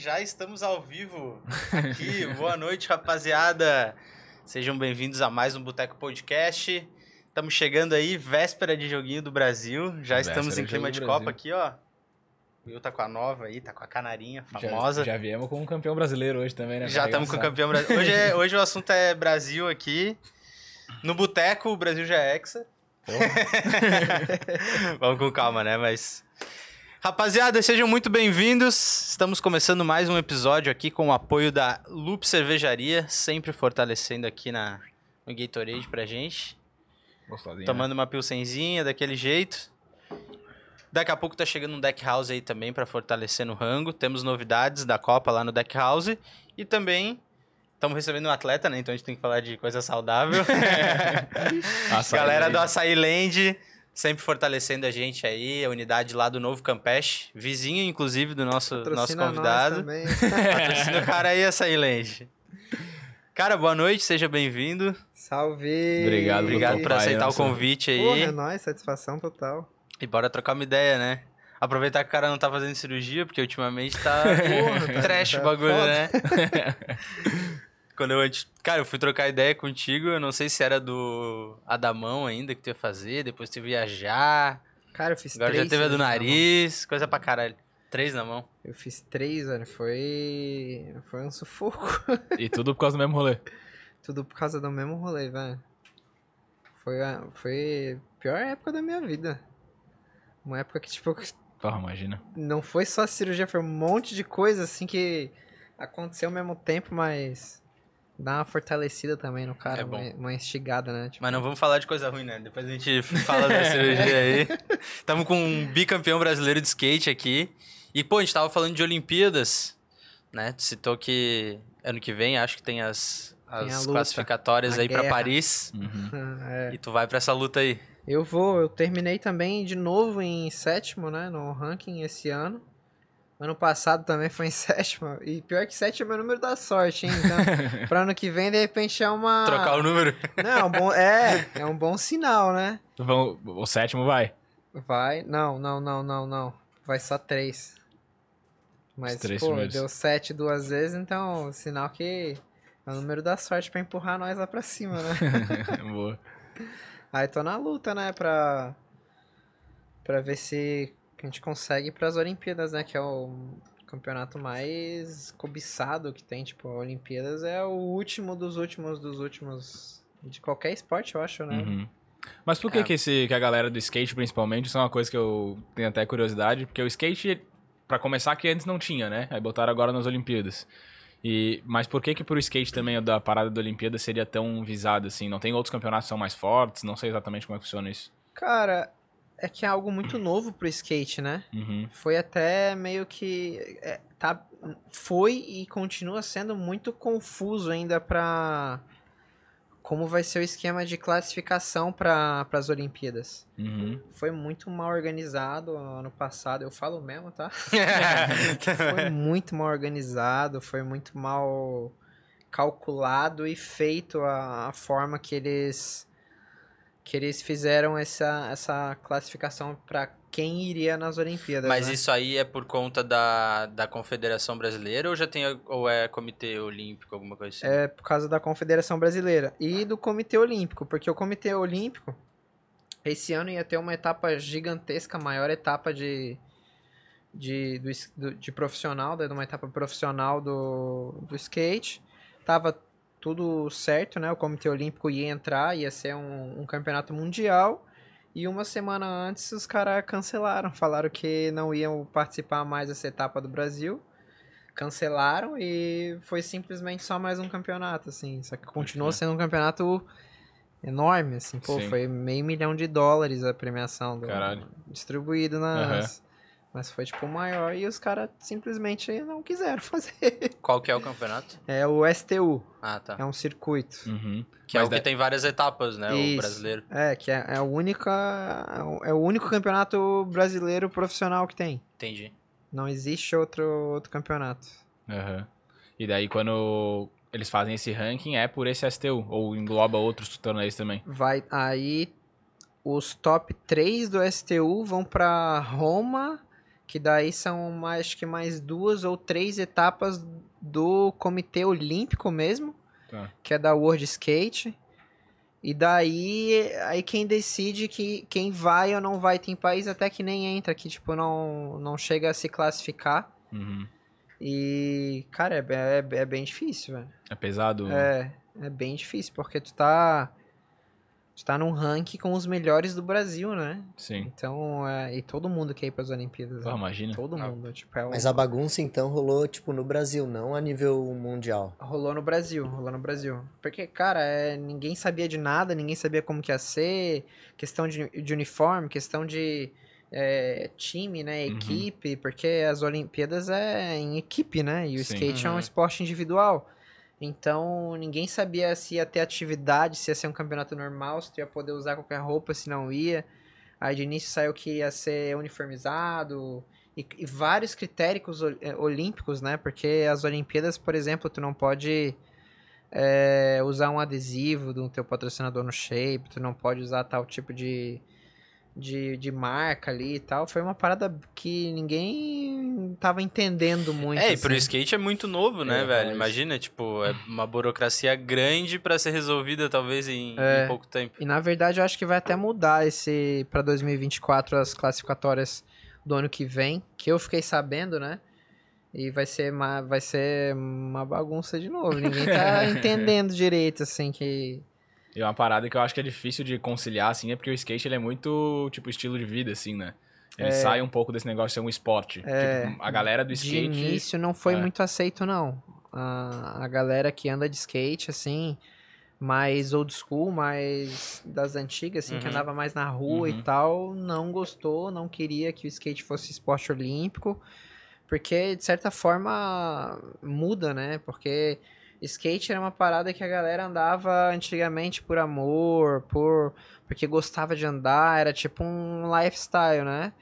já estamos ao vivo aqui. Boa noite, rapaziada. Sejam bem-vindos a mais um Boteco Podcast. Estamos chegando aí, véspera de joguinho do Brasil. Já Véspera estamos em clima de Copa aqui, ó. O Will tá com a nova aí, tá com a canarinha Já- famosa. Já, viemos com um campeão brasileiro hoje também, né? Já estamos com o campeão brasileiro. Hoje, é- hoje o assunto é Brasil aqui. No Boteco, o Brasil já é hexa. Vamos com calma, né? Mas. Rapaziada, sejam muito bem-vindos. Estamos começando mais um episódio aqui com o apoio da Loop Cervejaria, sempre fortalecendo aqui na, no Gatorade pra gente. Gostosinho, Tomando uma pilsenzinha daquele jeito. Daqui a pouco tá chegando um Deck House aí também pra fortalecer no rango. Temos novidades da Copa lá no Deck House. E também estamos recebendo um atleta, né? Então a gente tem que falar de coisa saudável. né? Galera do Açaí Land, sempre fortalecendo a gente aí. A unidade lá do Novo Campeche. Vizinho, inclusive, do nosso, nosso Patrocina convidado. Patrocina o cara aí, Açaí Land. Cara, boa noite, seja bem-vindo. Salve! Obrigado, Obrigado por Pai, aceitar o convite aí. Porra, é nóis, satisfação total. E bora trocar uma ideia, né? Aproveitar que o cara não tá fazendo cirurgia, porque ultimamente tá Porra, tá- trash o tá bagulho, foda. né? Quando eu antes. Cara, eu fui trocar ideia contigo, eu não sei se era do Adamão ainda que tu ia fazer, depois tu ia viajar. Cara, eu fiz Agora três. já teve a do nariz, coisa pra caralho. Três na mão. Eu fiz três, velho. Foi. Foi um sufoco. E tudo por causa do mesmo rolê. Tudo por causa do mesmo rolê, velho. Foi a, foi a pior época da minha vida. Uma época que, tipo, Porra, imagina. não foi só cirurgia, foi um monte de coisa assim que aconteceu ao mesmo tempo, mas dá uma fortalecida também no cara, É uma, uma instigada, né? Tipo, Mas não vamos falar de coisa ruim, né? Depois a gente fala da cirurgia aí. Tamo com um bicampeão brasileiro de skate aqui. E, pô, a gente tava falando de Olimpíadas, né? Tu citou que ano que vem acho que tem as, Tem as luta, classificatórias aí pra guerra. Paris. Uhum. é. E tu vai pra essa luta aí. Eu vou, eu terminei também de novo em sétimo, né, no ranking esse ano. Ano passado também foi em sétimo. E pior que sétimo é o número da sorte, hein? Então, pra ano que vem, de repente, é uma... Trocar o número. Não, é um bom... é, é um bom sinal, né? Vamos- o sétimo vai. Vai, não, não, não, não, não. Vai só três. Mas, Os três pô, primeiros. deu sete duas vezes, então, sinal que é o número da sorte pra empurrar nós lá pra cima, né? Boa. Aí tô na luta, né, pra, pra ver se a gente consegue ir pras Olimpíadas, né, que é o campeonato mais cobiçado que tem, tipo, a Olimpíadas é o último dos últimos dos últimos de qualquer esporte, eu acho, né? Uhum. Mas por que, É. que, esse, que a galera do skate, principalmente, isso é uma coisa que eu tenho até curiosidade, porque o skate, pra começar, que antes não tinha, né? Aí botaram agora nas Olimpíadas. E, mas por que que pro skate também da parada da Olimpíada seria tão visado assim? Não tem outros campeonatos que são mais fortes? Não sei exatamente como é que funciona isso. Cara, é que é algo muito novo pro skate, né? Uhum. Foi até meio que é, tá foi e continua sendo muito confuso ainda pra como vai ser o esquema de classificação para as Olimpíadas. Uhum. Foi muito mal organizado ano passado, eu falo mesmo, tá? Foi muito mal organizado, foi muito mal calculado e feito a, a forma que eles que eles fizeram essa, essa classificação para quem iria nas Olimpíadas. Mas né? isso aí é por conta da, da Confederação Brasileira ou já tem ou é Comitê Olímpico, alguma coisa assim? É por causa da Confederação Brasileira e do Comitê Olímpico, porque o Comitê Olímpico esse ano ia ter uma etapa gigantesca, maior etapa de de, do- de profissional, né, de uma etapa profissional do, do skate. Tava tudo certo, né? O Comitê Olímpico ia entrar, ia ser um, um campeonato mundial. E uma semana antes os caras cancelaram, falaram que não iam participar mais dessa etapa do Brasil. Cancelaram e foi simplesmente só mais um campeonato, assim. Só que continuou crer. sendo um campeonato enorme, assim. Pô, Sim. foi meio milhão de dólares a premiação do, distribuído nas. Mas foi tipo o maior e os caras simplesmente não quiseram fazer. Qual que é o campeonato? É o STU, Ah, tá. é um circuito. Uhum. Que é Mas o que da- tem várias etapas, né? O Isso. brasileiro. É, que é, é, a única, é o- é o único campeonato brasileiro profissional que tem. Entendi. Não existe outro, outro campeonato. Aham. E daí quando eles fazem esse ranking é por esse STU? Ou engloba outros torneios também? Vai aí os top 3 do STU vão pra Roma, que daí são mais, acho que mais duas ou três etapas do Comitê Olímpico mesmo, Tá. que é da World Skate. E daí, aí quem decide que quem vai ou não vai, tem país até que nem entra, que tipo, não, não chega a se classificar. Uhum. E, cara, é, é, é bem difícil, velho. É pesado. É, é bem difícil, porque tu tá. Tu tá num ranking com os melhores do Brasil, né? Sim. Então, é, e todo mundo quer ir pras Olimpíadas. Ah, né? imagina. Todo Ah. mundo. Tipo, é um- Mas a bagunça então rolou, tipo, no Brasil, não a nível mundial. Rolou no Brasil, rolou no Brasil. Porque, cara, é, ninguém sabia de nada, ninguém sabia como que ia ser, questão de, de uniforme, questão de é, time, né, Uhum. equipe, porque as Olimpíadas é em equipe, né, e o Sim. skate é um Uhum. esporte individual. Então, ninguém sabia se ia ter atividade, se ia ser um campeonato normal, se ia poder usar qualquer roupa, se não ia. Aí de início saiu que ia ser uniformizado, e, e vários critérios eh, olímpicos, né? Porque as Olimpíadas, por exemplo, tu não pode eh, usar um adesivo do teu patrocinador no shape, tu não pode usar tal tipo de, de, de marca ali e tal. Foi uma parada que ninguém tava entendendo muito. É, e pro assim. skate é muito novo, né, É, velho? mas- Imagina, tipo, é uma burocracia grande pra ser resolvida talvez em, É. em pouco tempo. E na verdade eu acho que vai até mudar esse para 2024 as classificatórias do ano que vem, que eu fiquei sabendo, né? E vai ser uma, vai ser uma bagunça de novo. Ninguém tá entendendo direito, assim, que. E uma parada que eu acho que é difícil de conciliar, assim, é porque o skate ele é muito, tipo, estilo de vida, assim, né? Ele sai um pouco desse negócio de ser um esporte. É. Tipo, a galera do De skate. início não foi é. muito aceito, não. A, a galera que anda de skate, assim, mais old school, mais das antigas, assim, que Uhum. andava mais na rua Uhum. e tal, não gostou, não queria que o skate fosse esporte olímpico, porque, de certa forma, muda, né? Porque skate era uma parada que a galera andava antigamente por amor, por porque gostava de andar, era tipo um lifestyle, né?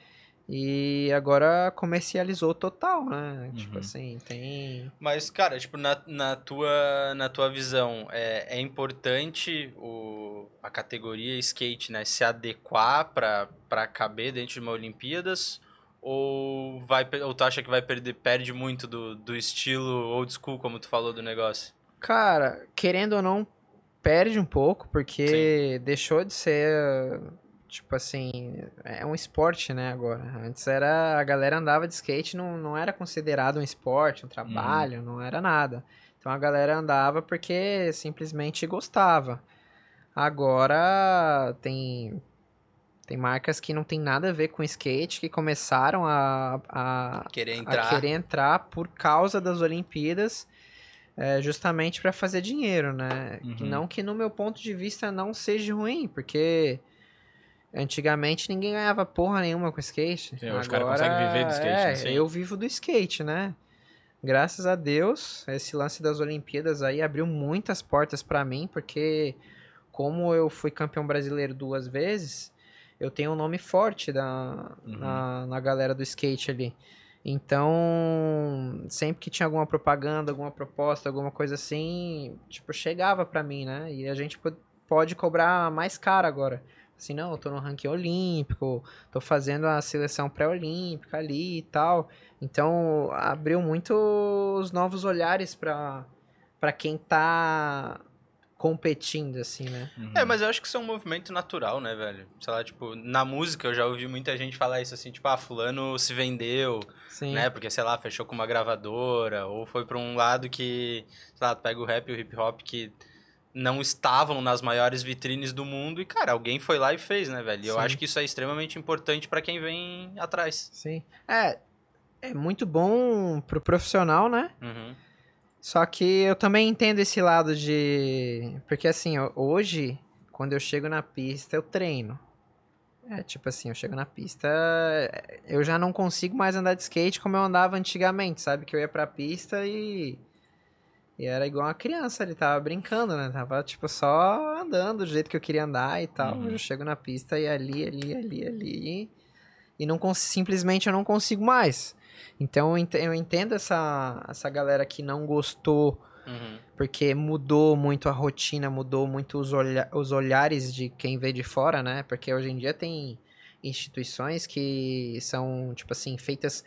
E agora comercializou total, né? Tipo Uhum. assim, tem. Mas, cara, tipo, na, na, tua, na tua visão, é, é importante o, a categoria skate, né, se adequar pra caber dentro de uma Olimpíadas? Ou, vai, ou tu acha que vai perder, perde muito do, do estilo old school, como tu falou do negócio? Cara, querendo ou não, perde um pouco, porque deixou de ser. Tipo assim, é um esporte, né, agora. Antes era. A galera andava de skate, não, não era considerado um esporte, um trabalho, não era nada. Então a galera andava porque simplesmente gostava. Agora tem. Tem marcas que não tem nada a ver com skate, que começaram a, a, Querer a entrar. querer entrar por causa das Olimpíadas, é, justamente para fazer dinheiro, né? Uhum. Não que no meu ponto de vista não seja ruim, porque antigamente ninguém ganhava porra nenhuma com skate. Sim, hoje o cara consegue viver do skate, é, né? Sim. eu vivo do skate, né? Graças a Deus, esse lance das Olimpíadas aí abriu muitas portas para mim, porque como eu fui campeão brasileiro duas vezes, eu tenho um nome forte da, Uhum. na, na galera do skate ali. Então, sempre que tinha alguma propaganda, alguma proposta, alguma coisa assim, tipo, chegava pra mim, né? E a gente po- pode cobrar mais caro agora. Assim, não, eu tô no ranking olímpico, tô fazendo a seleção pré-olímpica ali e tal. Então, abriu muito os novos olhares pra, pra quem tá competindo, assim, né? Uhum. É, mas eu acho que isso é um movimento natural, né, velho? Sei lá, tipo, na música eu já ouvi muita gente falar isso assim, tipo, ah, fulano se vendeu, Sim. né? Porque, sei lá, fechou com uma gravadora, ou foi pra um lado que, sei lá, pega o rap e o hip hop que não estavam nas maiores vitrines do mundo e, cara, alguém foi lá e fez, né, velho? E eu Sim. acho que isso é extremamente importante pra quem vem atrás. Sim. É, é muito bom pro profissional, né? Uhum. Só que eu também entendo esse lado de. Porque assim, hoje, quando eu chego na pista, eu treino. É, tipo assim, eu chego na pista, eu já não consigo mais andar de skate como eu andava antigamente, sabe? Que eu ia pra pista e. E era igual uma criança ali, tava brincando, né? Tava, tipo, só andando do jeito que eu queria andar e tal. Uhum. Eu chego na pista e ali, ali, ali, ali. E não simplesmente eu não consigo mais. Então eu ent- eu entendo essa, essa galera que não gostou Uhum. porque mudou muito a rotina, mudou muito os, olha os olhares de quem vê de fora, né? Porque hoje em dia tem instituições que são, tipo assim, feitas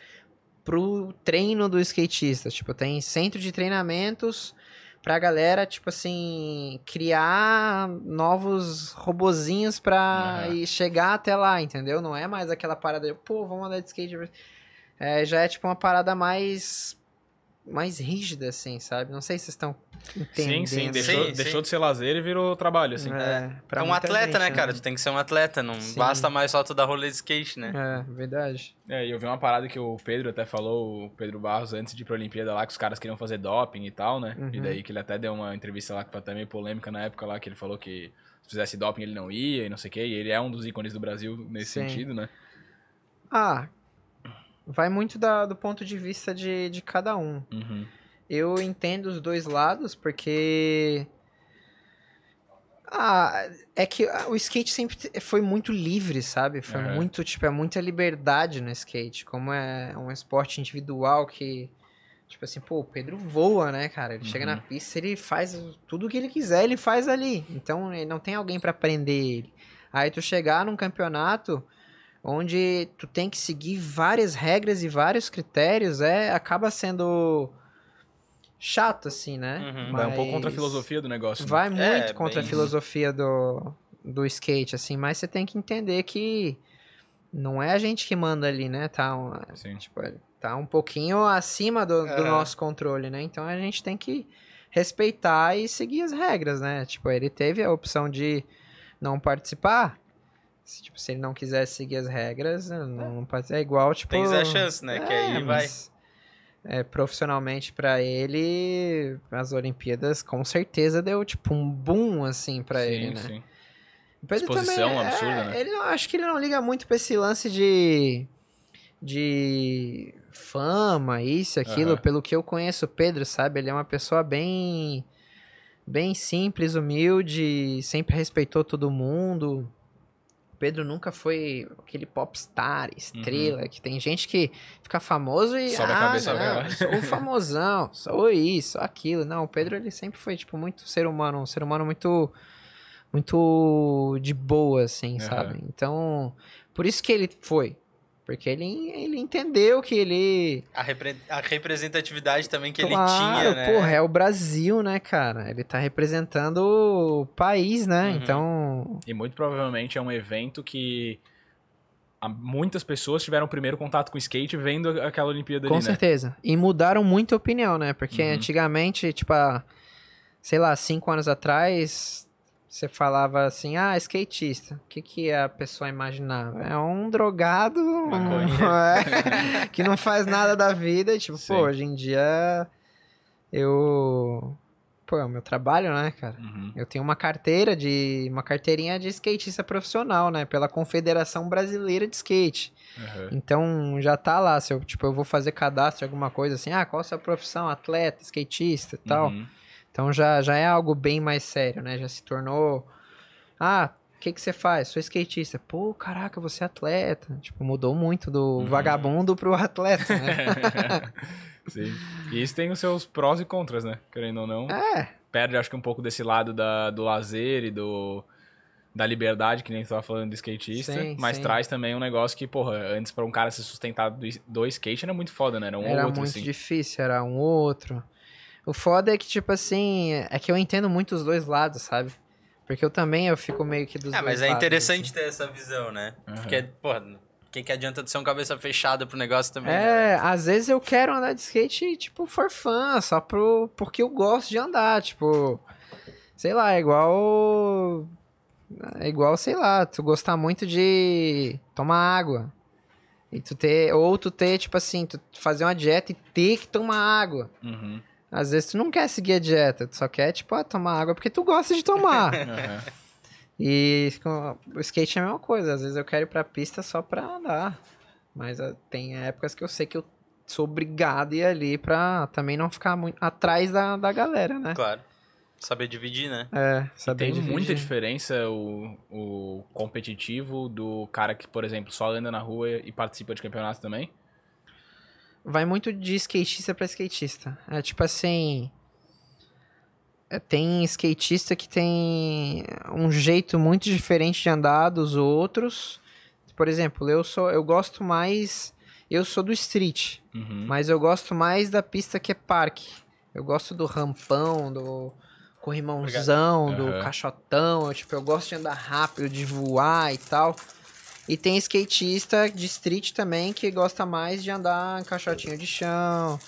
pro treino do skatista. Tipo, tem centro de treinamentos pra galera, tipo assim, criar novos robozinhos pra ir chegar até lá, entendeu? Não é mais aquela parada de, pô, vamos andar de skate. É, já é tipo uma parada mais mais rígida, assim, sabe? Não sei se vocês estão entendendo. Sim, sim. Deixou, Sim, deixou sim. de ser lazer e virou trabalho, assim. É, pra É um muita atleta, gente, né, cara? Tu tem que ser um atleta, não Sim. basta mais só tu dar rolê de skate, né? É, verdade. É, e eu vi uma parada que o Pedro até falou, o Pedro Barros, antes de ir pra Olimpíada lá, que os caras queriam fazer doping e tal, né? E Uhum. daí que ele até deu uma entrevista lá que foi até meio polêmica na época lá, que ele falou que se fizesse doping ele não ia e não sei o quê. E ele é um dos ícones do Brasil nesse Sim. sentido, né? Ah, vai muito da- do ponto de vista de, de cada um. Uhum. Eu entendo os dois lados, porque. Ah, é que o skate sempre foi muito livre, sabe? Foi Aham. muito, tipo, é muita liberdade no skate. Como é um esporte individual que. Tipo assim, pô, o Pedro voa, né, cara? Ele chega Uhum. na pista, ele faz tudo o que ele quiser, ele faz ali. Então, ele não tem alguém pra prender ele. Aí tu chegar num campeonato onde tu tem que seguir várias regras e vários critérios, é acaba sendo chato assim, né? Uhum. Vai um pouco contra a Mas filosofia do negócio. né? Vai muito É, contra a bem- filosofia do, do skate, assim, mas você tem que entender que não é a gente que manda ali, né? Tá, um, Sim. tipo, tá um pouquinho acima do, do Aham. nosso controle, né? Então a gente tem que respeitar e seguir as regras, né? Tipo, ele teve a opção de não participar. Se, tipo, se ele não quisesse seguir as regras, não, não pode. É igual, tipo. Tens a chance, né? que aí vai. mas, é, profissionalmente pra ele, as Olimpíadas com certeza deu tipo um boom assim pra sim, ele, né? sim. Pedro Exposição também, é, absurda, né? Ele não, acho que ele não liga muito pra esse lance de de fama, isso, aquilo, Aham. pelo que eu conheço o Pedro, sabe? Ele é uma pessoa bem bem simples, humilde, sempre respeitou todo mundo. Pedro nunca foi aquele popstar, estrela, que tem gente que fica famoso e Sobe a ah, cabeça, não, sou famosão, sou isso, aquilo. Não, o Pedro ele sempre foi tipo muito ser humano, um ser humano muito muito de boa assim, Aham. sabe? Então, por isso que ele foi, porque ele ele entendeu que ele A, repre- a representatividade também que Claro, ele tinha, né? porra, é o Brasil, né, cara? Ele tá representando o país, né? Uhum. Então, E muito provavelmente é um evento que muitas pessoas tiveram o primeiro contato com o skate vendo aquela Olimpíada com ali, né? certeza. E mudaram muito a opinião, né? Porque Uhum. antigamente, tipo, há, sei lá, cinco anos atrás, você falava assim, ah, skatista. O que, que a pessoa imaginava? É um drogado é, que não faz nada da vida. E, tipo, Sim. pô, hoje em dia eu. Pô, é o meu trabalho, né, cara? Uhum. Eu tenho uma carteira de. uma carteirinha de skatista profissional, né? Pela Confederação Brasileira de Skate. Uhum. Então já tá lá, se eu, tipo, eu vou fazer cadastro, alguma coisa assim, ah, qual a sua profissão? Atleta, skatista e tal. Uhum. Então já, já é algo bem mais sério, né? Já se tornou. Ah, o que, que você faz? Sou skatista. Pô, caraca, você é atleta. Tipo, mudou muito do Uhum. vagabundo pro atleta, né? Sim. E isso tem os seus prós e contras, né? Querendo ou não. é, Perde, acho que um pouco desse lado da, do lazer e do, da liberdade, que nem você tava falando do skatista. Sim, mas sim. traz também um negócio que, porra, antes pra um cara se sustentar do, do skate era muito foda, né? Era um era ou outro, muito assim. difícil, era um outro. O foda é que, tipo assim, é que eu entendo muito os dois lados, sabe? Porque eu também eu fico meio que dos Ah, dois mas é lados, interessante assim. ter essa visão, né? Aham. Porque, porra, o que, que adianta de ser um cabeça fechada pro negócio também? né? É, às vezes eu quero andar de skate, tipo, for fun, só pro, porque eu gosto de andar, tipo, sei lá, é igual, é igual, sei lá, tu gostar muito de tomar água, e tu ter, ou tu ter, tipo assim, tu fazer uma dieta e ter que tomar água. Uhum. Às vezes tu não quer seguir a dieta, tu só quer, tipo, ah, tomar água porque tu gosta de tomar. Aham. E o skate é a mesma coisa. Às vezes eu quero ir pra pista só pra andar. Mas ah, tem épocas que eu sei que eu sou obrigado a ir ali pra também não ficar muito atrás da, da galera, né? Claro. Saber dividir, né? É, saber Tem dividir. muita diferença o, o competitivo do cara que, por exemplo, só anda na rua e participa de campeonatos também. Vai muito de skatista pra skatista. É tipo assim. é, Tem skatista que tem um jeito muito diferente de andar dos outros. Por exemplo, eu sou, eu gosto mais, eu sou do street, Uhum. mas eu gosto mais da pista que é parque. Eu gosto do rampão, do corrimãozão, do Aham. caixotão. Eu, tipo, eu gosto de andar rápido, de voar e tal. E tem skatista de street também que gosta mais de andar em caixotinho de chão,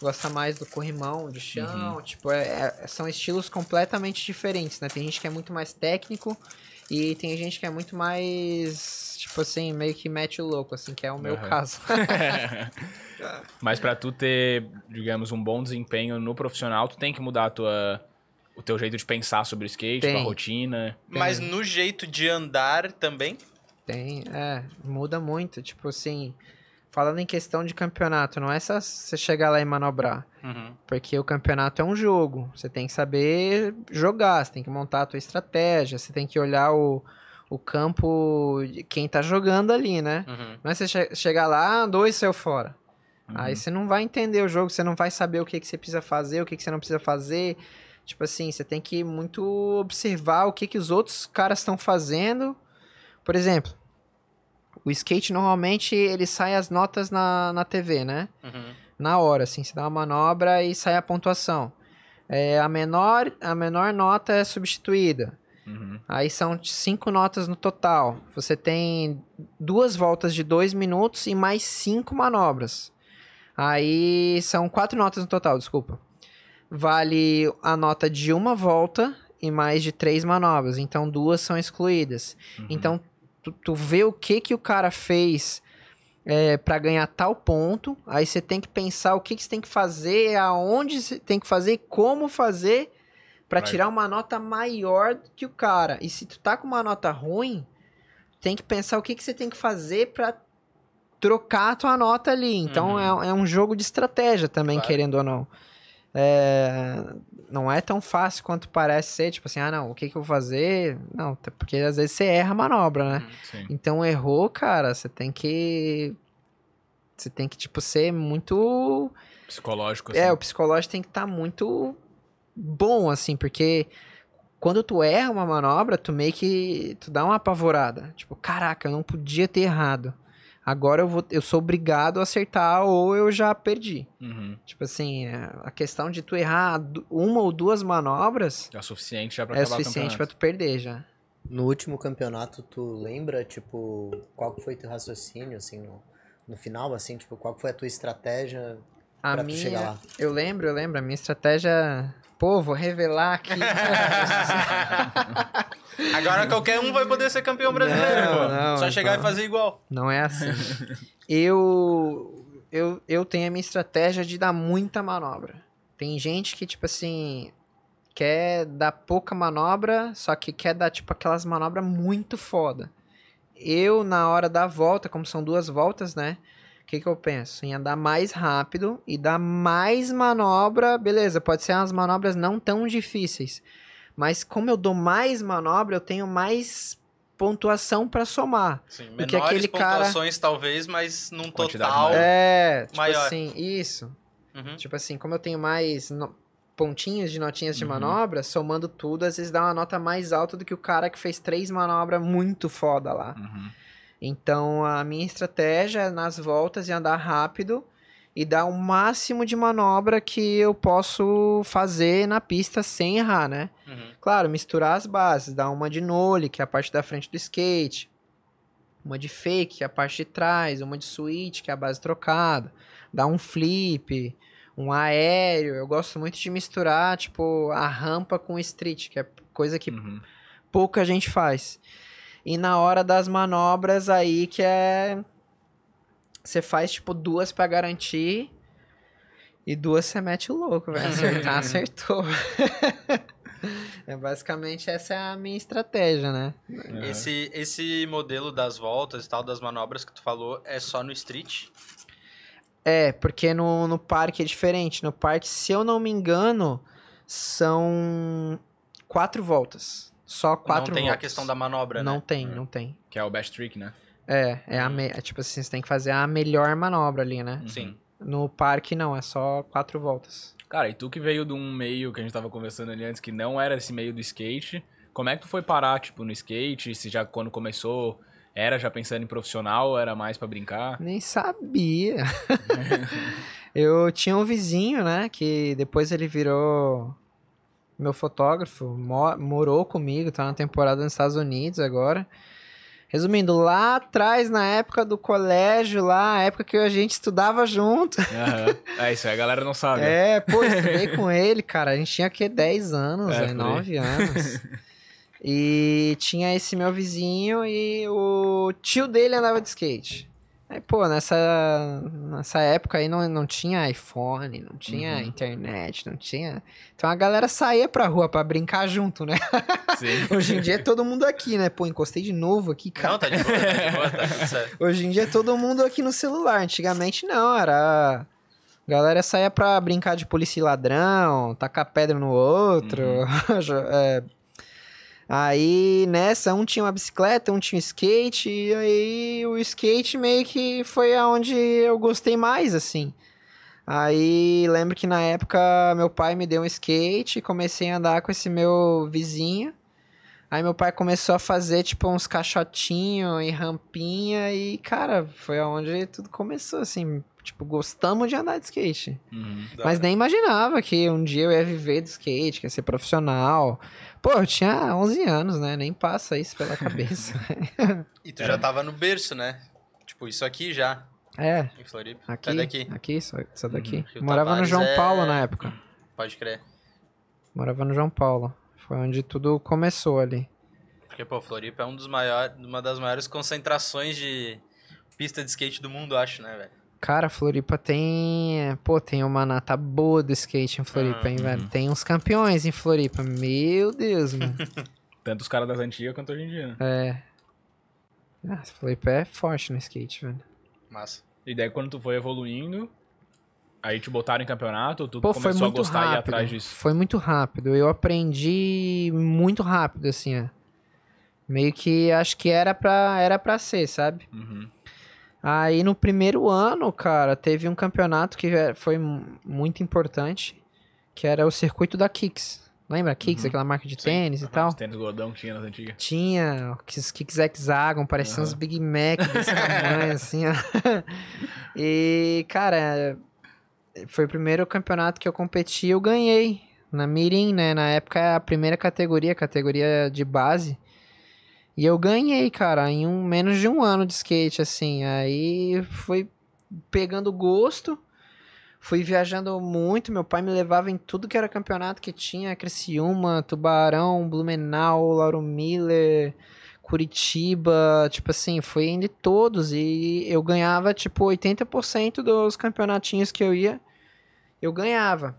gosta mais do corrimão de chão. Tipo, é- é- são estilos completamente diferentes, né? Tem gente que é muito mais técnico e tem gente que é muito mais, tipo assim, meio que mete o louco, assim, que é o meu Aham. caso. Mas pra tu ter, digamos, um bom desempenho no profissional, tu tem que mudar a tua, o teu jeito de pensar sobre o skate, Tem. tua rotina. Mas no jeito de andar também. Tem, é, muda muito. Tipo assim, falando em questão de campeonato, não é só você chegar lá e manobrar. Uhum. Porque o campeonato é um jogo. Você tem que saber jogar, você tem que montar a tua estratégia, você tem que olhar o, o campo de quem tá jogando ali, né? Uhum. Não é você che- chegar lá, andou e saiu fora. Uhum. Aí você não vai entender o jogo, você não vai saber o que, que você precisa fazer, o que, que você não precisa fazer. Tipo assim, você tem que muito observar o que, que os outros caras estão fazendo. Por exemplo, o skate normalmente ele sai as notas na, na TV, né? Uhum. Na hora, assim, você dá uma manobra e sai a pontuação. É, a, menor, a menor nota é substituída. Uhum. Aí são cinco notas no total. Você tem duas voltas de dois minutos e mais cinco manobras. Aí são quatro notas no total, desculpa. Vale a nota de uma volta e mais de três manobras. Então duas são excluídas. Uhum. Então tu, tu vê o que que o cara fez é, para ganhar tal ponto. Aí você tem que pensar o que, que você tem que fazer, aonde você tem que fazer, como fazer para tirar uma nota maior que o cara. E se tu tá com uma nota ruim, tem que pensar o que, que você tem que fazer para trocar a tua nota ali. Então Uhum. é, é um jogo de estratégia também, Claro. querendo ou não. É, não é tão fácil quanto parece ser, tipo assim, ah não, o que, que eu vou fazer? Não, porque às vezes você erra a manobra, né? Uhum. Sim. Então errou, cara, você tem que. Você tem que, tipo, ser muito. Psicológico, assim. É, o psicológico tem que estar muito bom, assim, porque quando tu erra uma manobra, tu meio que. Tu dá uma apavorada. Tipo, caraca, eu não podia ter errado. Agora eu, vou, eu sou obrigado a acertar ou eu já perdi. Uhum. Tipo assim, é, a questão de tu errar uma ou duas manobras É o suficiente já pra é acabar suficiente pra tu perder já. No último campeonato, tu lembra, tipo, qual foi teu raciocínio, assim, no, no final, assim, tipo, qual que foi a tua estratégia A pra tu minha, chegar lá? Eu lembro, eu lembro. A minha estratégia. Pô, vou revelar aqui. Agora qualquer um vai poder ser campeão brasileiro, Não, pô. não, Só chegar e fazer igual. Não é assim. eu, eu, eu tenho a minha estratégia de dar muita manobra. Tem gente que, tipo assim, quer dar pouca manobra, só que quer dar, tipo, aquelas manobras muito foda. Eu, na hora da volta, como são duas voltas, né? O que, que eu penso? Em andar mais rápido e dar mais manobra. Beleza, pode ser umas manobras não tão difíceis. Mas como eu dou mais manobra, eu tenho mais pontuação pra somar. Sim, menores aquele cara- pontuações talvez, mas num Quantidade total... maior. É, tipo Maior. assim, isso. Uhum. Tipo assim, como eu tenho mais no- pontinhos de notinhas de Uhum. manobra, somando tudo, às vezes dá uma nota mais alta do que o cara que fez três manobras muito foda lá. Uhum. Então, a minha estratégia é nas voltas e andar rápido e dar o máximo de manobra que eu posso fazer na pista sem errar, né? Uhum. Claro, misturar as bases, dar uma de nole, que é a parte da frente do skate, uma de fake, que é a parte de trás, uma de switch, que é a base trocada, dar um flip, um aéreo. Eu gosto muito de misturar, tipo, a rampa com o street, que é coisa que Uhum. pouca gente faz. E na hora das manobras aí que é você faz tipo duas pra garantir e duas você mete o louco, velho. Acertar, acertou. é basicamente essa é a minha estratégia, né? Uhum. Esse, esse modelo das voltas e tal, das manobras que tu falou, é só no street? É, porque no, no parque é diferente. No parque, se eu não me engano, são quatro voltas. Só quatro Não tem voltas. a questão da manobra, Não né? tem, É. não tem. Que é o best trick, né? É, é a me... é tipo assim, você tem que fazer a melhor manobra ali, né? Sim. No parque não, é só quatro voltas. Cara, e tu que veio de um meio que a gente tava conversando ali antes, que não era esse meio do skate, como é que tu foi parar, tipo, no skate? Se já quando começou Era já pensando em profissional era mais pra brincar? Nem sabia. eu tinha um vizinho, né? Que depois ele virou meu fotógrafo, mo- morou comigo, tá na temporada nos Estados Unidos agora. Resumindo, lá atrás, na época do colégio, lá, a época que a gente estudava junto. Aham. É isso aí, a galera não sabe. É, pô, estudei com ele, cara. A gente tinha que 10 anos, É, né? por aí. 9 anos. E tinha esse meu vizinho e o tio dele andava de skate. Aí, pô, nessa, nessa época aí não, não tinha iPhone, não tinha Uhum. internet, não tinha. Então a galera saía pra rua pra brincar junto, né? Sim. Hoje em dia é todo mundo aqui, né? Pô, encostei de novo aqui, cara. Não, tá de boa, tá de boa, tá tudo certo. Hoje em dia é todo mundo aqui no celular. Antigamente não, era. A galera saía pra brincar de polícia e ladrão, tacar pedra no outro. É. Aí nessa, um tinha uma bicicleta, um tinha um skate, e aí o skate meio que foi aonde eu gostei mais, assim. Aí lembro que na época meu pai me deu um skate e comecei a andar com esse meu vizinho. Aí meu pai começou a fazer, tipo, uns caixotinhos e rampinha e, cara, foi aonde tudo começou, assim. Tipo, gostamos de andar de skate. Uhum. Mas nem imaginava que um dia eu ia viver do skate, que ia ser profissional. Pô, eu tinha 11 anos, né? Nem passa isso pela cabeça. E tu já tava no berço, né? Tipo, isso aqui já, é, em Floripa. aqui, É daqui, aqui, só, só daqui. Rio Morava no João é- Paulo na época. pode crer. Morava no João Paulo. Foi onde tudo começou ali. Porque, pô, Floripa é um dos maiores, uma das maiores concentrações de pista de skate do mundo, acho, né, velho? Cara, Floripa tem. Pô, tem uma nata boa do skate em Floripa, hein, Uhum. velho? Tem uns campeões em Floripa. Meu Deus, mano. Tanto os caras das antigas quanto hoje em dia, né? É. Ah, Floripa é forte no skate, velho. Massa. E daí quando tu foi evoluindo, aí te botaram em campeonato, ou tu Pô, foi começou a gostar e ir rápido. atrás disso? Foi muito rápido. Eu aprendi muito rápido, assim, ó. Meio que acho que era pra, era pra ser, sabe? Uhum. Aí no primeiro ano, cara, teve um campeonato que é- foi mu- muito importante, que era o circuito da Kicks. Lembra Kicks, Uhum. aquela marca de Sim. tênis e tal? Os tênis gordão que tinha nas antigas. Tinha os Kicks Hexagon, pareciam uns Aham. Big Mac desse tamanho, assim, ó. E, cara, foi o primeiro campeonato que eu competi eu ganhei. Na Mirim, né? Na época a primeira categoria, categoria de base. E eu ganhei, cara, em um, menos de um ano de skate, assim. Aí fui pegando gosto. Fui viajando muito, meu pai me levava em tudo que era campeonato que tinha, Criciúma, Tubarão, Blumenau, Lauro Miller, Curitiba, tipo assim, foi indo todos e eu ganhava tipo 80% dos campeonatinhos que eu ia, eu ganhava.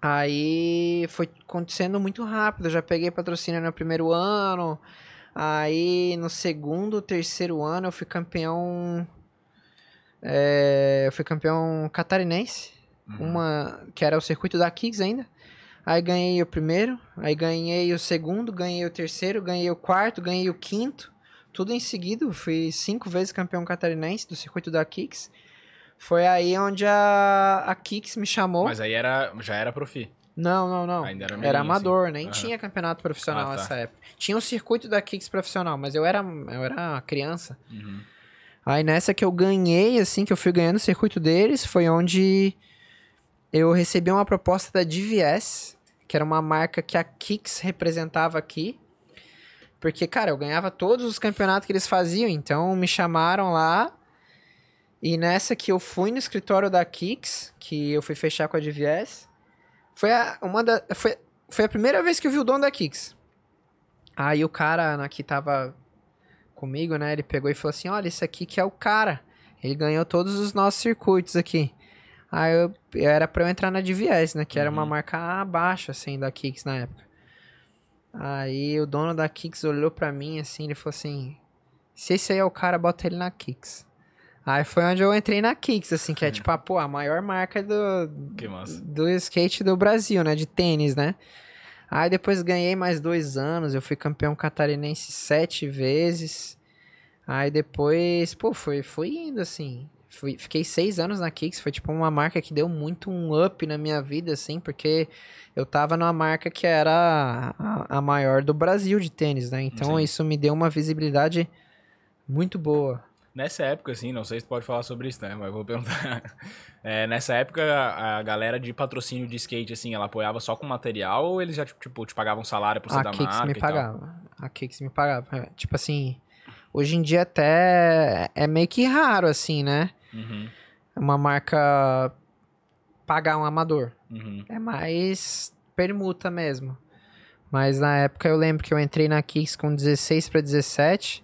Aí foi acontecendo muito rápido, já peguei patrocínio no primeiro ano, aí no segundo, terceiro ano eu fui campeão é, eu fui campeão catarinense, Uhum. uma que era o circuito da Kicks ainda. Aí ganhei o primeiro, aí ganhei o segundo, ganhei o terceiro, ganhei o quarto, ganhei o quinto. Tudo em seguida, fui cinco vezes campeão catarinense do circuito da Kicks. Foi aí onde a, a Kicks me chamou. Mas aí era, já era profi. Não, não, não. Ainda era era mirim, amador, nem Aham. tinha campeonato profissional Ah, tá. nessa época. Tinha o circuito da Kicks profissional, mas eu era, eu era criança. Uhum. Aí nessa que eu ganhei, assim, que eu fui ganhando o circuito deles, foi onde eu recebi uma proposta da DVS, que era uma marca que a Kicks representava aqui. Porque, cara, eu ganhava todos os campeonatos que eles faziam, então me chamaram lá. E nessa que eu fui no escritório da Kicks, que eu fui fechar com a DVS, foi a, uma da, foi, foi a primeira vez que eu vi o dono da Kicks. Aí o cara né, que tava comigo, né? Ele pegou e falou assim: Olha, esse aqui que é o cara. Ele ganhou todos os nossos circuitos aqui. Aí eu, era pra eu entrar na DVS, né? Que era uma Uhum. marca abaixo, assim, da Kicks na época. Aí o dono da Kicks olhou pra mim assim, ele falou assim: Se esse aí é o cara, bota ele na Kicks. Aí foi onde eu entrei na Kicks, assim, que é tipo, a, pô, a maior marca do, do skate do Brasil, né? De tênis, né? Aí depois ganhei mais dois anos, eu fui campeão catarinense sete vezes. Aí depois, pô, foi, foi indo assim. Fui, fiquei seis anos na Kicks, foi tipo uma marca que deu muito um up na minha vida, assim, porque eu tava numa marca que era a, a maior do Brasil de tênis, né? Então Sim. isso me deu uma visibilidade Muito boa. Nessa época, assim, não sei se pode falar sobre isso, né? Mas vou perguntar. É, nessa época, a galera de patrocínio de skate, assim, ela apoiava só com material ou eles já, tipo, te pagavam salário por ser A da Kicks marca me pagava. A Kicks me pagava. É, Tipo assim, hoje em dia até é meio que raro, assim, né? Uhum, Uma marca pagar um amador. uhum. É mais permuta mesmo. Mas na época eu lembro que eu entrei na Kicks com 16 para 17.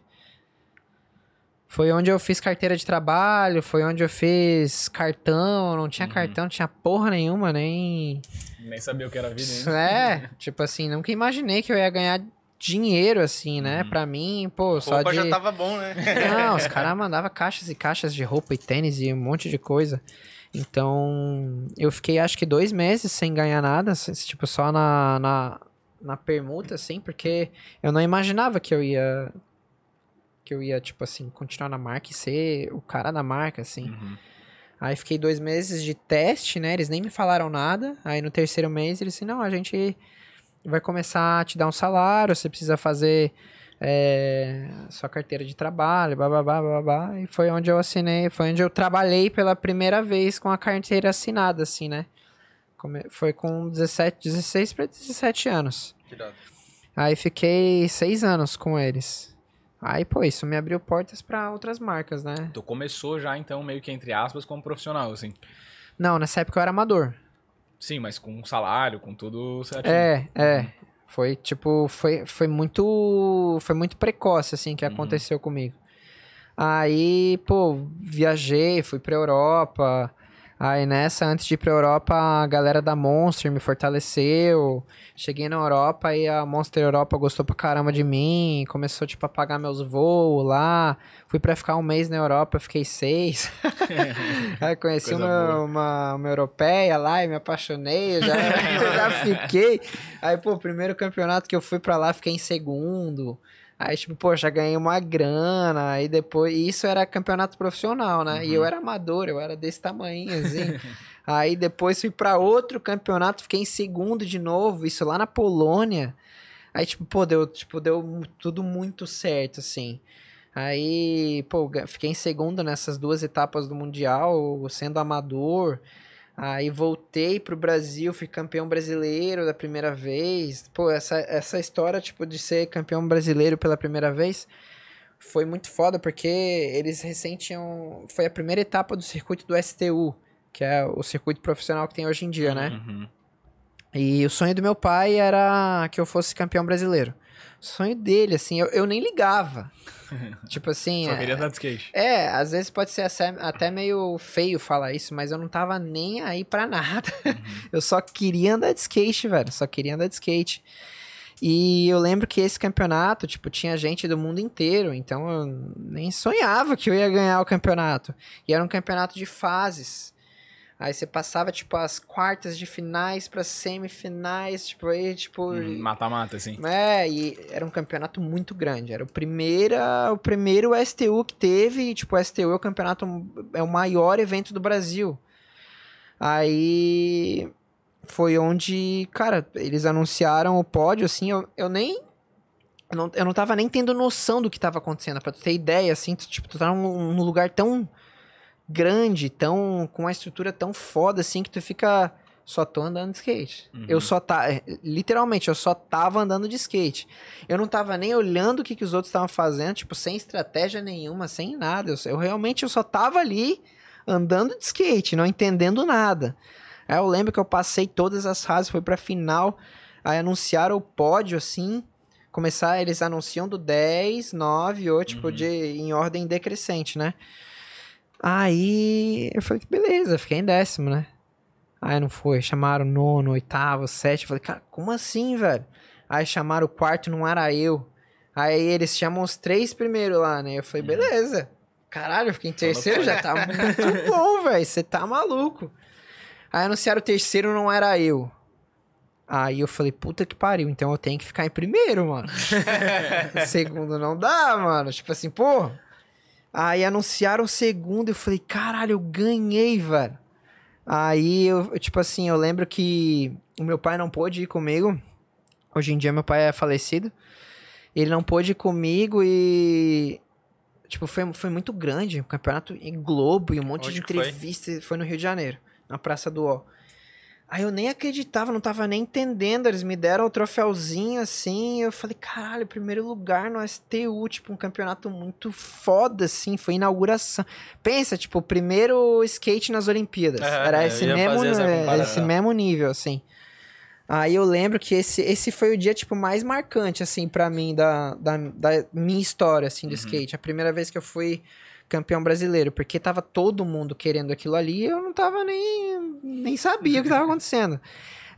Foi onde eu fiz carteira de trabalho, foi onde eu fiz cartão, não tinha Uhum. cartão, não tinha porra nenhuma, nem. Nem sabia o que era vida ainda. É, tipo assim, nunca imaginei que eu ia ganhar dinheiro assim, né? Uhum. Pra mim, pô, só Roupa de. já tava bom, né? Não, os caras mandavam caixas e caixas de roupa e tênis e um monte de coisa. Então, eu fiquei acho que dois meses sem ganhar nada, s- tipo, só na, na, na permuta, assim, porque eu não imaginava que eu ia. Que eu ia, tipo assim, continuar na marca e ser o cara da marca, assim. Uhum. Aí fiquei dois meses de teste, né? Eles nem me falaram nada. Aí no terceiro mês eles disseram, não, a gente vai começar a te dar um salário, você precisa fazer é, sua carteira de trabalho, bababá, babá. E foi onde eu assinei, foi onde eu trabalhei pela primeira vez com a carteira assinada, assim, né? Foi com 17, 16 para 17 anos. Aí fiquei seis anos com eles. Aí, pô, isso me abriu portas para outras marcas, né? Tu começou já, então, meio que entre aspas, como profissional, assim. Não, nessa época eu era amador. Sim, mas com salário, com tudo certinho. É, é. Foi tipo, foi, foi muito, foi muito precoce assim que Uhum. aconteceu comigo. Aí, pô, viajei, fui pra Europa. Aí nessa, antes de ir pra Europa, a galera da Monster me fortaleceu. Cheguei na Europa e a Monster Europa gostou pra caramba de mim. Começou, tipo, a pagar meus voos lá. Fui pra ficar um mês na Europa, fiquei seis. Aí conheci uma, uma, uma europeia lá e me apaixonei. Eu já, eu já fiquei. Aí, pô, primeiro campeonato que eu fui pra lá, fiquei em segundo. Aí, tipo, pô, já ganhei uma grana. Aí depois. E isso era campeonato profissional, né? E eu era amador, eu era desse tamanho, assim. aí depois fui pra outro campeonato, fiquei em segundo de novo. Isso lá na Polônia. Aí, tipo, pô, deu, tipo, deu tudo muito certo, assim. Aí, pô, fiquei em segundo nessas duas etapas do Mundial, sendo amador. Aí voltei pro Brasil, fui campeão brasileiro da primeira vez. Pô, essa, essa história, tipo, de ser campeão brasileiro pela primeira vez foi muito foda, porque eles recém tinham... Foi a primeira etapa do circuito do STU, que é o circuito profissional que tem hoje em dia, né? Uhum. E o sonho do meu pai era que eu fosse campeão brasileiro. Sonho dele, assim, eu, eu nem ligava. tipo assim... Só é- queria andar de skate. é, às vezes pode ser até- até meio feio falar isso, mas eu não tava nem aí pra nada. Eu só queria andar de skate, velho. Só queria andar de skate. E eu lembro que esse campeonato, tipo, tinha gente do mundo inteiro, então eu nem sonhava que eu ia ganhar o campeonato. E era um campeonato de fases. Aí você passava, tipo, as quartas de finais para semifinais, tipo, aí, tipo. Uhum, Mata-mata, assim. É, e era um campeonato muito grande. Era o primeiro, o primeiro STU que teve. E, tipo, o STU é o campeonato, é o maior evento do Brasil. Aí foi onde, cara, eles anunciaram o pódio, assim, eu, eu nem. Eu não, eu não tava nem tendo noção do que tava acontecendo. Pra tu ter ideia, assim, tu, tipo, tu tá num, num lugar tão grande, tão. com uma estrutura tão foda, assim, que tu fica. Só tô andando de skate. Uhum. Eu só tá. Literalmente, eu só tava andando de skate. Eu não tava nem olhando o que, que os outros estavam fazendo, tipo, sem estratégia nenhuma, sem nada. Eu, eu realmente eu só tava ali andando de skate, não entendendo nada. Aí eu lembro que eu passei todas as fases, fui pra final. Aí anunciaram o pódio, assim. Começar, eles anunciam do 10, 9, 8, tipo, Uhum. de, em ordem decrescente, né? Aí eu falei, beleza, fiquei em décimo, né? Aí não foi, chamaram nono, oitavo, sétimo. Eu falei, cara, como assim, velho? Aí chamaram o quarto, não era eu. Aí eles chamam os três primeiro lá, né? Eu falei, Uhum. beleza. Caralho, eu fiquei em terceiro, já tá muito bom, velho. Você tá maluco. Aí anunciaram o terceiro, não era eu. Aí eu falei, puta que pariu, então eu tenho que ficar em primeiro, mano. segundo não dá, mano. Tipo assim, pô. Aí anunciaram o segundo, eu falei, caralho, eu ganhei, velho. Aí eu, tipo assim, eu lembro que o meu pai não pôde ir comigo. Hoje em dia meu pai é falecido. Ele não pôde ir comigo e Tipo, foi, foi muito grande. O campeonato em Globo e um monte Onde de que foi? entrevistas. Foi? no Rio de Janeiro, na Praça do Ó. Aí eu nem acreditava, não tava nem entendendo. Eles me deram o troféuzinho assim. Eu falei, caralho, primeiro lugar no STU, tipo, um campeonato muito foda, assim. Foi inauguração. Pensa, tipo, o primeiro skate nas Olimpíadas. Aham, Era eu esse mesmo, é, esse mesmo nível, assim. Aí eu lembro que esse, esse foi o dia, tipo, mais marcante, assim, pra mim, da, da, da minha história, assim, do Uhum. skate. A primeira vez que eu fui campeão brasileiro, porque tava todo mundo querendo aquilo ali, eu não tava nem, nem sabia o que tava acontecendo.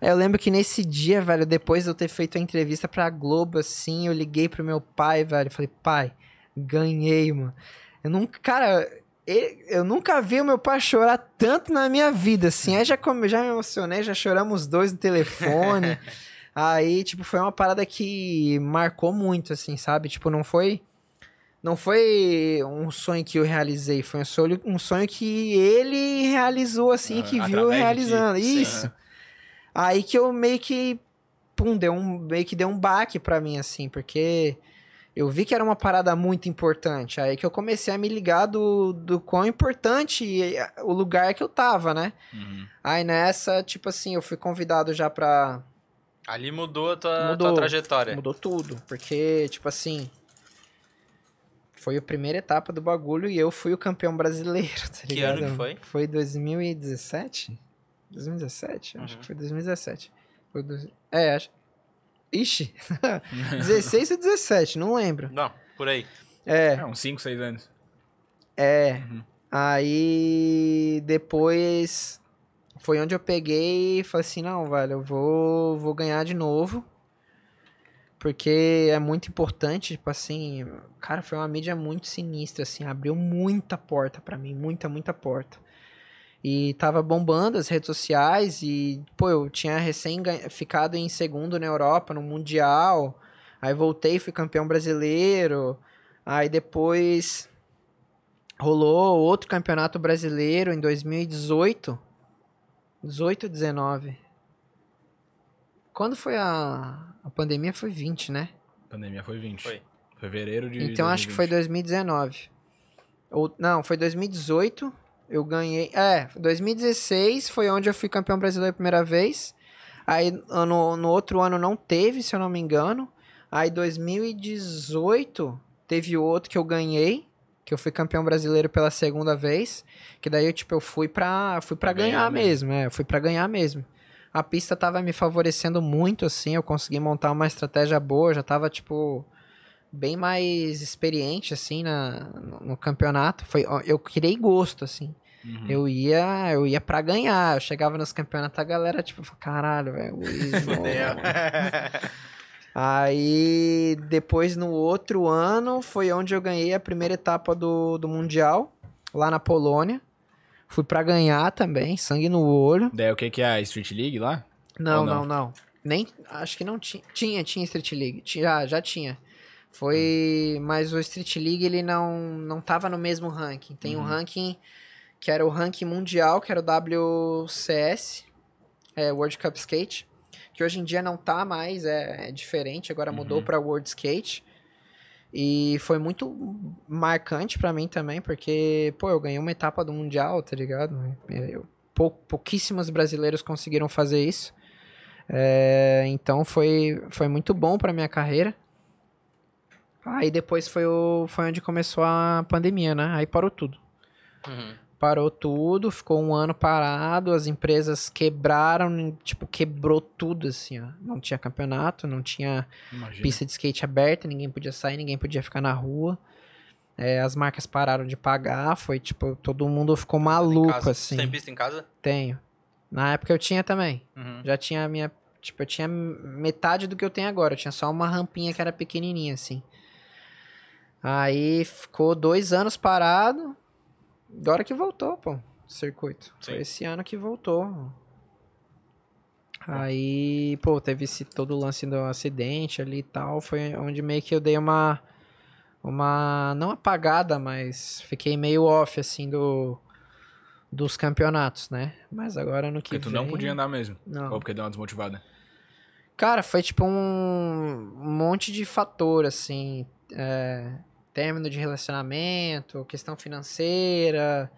Eu lembro que nesse dia, velho, depois de eu ter feito a entrevista pra Globo, assim, eu liguei pro meu pai, velho, falei, pai, ganhei, mano. Eu nunca, cara, eu nunca vi o meu pai chorar tanto na minha vida, assim. Aí já, já me emocionei, já choramos os dois no telefone. Aí, tipo, foi uma parada que marcou muito, assim, sabe? Tipo, não foi. Não foi um sonho que eu realizei, foi um sonho, um sonho que ele realizou, assim, Ah, que viu eu de ti. realizando. Sim. Isso. Aí que eu meio que. Pum, deu um, meio que deu um baque pra mim, assim, porque eu vi que era uma parada muito importante. Aí que eu comecei a me ligar do, do quão importante eh, o lugar que eu tava, né? Uhum. Aí nessa, tipo assim, eu fui convidado já pra. Ali mudou a tua, Mudou. tua trajetória. Mudou tudo. Porque, tipo assim. Foi a primeira etapa do bagulho e eu fui o campeão brasileiro, tá Que ano que foi? Foi 2017? 2017? Acho Uhum. que foi 2017. Foi dois- É, acho. Ixi! 16 ou 17, não lembro. Não, por aí. É, É, uns 5, 6 anos. é. Uhum. Aí depois foi onde eu peguei e falei assim, não, velho, eu vou, vou ganhar de novo. Porque é muito importante, tipo assim, cara, foi uma mídia muito sinistra, assim, abriu muita porta pra mim, muita, muita porta. E tava bombando as redes sociais e, pô, eu tinha recém ficado em segundo na Europa, no Mundial. Aí voltei, fui campeão brasileiro. Aí depois rolou outro campeonato brasileiro em 2018. 18 ou 19? Quando foi a, a pandemia? Foi 20, né? A pandemia foi 20. Foi. Fevereiro de Então acho que foi 2019. Ou, não, foi 2018. Eu ganhei. É, 2016 foi onde eu fui campeão brasileiro a primeira vez. Aí no, no outro ano não teve, se eu não me engano. Aí 2018 teve outro que eu ganhei. Que eu fui campeão brasileiro pela segunda vez. Que daí eu, tipo, eu fui pra, fui pra Pra ganhar, ganhar mesmo. É, eu fui pra ganhar mesmo. A pista tava me favorecendo muito, assim. Eu consegui montar uma estratégia boa. Já tava, tipo bem mais experiente, assim, na, no, campeonato. Foi, eu criei gosto, assim. Uhum. Eu ia eu ia pra ganhar. Eu chegava nos campeonatos, a galera, tipo, caralho, velho, Luiz, não." Fudeu. Aí, depois, no outro ano, foi onde eu ganhei a primeira etapa do, do Mundial, lá na Polônia. Fui pra ganhar também, sangue no olho. Daí o que que é a Street League lá? Não, não, não? não, Nem, acho que não tinha. Tinha, tinha Street League. Tinha, já, já tinha. Foi, mas o Street League ele não não tava no mesmo ranking. Tem um Uhum. ranking que era o ranking mundial, que era o WCS, é, World Cup Skate, que hoje em dia não tá mais, é, é diferente, agora mudou Uhum. pra World Skate. E foi muito marcante pra mim também, porque, pô, eu ganhei uma etapa do Mundial, tá ligado? Eu, pou- pouquíssimos brasileiros conseguiram fazer isso. É, então foi, foi muito bom pra minha carreira. Aí depois foi, o, foi onde começou a pandemia, né? Aí parou tudo. Uhum. Parou tudo, ficou um ano parado, as empresas quebraram, tipo, quebrou tudo, assim, ó. Não tinha campeonato, não tinha Imagina. pista de skate aberta, ninguém podia sair, ninguém podia ficar na rua. É, as marcas pararam de pagar, foi tipo, todo mundo ficou maluco, casa. assim. Você tem pista em casa? Tenho. Na época eu tinha também. Uhum. Já tinha a minha. Tipo, eu tinha metade do que eu tenho agora. Eu tinha só uma rampinha que era pequenininha, assim. Aí ficou dois anos parado. Agora que voltou, pô, o circuito. Foi Sim. esse ano que voltou. Aí, pô, teve esse todo o lance do acidente ali e tal. Foi onde meio que eu dei uma. Uma. Não apagada, mas fiquei meio off, assim, do. Dos campeonatos, né? Mas agora no que Porque tu vem... não podia andar mesmo. Não. Ou porque deu uma desmotivada. Cara, foi tipo um, um monte de fator, assim. É, término de relacionamento, questão financeira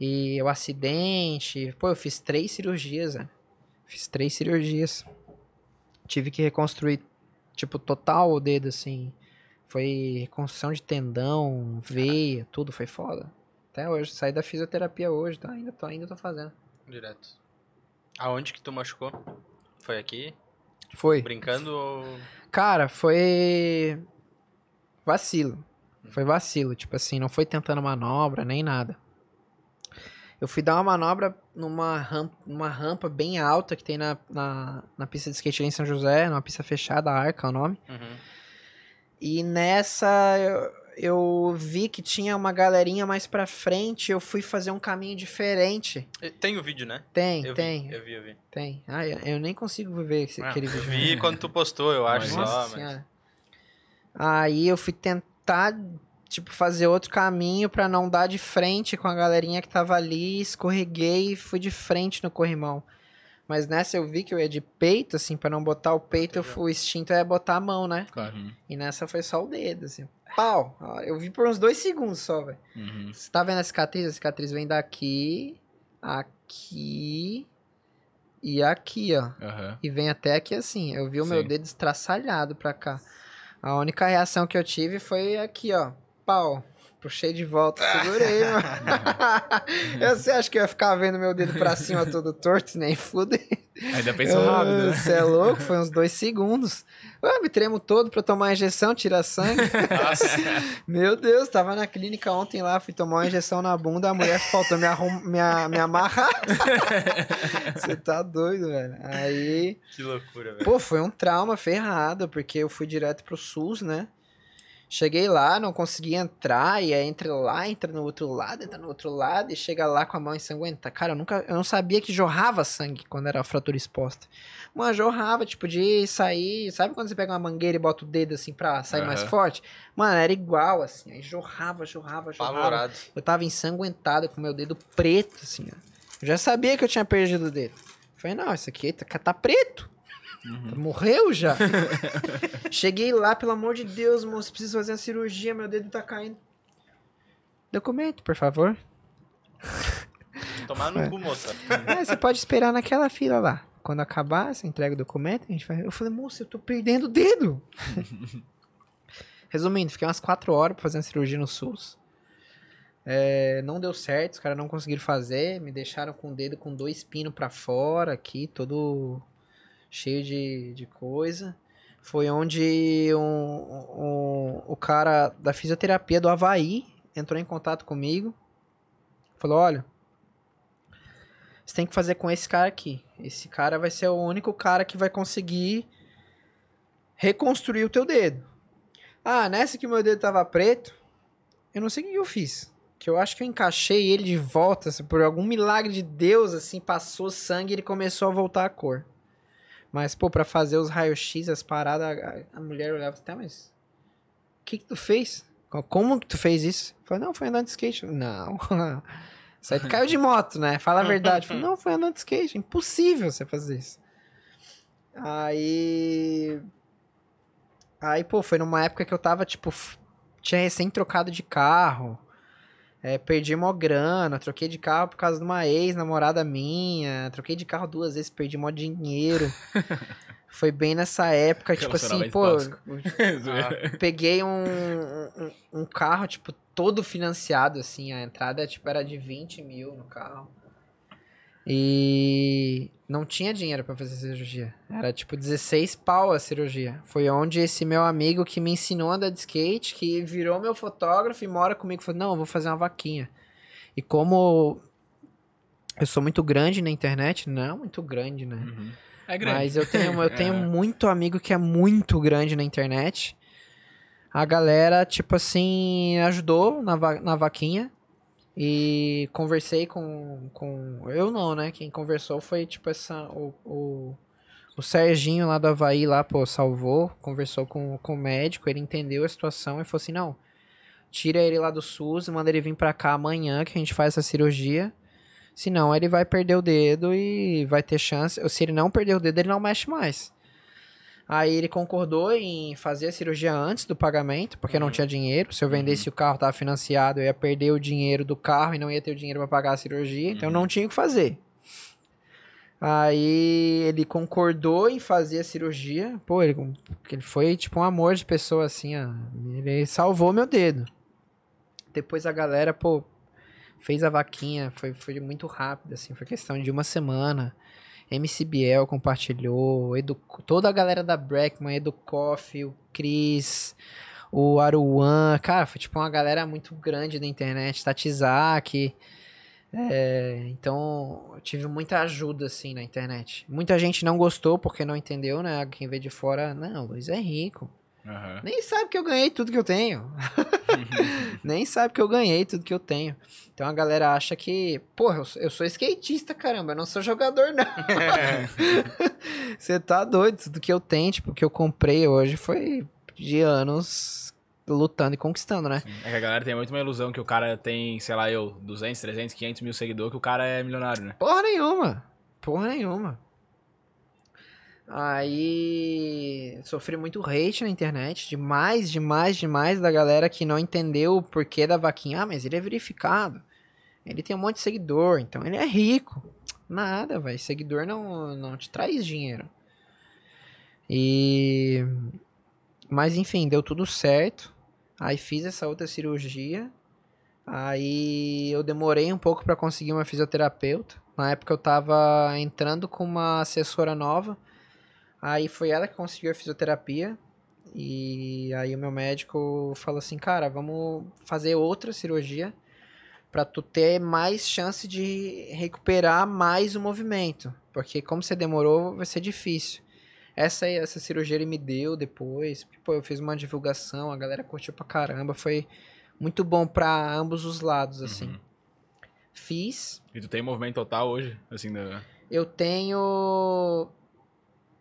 e o acidente. Pô, eu fiz três cirurgias, velho. Fiz três cirurgias. Tive que reconstruir, tipo, total o dedo, assim. Foi reconstrução de tendão, veia, tudo, foi foda. Até hoje, saí da fisioterapia hoje, tá? Ainda tô, ainda tô fazendo. Direto. Aonde que tu machucou? Foi aqui? Foi. Brincando ou... Cara, foi vacilo. Foi vacilo, tipo assim, não foi tentando manobra nem nada. Eu fui dar uma manobra numa rampa, numa rampa bem alta que tem na, na, na pista de skate em São José, numa pista fechada, Arca é o nome. Uhum. E nessa eu, eu vi que tinha uma galerinha mais pra frente, eu fui fazer um caminho diferente. Tem o vídeo, né? Tem, eu tem, Vi, eu vi, eu vi. tem. Ah, eu, eu nem consigo ver esse, Ah, aquele eu vídeo. vi quando tu postou, eu acho Nossa só, mas... senhora. Aí eu fui tentar, tipo, fazer outro caminho pra não dar de frente com a galerinha que tava ali, escorreguei e fui de frente no corrimão. Mas nessa eu vi que eu ia de peito, assim, pra não botar o peito, eu fui, o instinto é botar a mão, né? Claro. E nessa foi só o dedo, assim. Pau! Eu vi por uns dois segundos só, velho. Uhum. Você tá vendo a cicatriz? A cicatriz vem daqui, aqui e aqui, ó. Aham. E vem até aqui assim. Eu vi o meu Sim. dedo estraçalhado pra cá. A única reação que eu tive foi aqui, ó. Pau. Puxei de volta, segurei, mano. eu sei, acho que eu ia ficar vendo meu dedo pra cima todo torto, nem fuder. Ainda pensou rápido, né? Você é louco? Foi uns dois segundos. Eu me tremo todo pra tomar a injeção, tirar sangue. Meu Deus, tava na clínica ontem lá, fui tomar uma injeção na bunda, a mulher faltou me, arrum... me, a- me amarrar. Você tá doido, velho. Aí, Que loucura, velho. pô, foi um trauma ferrado, porque eu fui direto pro SUS, né? Cheguei lá, não consegui entrar, e aí entra lá, entra no outro lado, entra no outro lado, e chega lá com a mão ensanguentada. Cara, eu nunca, eu não sabia que jorrava sangue quando era a fratura exposta. Mas jorrava, tipo, de sair. Sabe quando você pega uma mangueira e bota o dedo assim pra sair mais Aham. forte? Mano, era igual, assim. Aí jorrava, jorrava, jorrava. Apavorado. Eu tava ensanguentado com meu dedo preto, assim, ó. Eu já sabia que eu tinha perdido o dedo. Falei, não, isso aqui tá, tá preto. Morreu já. Cheguei lá, pelo amor de Deus, moço, preciso fazer a cirurgia, meu dedo tá caindo. Documento, por favor. Tomar no cu, moça. Ah, você pode esperar naquela fila lá. Quando acabar, você entrega o documento, a gente vai. Eu falei, moça, eu tô perdendo o dedo. Resumindo, fiquei umas quatro horas pra fazer uma cirurgia no SUS. É, não deu certo, os caras não conseguiram fazer. Me deixaram com o dedo com dois pinos pra fora aqui, todo cheio de, de coisa. Foi onde um, um- o cara da fisioterapia do Havaí entrou em contato comigo. Falou: olha, você tem que fazer com esse cara aqui. Esse cara vai ser o único cara que vai conseguir reconstruir o teu dedo. Ah, nessa que meu dedo tava preto, eu não sei o que eu fiz. Que eu acho que eu encaixei ele de volta, por algum milagre de Deus, assim, passou sangue e ele começou a voltar a cor. Mas, pô, pra fazer os raios-x, as paradas, a, a mulher olhava assim, tá, mas o que que tu fez? Co- Como que tu fez isso? Falei, não, foi andando de skate. Não, isso aí tu caiu de moto, né? Fala a verdade. Falei, não, foi andando de skate, impossível você fazer isso. Aí... Aí, pô, foi numa época que eu tava, tipo, tinha recém trocado de carro. É, perdi mó grana, troquei de carro por causa de uma ex-namorada minha. Troquei de carro duas vezes, perdi mó dinheiro. Foi bem nessa época, tipo assim, pô, Relacionamento peguei um, um, um carro, tipo, todo financiado, assim, a entrada, tipo, era de 20 mil no carro. E não tinha dinheiro pra fazer cirurgia. Era, tipo, 16 pau a cirurgia. Foi onde esse meu amigo que me ensinou a andar de skate, que virou meu fotógrafo e mora comigo, falou, não, eu vou fazer uma vaquinha. E como eu sou muito grande na internet, não muito grande, né? Uhum. É grande. Mas eu tenho, eu tenho É. muito amigo que é muito grande na internet. A galera, tipo assim, ajudou na, va- na vaquinha. E conversei com, com. Eu não, né? Quem conversou foi, tipo, essa. O, o, o Serginho lá do Havaí, lá, pô, salvou. Conversou com, com o médico, ele entendeu a situação e falou assim: não, tira ele lá do SUS, manda ele vir pra cá amanhã que a gente faz essa cirurgia. Senão ele vai perder o dedo e vai ter chance. ou Se ele não perder o dedo, ele não mexe mais. Aí ele concordou em fazer a cirurgia antes do pagamento, porque não Uhum. tinha dinheiro. Se eu vendesse o carro, tava financiado, eu ia perder o dinheiro do carro e não ia ter o dinheiro para pagar a cirurgia, então Uhum. não tinha o que fazer. Aí ele concordou em fazer a cirurgia. Pô, ele, ele foi tipo um amor de pessoa assim, ó. Ele salvou meu dedo. Depois a galera, pô, fez a vaquinha, foi, foi muito rápido, assim, foi questão de uma semana. MCBL compartilhou, Edu, toda a galera da Breckman, Edu Coffee, o Chris, o Aruan, cara, foi tipo uma galera muito grande da internet, Tatizak. É, então, eu tive muita ajuda, assim, na internet. Muita gente não gostou porque não entendeu, né? Quem vê de fora, não, Luiz é rico. Aham. Nem sabe que eu ganhei tudo que eu tenho. Nem sabe que eu ganhei tudo que eu tenho. Então a galera acha que, porra, eu sou, eu sou skatista, caramba, eu não sou jogador, não. Você tá doido, tudo que eu tenho, tipo, que eu comprei hoje foi de anos lutando e conquistando, né? É que a galera tem muito uma ilusão que o cara tem, sei lá, eu, 200, 300, 500 mil seguidores, que o cara é milionário, né? Porra nenhuma. Porra nenhuma. Aí sofri muito hate na internet, demais, demais, demais da galera que não entendeu o porquê da vaquinha. Ah, mas ele é verificado. Ele tem um monte de seguidor, então ele é rico. Nada, velho. Seguidor não, não te traz dinheiro. E. Mas enfim, deu tudo certo. Aí fiz essa outra cirurgia. Aí eu demorei um pouco pra conseguir uma fisioterapeuta. Na época eu tava entrando com uma assessora nova. Aí foi ela que conseguiu a fisioterapia. E aí o meu médico falou assim, cara, vamos fazer outra cirurgia pra tu ter mais chance de recuperar mais o movimento, porque como você demorou, vai ser difícil. Essa essa cirurgia ele me deu depois, pô, eu fiz uma divulgação, a galera curtiu pra caramba, foi muito bom pra ambos os lados assim. Uhum. Fiz, E tu tem movimento total hoje, assim, da... eu tenho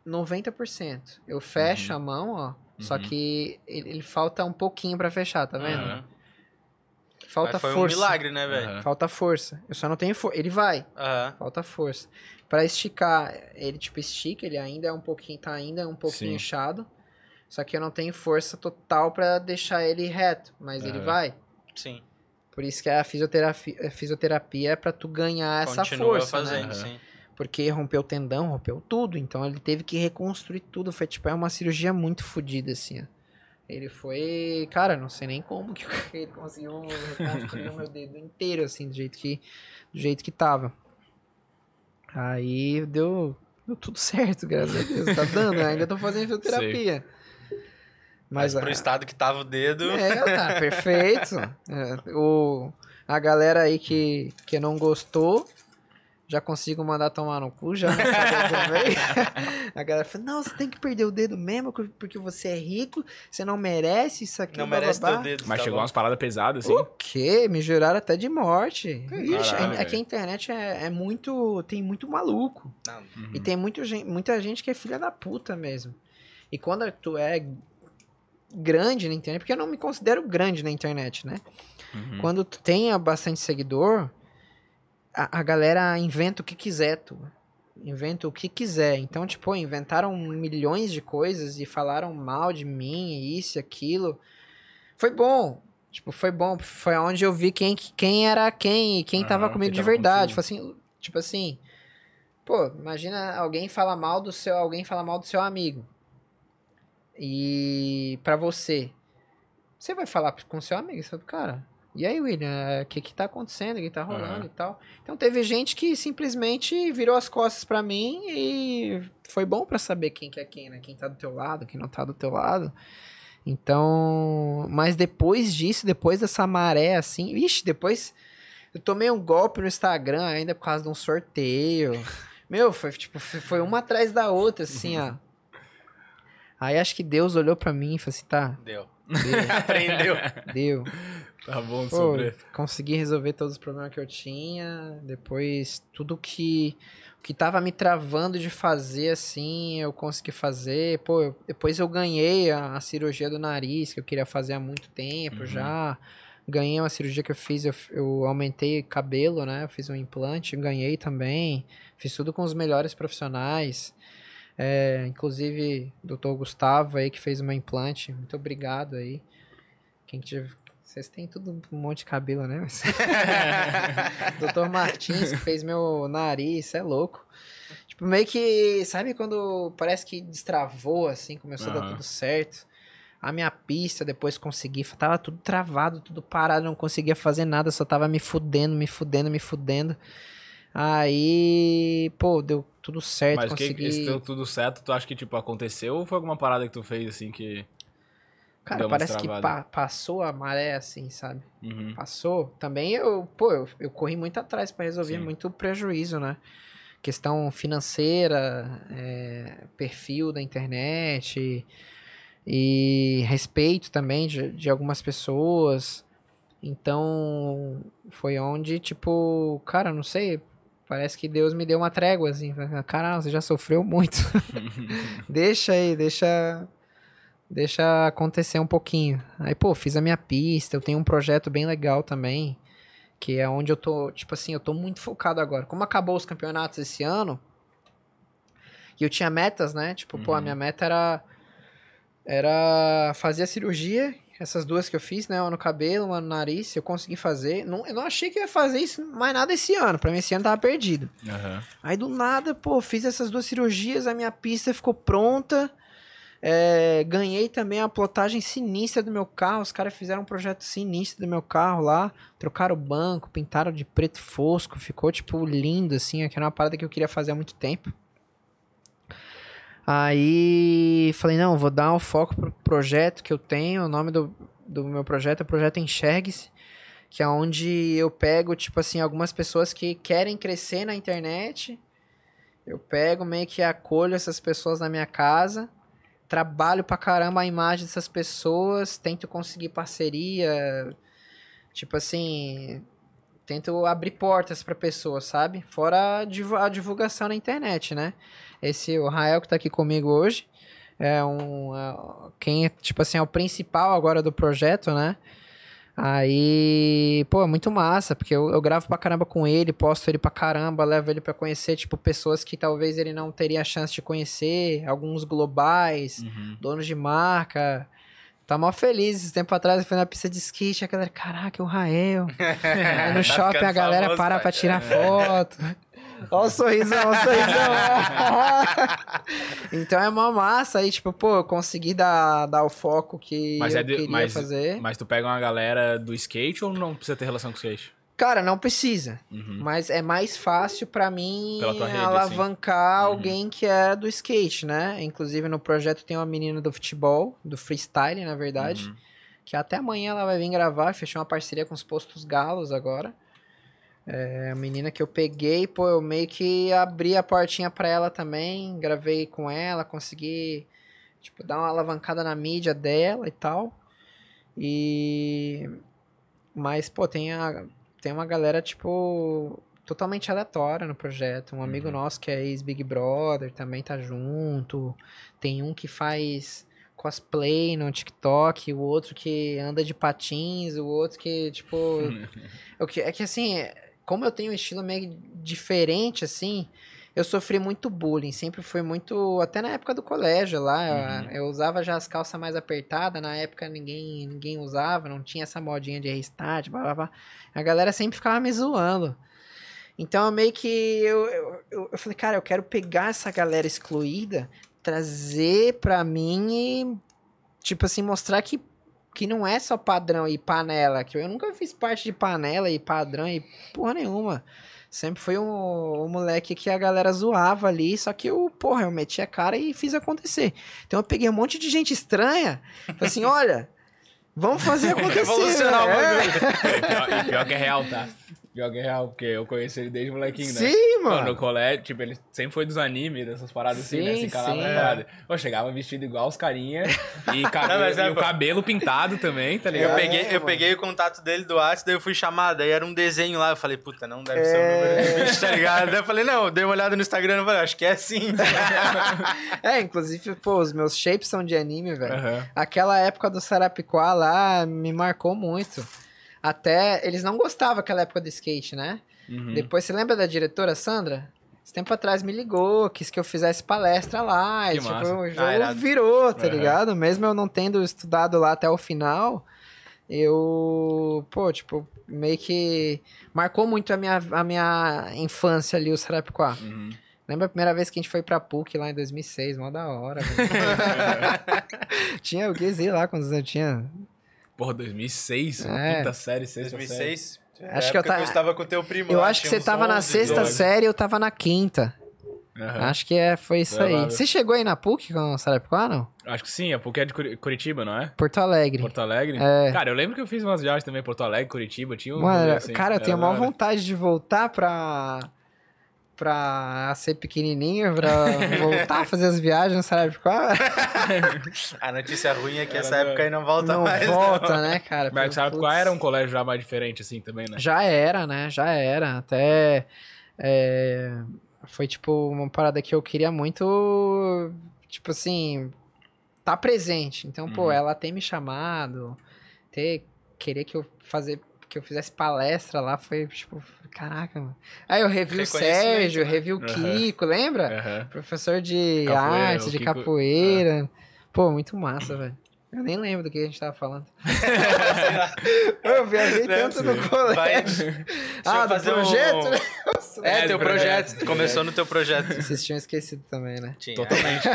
90%. Eu fecho Uhum. a mão, ó. Só Uhum. que ele, ele falta um pouquinho pra fechar, tá vendo? Aham. Falta Mas foi força. um milagre, né, velho? Falta força. Eu só não tenho força. Ele vai, falta força. Pra esticar, ele tipo estica, ele ainda é um pouquinho, tá ainda um pouquinho Sim. inchado. Só que eu não tenho força total pra deixar ele reto, mas ele vai. Sim. Por isso que a fisioterapia, a fisioterapia é pra tu ganhar essa Continua força, fazendo, né? Sim. Porque rompeu o tendão, rompeu tudo, então ele teve que reconstruir tudo. Foi tipo, é uma cirurgia muito fodida, assim, ó. Ele foi. Cara, não sei nem como que ele conseguiu reconstruir o meu dedo inteiro, assim, do jeito que, do jeito que tava. Aí deu, deu tudo certo, graças a Deus. Tá dando, né? ainda tô fazendo fisioterapia. Mas, Mas, pro a- estado que tava o dedo. é, tá perfeito. É, o, a galera aí que, que não gostou, já consigo mandar tomar no cu, já. né? Também. a galera fala, não, você tem que perder o dedo mesmo, porque você é rico, você não merece isso aqui. Não blá, blá, merece blá." teu dedo. Mas tá chegou bom. umas paradas pesadas, assim. O quê? Me juraram até de morte. Ixi, Caralho, é, é que a internet é, é muito. Tem muito maluco. Uhum. E tem muito, muita gente que é filha da puta mesmo. E quando tu é grande na internet, porque eu não me considero grande na internet, né? Uhum. Quando tu tenha bastante seguidor, a, a galera inventa o que quiser, tu. Inventa o que quiser. Então, tipo, inventaram milhões de coisas e falaram mal de mim, isso e aquilo. Foi bom. Tipo, foi bom. Foi onde eu vi quem, quem era quem e quem tava Aham, comigo de tava verdade. contigo. Tipo assim, tipo assim, pô, imagina alguém falar mal do seu, alguém falar mal do seu amigo. E pra você, você vai falar com seu amigo, sabe, cara? E aí, William, o que que tá acontecendo? O que tá rolando Aham. e tal? Então teve gente que simplesmente virou as costas pra mim e foi bom pra saber quem que é quem, né? Quem tá do teu lado, quem não tá do teu lado. Então, mas depois disso, depois dessa maré assim, vixe, depois eu tomei um golpe no Instagram ainda por causa de um sorteio. Meu, foi tipo, foi uma atrás da outra, assim, ó. Aí acho que Deus olhou pra mim e falou assim, tá, Deu. Deu, Aprendeu. deu. Tá bom Pô, sofrer. consegui resolver todos os problemas que eu tinha. Depois, tudo que o que tava me travando de fazer assim, eu consegui fazer. Pô, eu- depois eu ganhei a, a cirurgia do nariz que eu queria fazer há muito tempo Uhum. já. Ganhei uma cirurgia que eu fiz, eu, eu aumentei cabelo, né? Eu fiz um implante, ganhei também. Fiz tudo com os melhores profissionais. É, inclusive, doutor Gustavo aí que fez o meu implante. Muito obrigado aí. Quem tiver. Vocês têm tudo um monte de cabelo, né? Mas- doutor Martins que fez meu nariz, é louco. Tipo, meio que. Sabe quando parece que destravou, assim, começou a dar tudo certo? A minha pista, depois consegui. Tava tudo travado, tudo parado, não conseguia fazer nada, só tava me fudendo, me fudendo, me fudendo. Aí, pô, deu tudo certo, Mas que, consegui. isso deu tudo certo, tu acha que, tipo, aconteceu ou foi alguma parada que tu fez, assim, que... Cara, parece que pa- passou a maré, assim, sabe? Uhum. Passou. Também eu, pô, eu, eu corri muito atrás pra resolver Sim. muito prejuízo, né? Questão financeira, é, perfil da internet e respeito também de, de algumas pessoas. Então, foi onde, tipo, cara, não sei, parece que Deus me deu uma trégua, assim. Caralho, você já sofreu muito. deixa aí, deixa deixa acontecer um pouquinho. Aí, pô, fiz a minha pista, eu tenho um projeto bem legal também, que é onde eu tô, tipo assim, eu tô muito focado agora. Como acabou os campeonatos esse ano, e eu tinha metas, né? Tipo, pô, a Uhum. minha meta era era fazer a cirurgia, essas duas que eu fiz, né? Uma no cabelo, uma no nariz, eu consegui fazer. Não, eu não achei que eu ia fazer isso mais nada esse ano, pra mim esse ano tava perdido. Aham. Aí do nada, pô, fiz essas duas cirurgias, a minha pista ficou pronta. É, ganhei também a plotagem sinistra do meu carro. Os caras fizeram um projeto sinistro do meu carro lá. Trocaram o banco, pintaram de preto fosco. Ficou, tipo, lindo, assim. Que era uma parada que eu queria fazer há muito tempo. Aí falei, não, vou dar um foco pro projeto que eu tenho. O nome do, do meu projeto é Projeto Enxergue-se. Que é onde eu pego, tipo assim, algumas pessoas que querem crescer na internet. Eu pego, meio que acolho essas pessoas na minha casa. Trabalho pra caramba a imagem dessas pessoas. Tento conseguir parceria. Tipo assim. Tento abrir portas pra pessoas, sabe? Fora a divulgação na internet, né? Esse, o Rael que tá aqui comigo hoje. É um. é, quem é, tipo assim, é o principal agora do projeto, né? Aí, pô, é muito massa, porque eu, eu gravo pra caramba com ele, posto ele pra caramba, levo ele pra conhecer, tipo, pessoas que talvez ele não teria a chance de conhecer, alguns globais, Uhum. donos de marca. Tá mó feliz. Esse tempo atrás eu fui na pista de skate, a galera, caraca, é o Rael. Aí no Tá shopping a galera famoso, para pai. pra tirar foto. Ó o sorrisão, ó o sorrisão. então é uma massa aí, tipo, pô, eu consegui dar, dar o foco que Mas, eu é de- queria mas, fazer. mas tu pega uma galera do skate ou não precisa ter relação com skate? Cara, não precisa. Uhum. Mas é mais fácil pra mim rede, assim. alavancar Uhum. alguém que é do skate, né? Inclusive no projeto tem uma menina do futebol, do freestyle, na verdade. Uhum. Que até amanhã ela vai vir gravar, fechou uma parceria com os Postos Galos agora. É a menina que eu peguei, pô, eu meio que abri a portinha pra ela também, gravei com ela, consegui, tipo, dar uma alavancada na mídia dela e tal. E... Mas, pô, tem, a, tem uma galera, tipo, totalmente aleatória no projeto. Um amigo Uhum. nosso que é ex-Big Brother também tá junto. Tem um que faz cosplay no TikTok, o outro que anda de patins, o outro que, tipo. o que, é que assim, como eu tenho um estilo meio diferente, assim, eu sofri muito bullying. Sempre foi muito. Até na época do colégio lá. Uhum. Eu usava já as calças mais apertadas. Na época ninguém, ninguém usava, não tinha essa modinha de restart, blá blá blá. A galera sempre ficava me zoando. Então, eu meio que eu, eu, eu, eu falei, cara, eu quero pegar essa galera excluída, trazer pra mim e, tipo assim, mostrar que, que não é só padrão e panela. Que eu nunca fiz parte de panela e padrão e porra nenhuma. Sempre foi um, um moleque que a galera zoava ali, só que eu, porra, eu meti a cara e fiz acontecer. Então eu peguei um monte de gente estranha, falei assim, olha, vamos fazer acontecer. Revolucionar o né? E pior que é real, tá? É real, porque eu conheci ele desde molequinho, né? Sim, Mano, mano. no colégio, tipo, ele sempre foi dos animes, dessas paradas assim, né? Sim, Se calava sim. parada. Eu chegava vestido igual os carinha e, cabelo, Não, é, e o cabelo pintado também, tá Eu, ligado? É, peguei, eu mano. peguei o contato dele do WhatsApp, daí eu fui chamar, daí era um desenho lá. Eu falei, puta, não deve ser o É. número do bicho, tá ligado? Daí eu falei, não, eu dei uma olhada no Instagram e falei, acho que é assim. É, inclusive, pô, os meus shapes são de anime, velho. Aham. Aquela época do Sarapiquá lá me marcou muito. Até eles não gostavam daquela época do skate, né? Uhum. Depois, você lembra da diretora Sandra? esse tempo atrás me ligou, quis que eu fizesse palestra lá. Que e, tipo, massa. o Ah, jogo irado. virou, tá Aham. ligado? Mesmo eu não tendo estudado lá até o final, eu, pô, tipo, meio que marcou muito a minha, a minha infância ali, o Sarapiquá. Uhum. Lembra a primeira vez que a gente foi pra PUC lá em 2006? Mó da hora. tinha o sei lá quantos eu tinha. Porra, 2006? É. Quinta série, sexta 2006? Acho que eu ta- estava com o teu primo Eu lá, acho que você uns tava na 11, sexta 12. série, eu tava na quinta. série. Aham. Acho que é, foi isso aí. Você chegou aí na PUC com o Sarapiquá, não? Acho que sim, é porque é de Curi- Curitiba, não é? Porto Alegre. Porto Alegre? É. Cara, eu lembro que eu fiz umas viagens também, Porto Alegre, Curitiba, tinha um Mano, assim, cara, eu tenho da maior vontade de voltar pra. Pra ser pequenininho, pra voltar a fazer as viagens Sarapiquá. A notícia ruim é que essa Era- época aí não volta Não mais. volta, né, cara? Mas sabe Putz. qual era um colégio já mais diferente, assim, também, né? Já era, né? Já era. Até. é, Foi tipo uma parada que eu queria muito. Tipo assim. Tá presente. Então, pô, Uhum. ela tem me chamado. Ter. Querer que eu fazer. Que eu fizesse palestra lá foi tipo. Caraca, mano. Aí eu revi o Sérgio, né? revi o. Kiko, lembra? Aham. Professor de Capoeira, arte, de Kiko- capoeira. Pô, muito massa, velho. Eu nem lembro do que a gente tava falando. eu viajei tanto no colégio. Vai... Ah, do fazer um- projeto, né? Nossa, É, É, teu projeto. projeto. Começou no teu projeto. Vocês tinham esquecido também, né? Tinha. Totalmente.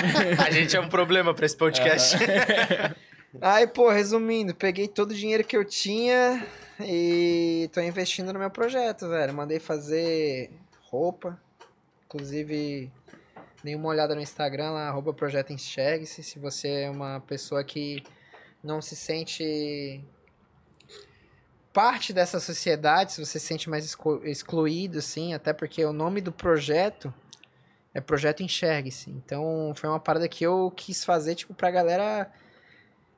A gente é um problema pra esse podcast. Aí, pô, resumindo, peguei todo o dinheiro que eu tinha e tô investindo no meu projeto, velho. Mandei fazer roupa. Inclusive, dei uma olhada no Instagram lá, arroba projeto enxergue-se. Se você é uma pessoa que não se sente parte dessa sociedade, se você se sente mais exclu- excluído, assim, até porque o nome do projeto é Projeto Enxergue-se. Então, foi uma parada que eu quis fazer, tipo, pra galera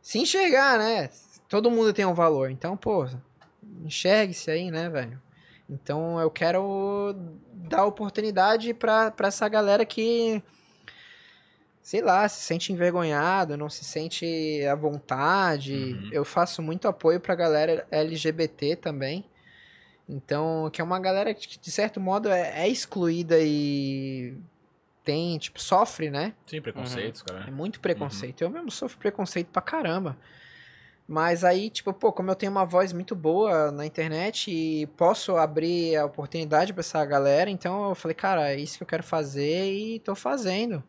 se enxergar, né? Todo mundo tem um valor. Então, pô, enxergue-se aí, né, velho? Então, eu quero dar oportunidade pra, pra essa galera que, sei lá, se sente envergonhado, não se sente à vontade. Uhum. Eu faço muito apoio pra galera LGBT também. Então, que é uma galera que, de certo modo, é, é excluída e tem, tipo, sofre, né? Sim, preconceitos, É cara. muito preconceito. Eu mesmo sofro preconceito pra caramba. Mas aí, tipo, pô, como eu tenho uma voz muito boa na internet e posso abrir a oportunidade pra essa galera, então eu falei, cara, é isso que eu quero fazer e tô fazendo.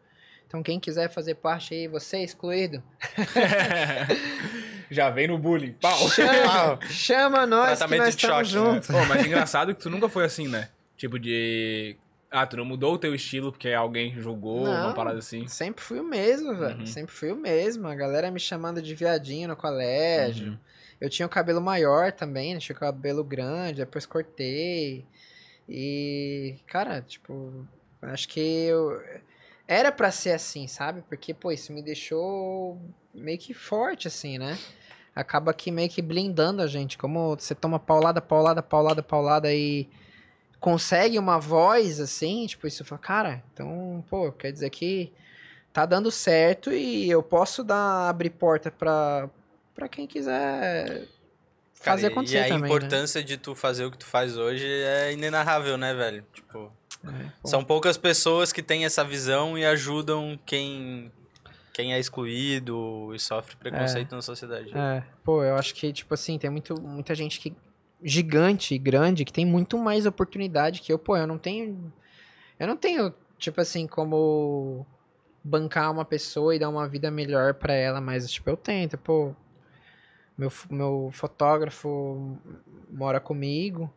Então quem quiser fazer parte aí, você excluído, Já vem no bullying. Pau. chama, chama nós que nós de estamos choque, né? juntos. Pô, mas engraçado que tu nunca foi assim, né? Tipo de. Ah, tu não mudou o teu estilo porque alguém julgou, uma Não. parada assim. Sempre fui o mesmo, velho. Uhum. Sempre fui o mesmo. A galera me chamando de viadinho no colégio. Uhum. Eu tinha o cabelo maior também, né? tinha o cabelo grande, depois cortei. E, cara, tipo, acho que eu. Era pra ser assim, sabe? Porque, pô, isso me deixou meio que forte, assim, né? Acaba que meio que blindando a gente. Como você toma paulada, paulada, paulada, paulada e consegue uma voz, assim, tipo, isso fala, cara, então, pô, quer dizer que tá dando certo e eu posso dar, abrir porta pra, pra quem quiser fazer Cara, acontecer e a também, né? importância de tu fazer o que tu faz hoje é inenarrável, né, velho? Tipo, É, são poucas pessoas que têm essa visão e ajudam quem quem é excluído e sofre preconceito na sociedade. É, pô, eu acho que, tipo assim, tem muito, muita gente que. Gigante, grande, que tem muito mais oportunidade que eu. Pô, eu não tenho. Eu não tenho, tipo assim, como bancar uma pessoa e dar uma vida melhor pra ela, mas, tipo, eu tento, pô. Meu, meu fotógrafo mora comigo.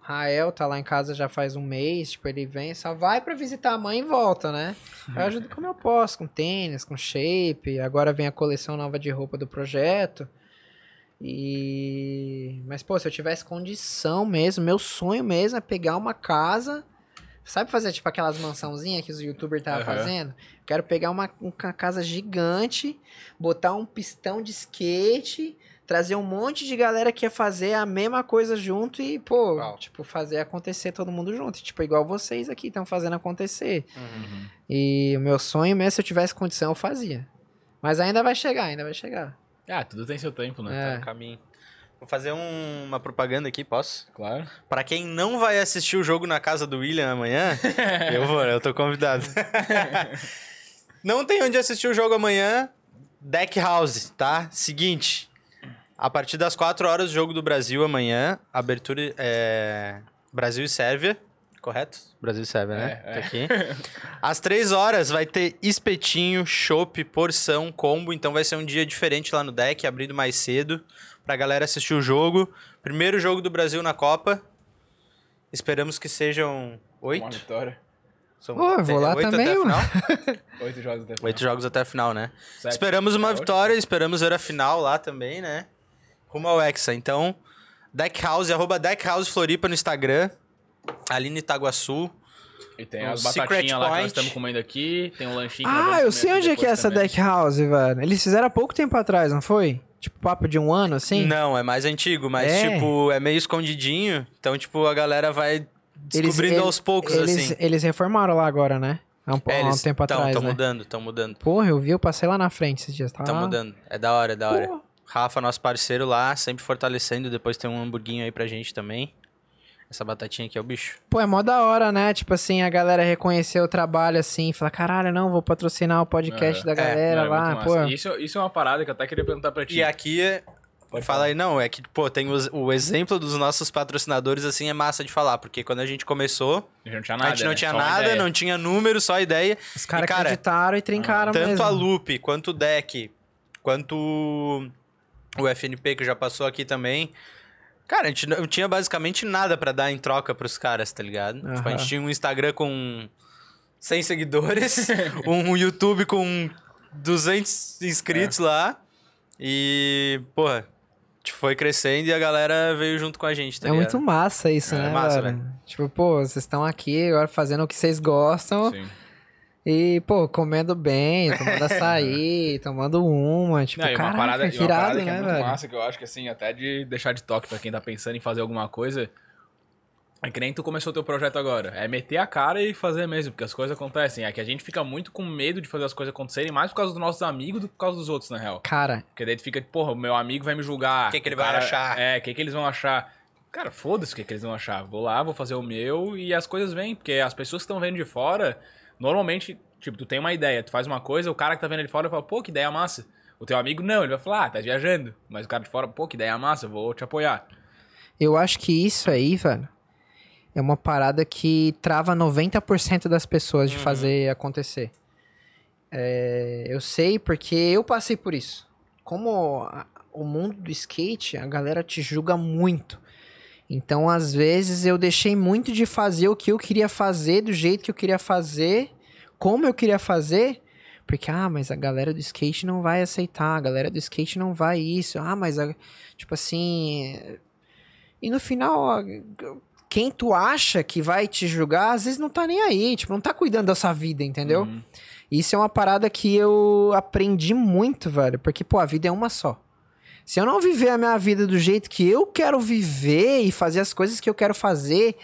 Rael tá lá em casa já faz um mês, tipo, ele vem, só vai pra visitar a mãe e volta, né? Eu ajudo como eu posso, com tênis, com shape. Agora vem a coleção nova de roupa do projeto. E. Mas, pô, se eu tivesse condição mesmo, meu sonho mesmo é pegar uma casa. Sabe fazer tipo aquelas mansãozinhas que os youtubers estavam Aham. fazendo? Quero pegar uma, uma casa gigante, botar um pistão de skate, trazer um monte de galera que ia fazer a mesma coisa junto e, pô, Uau. tipo, fazer acontecer todo mundo junto. Tipo, igual vocês aqui estão fazendo acontecer. Uhum. E o meu sonho mesmo, se eu tivesse condição, eu fazia. Mas ainda vai chegar, ainda vai chegar. Ah, tudo tem seu tempo, né? É. Tá no caminho. Vou fazer um- uma propaganda aqui, posso? Claro. Pra quem não vai assistir o jogo na casa do William amanhã, eu vou, eu tô convidado. não tem onde assistir o jogo amanhã, Deck House, tá? Seguinte, a partir das 4 horas, jogo do Brasil amanhã, abertura é... Brasil e Sérvia, correto? Brasil e Sérvia, né? É, é. Tá aqui. Às 3 horas vai ter espetinho, chopp, porção, combo, então vai ser um dia diferente lá no deck, abrindo mais cedo, pra galera assistir o jogo. Primeiro jogo do Brasil na Copa. Esperamos que sejam Uma oito. vitória. São Ô, eu vou lá oito também, até a mano. final. Oito jogos até o final. Oito jogos até a final, né? Sete. Esperamos uma É, vitória, esperamos ver a final lá também, né? Rumo ao Hexa. Então, Deck House, arroba Deck House Floripa no Instagram. Ali no Itaguaçu. E tem Um as batatinhas lá que nós estamos comendo aqui. Tem um lanchinho que Ah, eu sei onde é que é essa também. Deck House, velho. Eles fizeram há pouco tempo atrás, não foi? Tipo, papo de um ano, assim? Não, é mais antigo, mas, É. tipo, é meio escondidinho. Então, tipo, a galera vai descobrindo ele- aos poucos, eles, assim. Eles reformaram lá agora, né? Há um, É, há um eles tempo tão, atrás, tão né? mudando, estão mudando. Porra, eu vi, eu passei lá na frente esses dias. Tá Estão mudando. É da hora, é da hora. Rafa, nosso parceiro lá, sempre fortalecendo. Depois tem um hamburguinho aí pra gente também. Essa batatinha aqui é o bicho. Pô, é mó da hora, né? Tipo assim, a galera reconhecer o trabalho assim, falar, caralho, não, vou patrocinar o podcast É, da é, galera Não, é lá, pô. Isso, isso é uma parada que eu até queria perguntar pra ti. E aqui, é- Pode fala falar. aí, não, é que, pô, tem os- o exemplo dos nossos patrocinadores, assim, é massa de falar. Porque quando a gente começou, A gente não tinha nada. não né? tinha nada, não tinha número, só ideia. Os caras cara, acreditaram e trincaram Tanto mesmo. a Loop, quanto o Deck, quanto o FNP, que já passou aqui também. Cara, a gente não tinha basicamente nada pra dar em troca pros caras, tá ligado? Tipo, a gente tinha um Instagram com 100 seguidores, um YouTube com 200 inscritos lá. E, porra, a gente foi crescendo e a galera veio junto com a gente, tá É ligado? muito massa isso, É né, massa, velho? Tipo, pô, vocês estão aqui agora fazendo o que vocês gostam Sim. E, pô, comendo bem, tomando açaí, tomando uma, tipo, Não, e uma caraca, parada, que e irado, parada que né, é muito velho? massa, que eu acho que assim, até de deixar de toque pra quem tá pensando em fazer alguma coisa. É que nem tu começou teu projeto agora. É meter a cara e fazer mesmo, porque as coisas acontecem. É que a gente fica muito com medo de fazer as coisas acontecerem, mais por causa dos nossos amigos do que por causa dos outros, na real. Cara, Porque daí tu fica, porra, o meu amigo vai me julgar. O que que ele o vai cara- achar? É, o que, que eles vão achar? Cara, foda-se o que, que eles vão achar. Vou lá, vou fazer o meu e as coisas vêm. Porque as pessoas que estão vendo de fora, normalmente, tipo, tu tem uma ideia, tu faz uma coisa, o cara que tá vendo de fora fala, pô, que ideia massa. O teu amigo não, ele vai falar, ah, tá viajando. Mas o cara de fora, pô, que ideia massa, eu vou te apoiar. eu acho que isso aí, velho, é uma parada que trava 90% das pessoas de Uhum. fazer acontecer. É, eu sei porque eu passei por isso. Como a- o mundo do skate, a galera te julga muito. Então, às vezes, eu deixei muito de fazer o que eu queria fazer, do jeito que eu queria fazer, como eu queria fazer, porque, ah, mas a galera do skate não vai aceitar, a galera do skate não vai isso, ah, mas, a- tipo assim. E no final, quem tu acha que vai te julgar, às vezes não tá nem aí, tipo, não tá cuidando da sua vida, entendeu? Uhum. Isso é uma parada que eu aprendi muito, velho. Porque, pô, a vida é uma só. Se eu não viver a minha vida do jeito que eu quero viver e fazer as coisas que eu quero fazer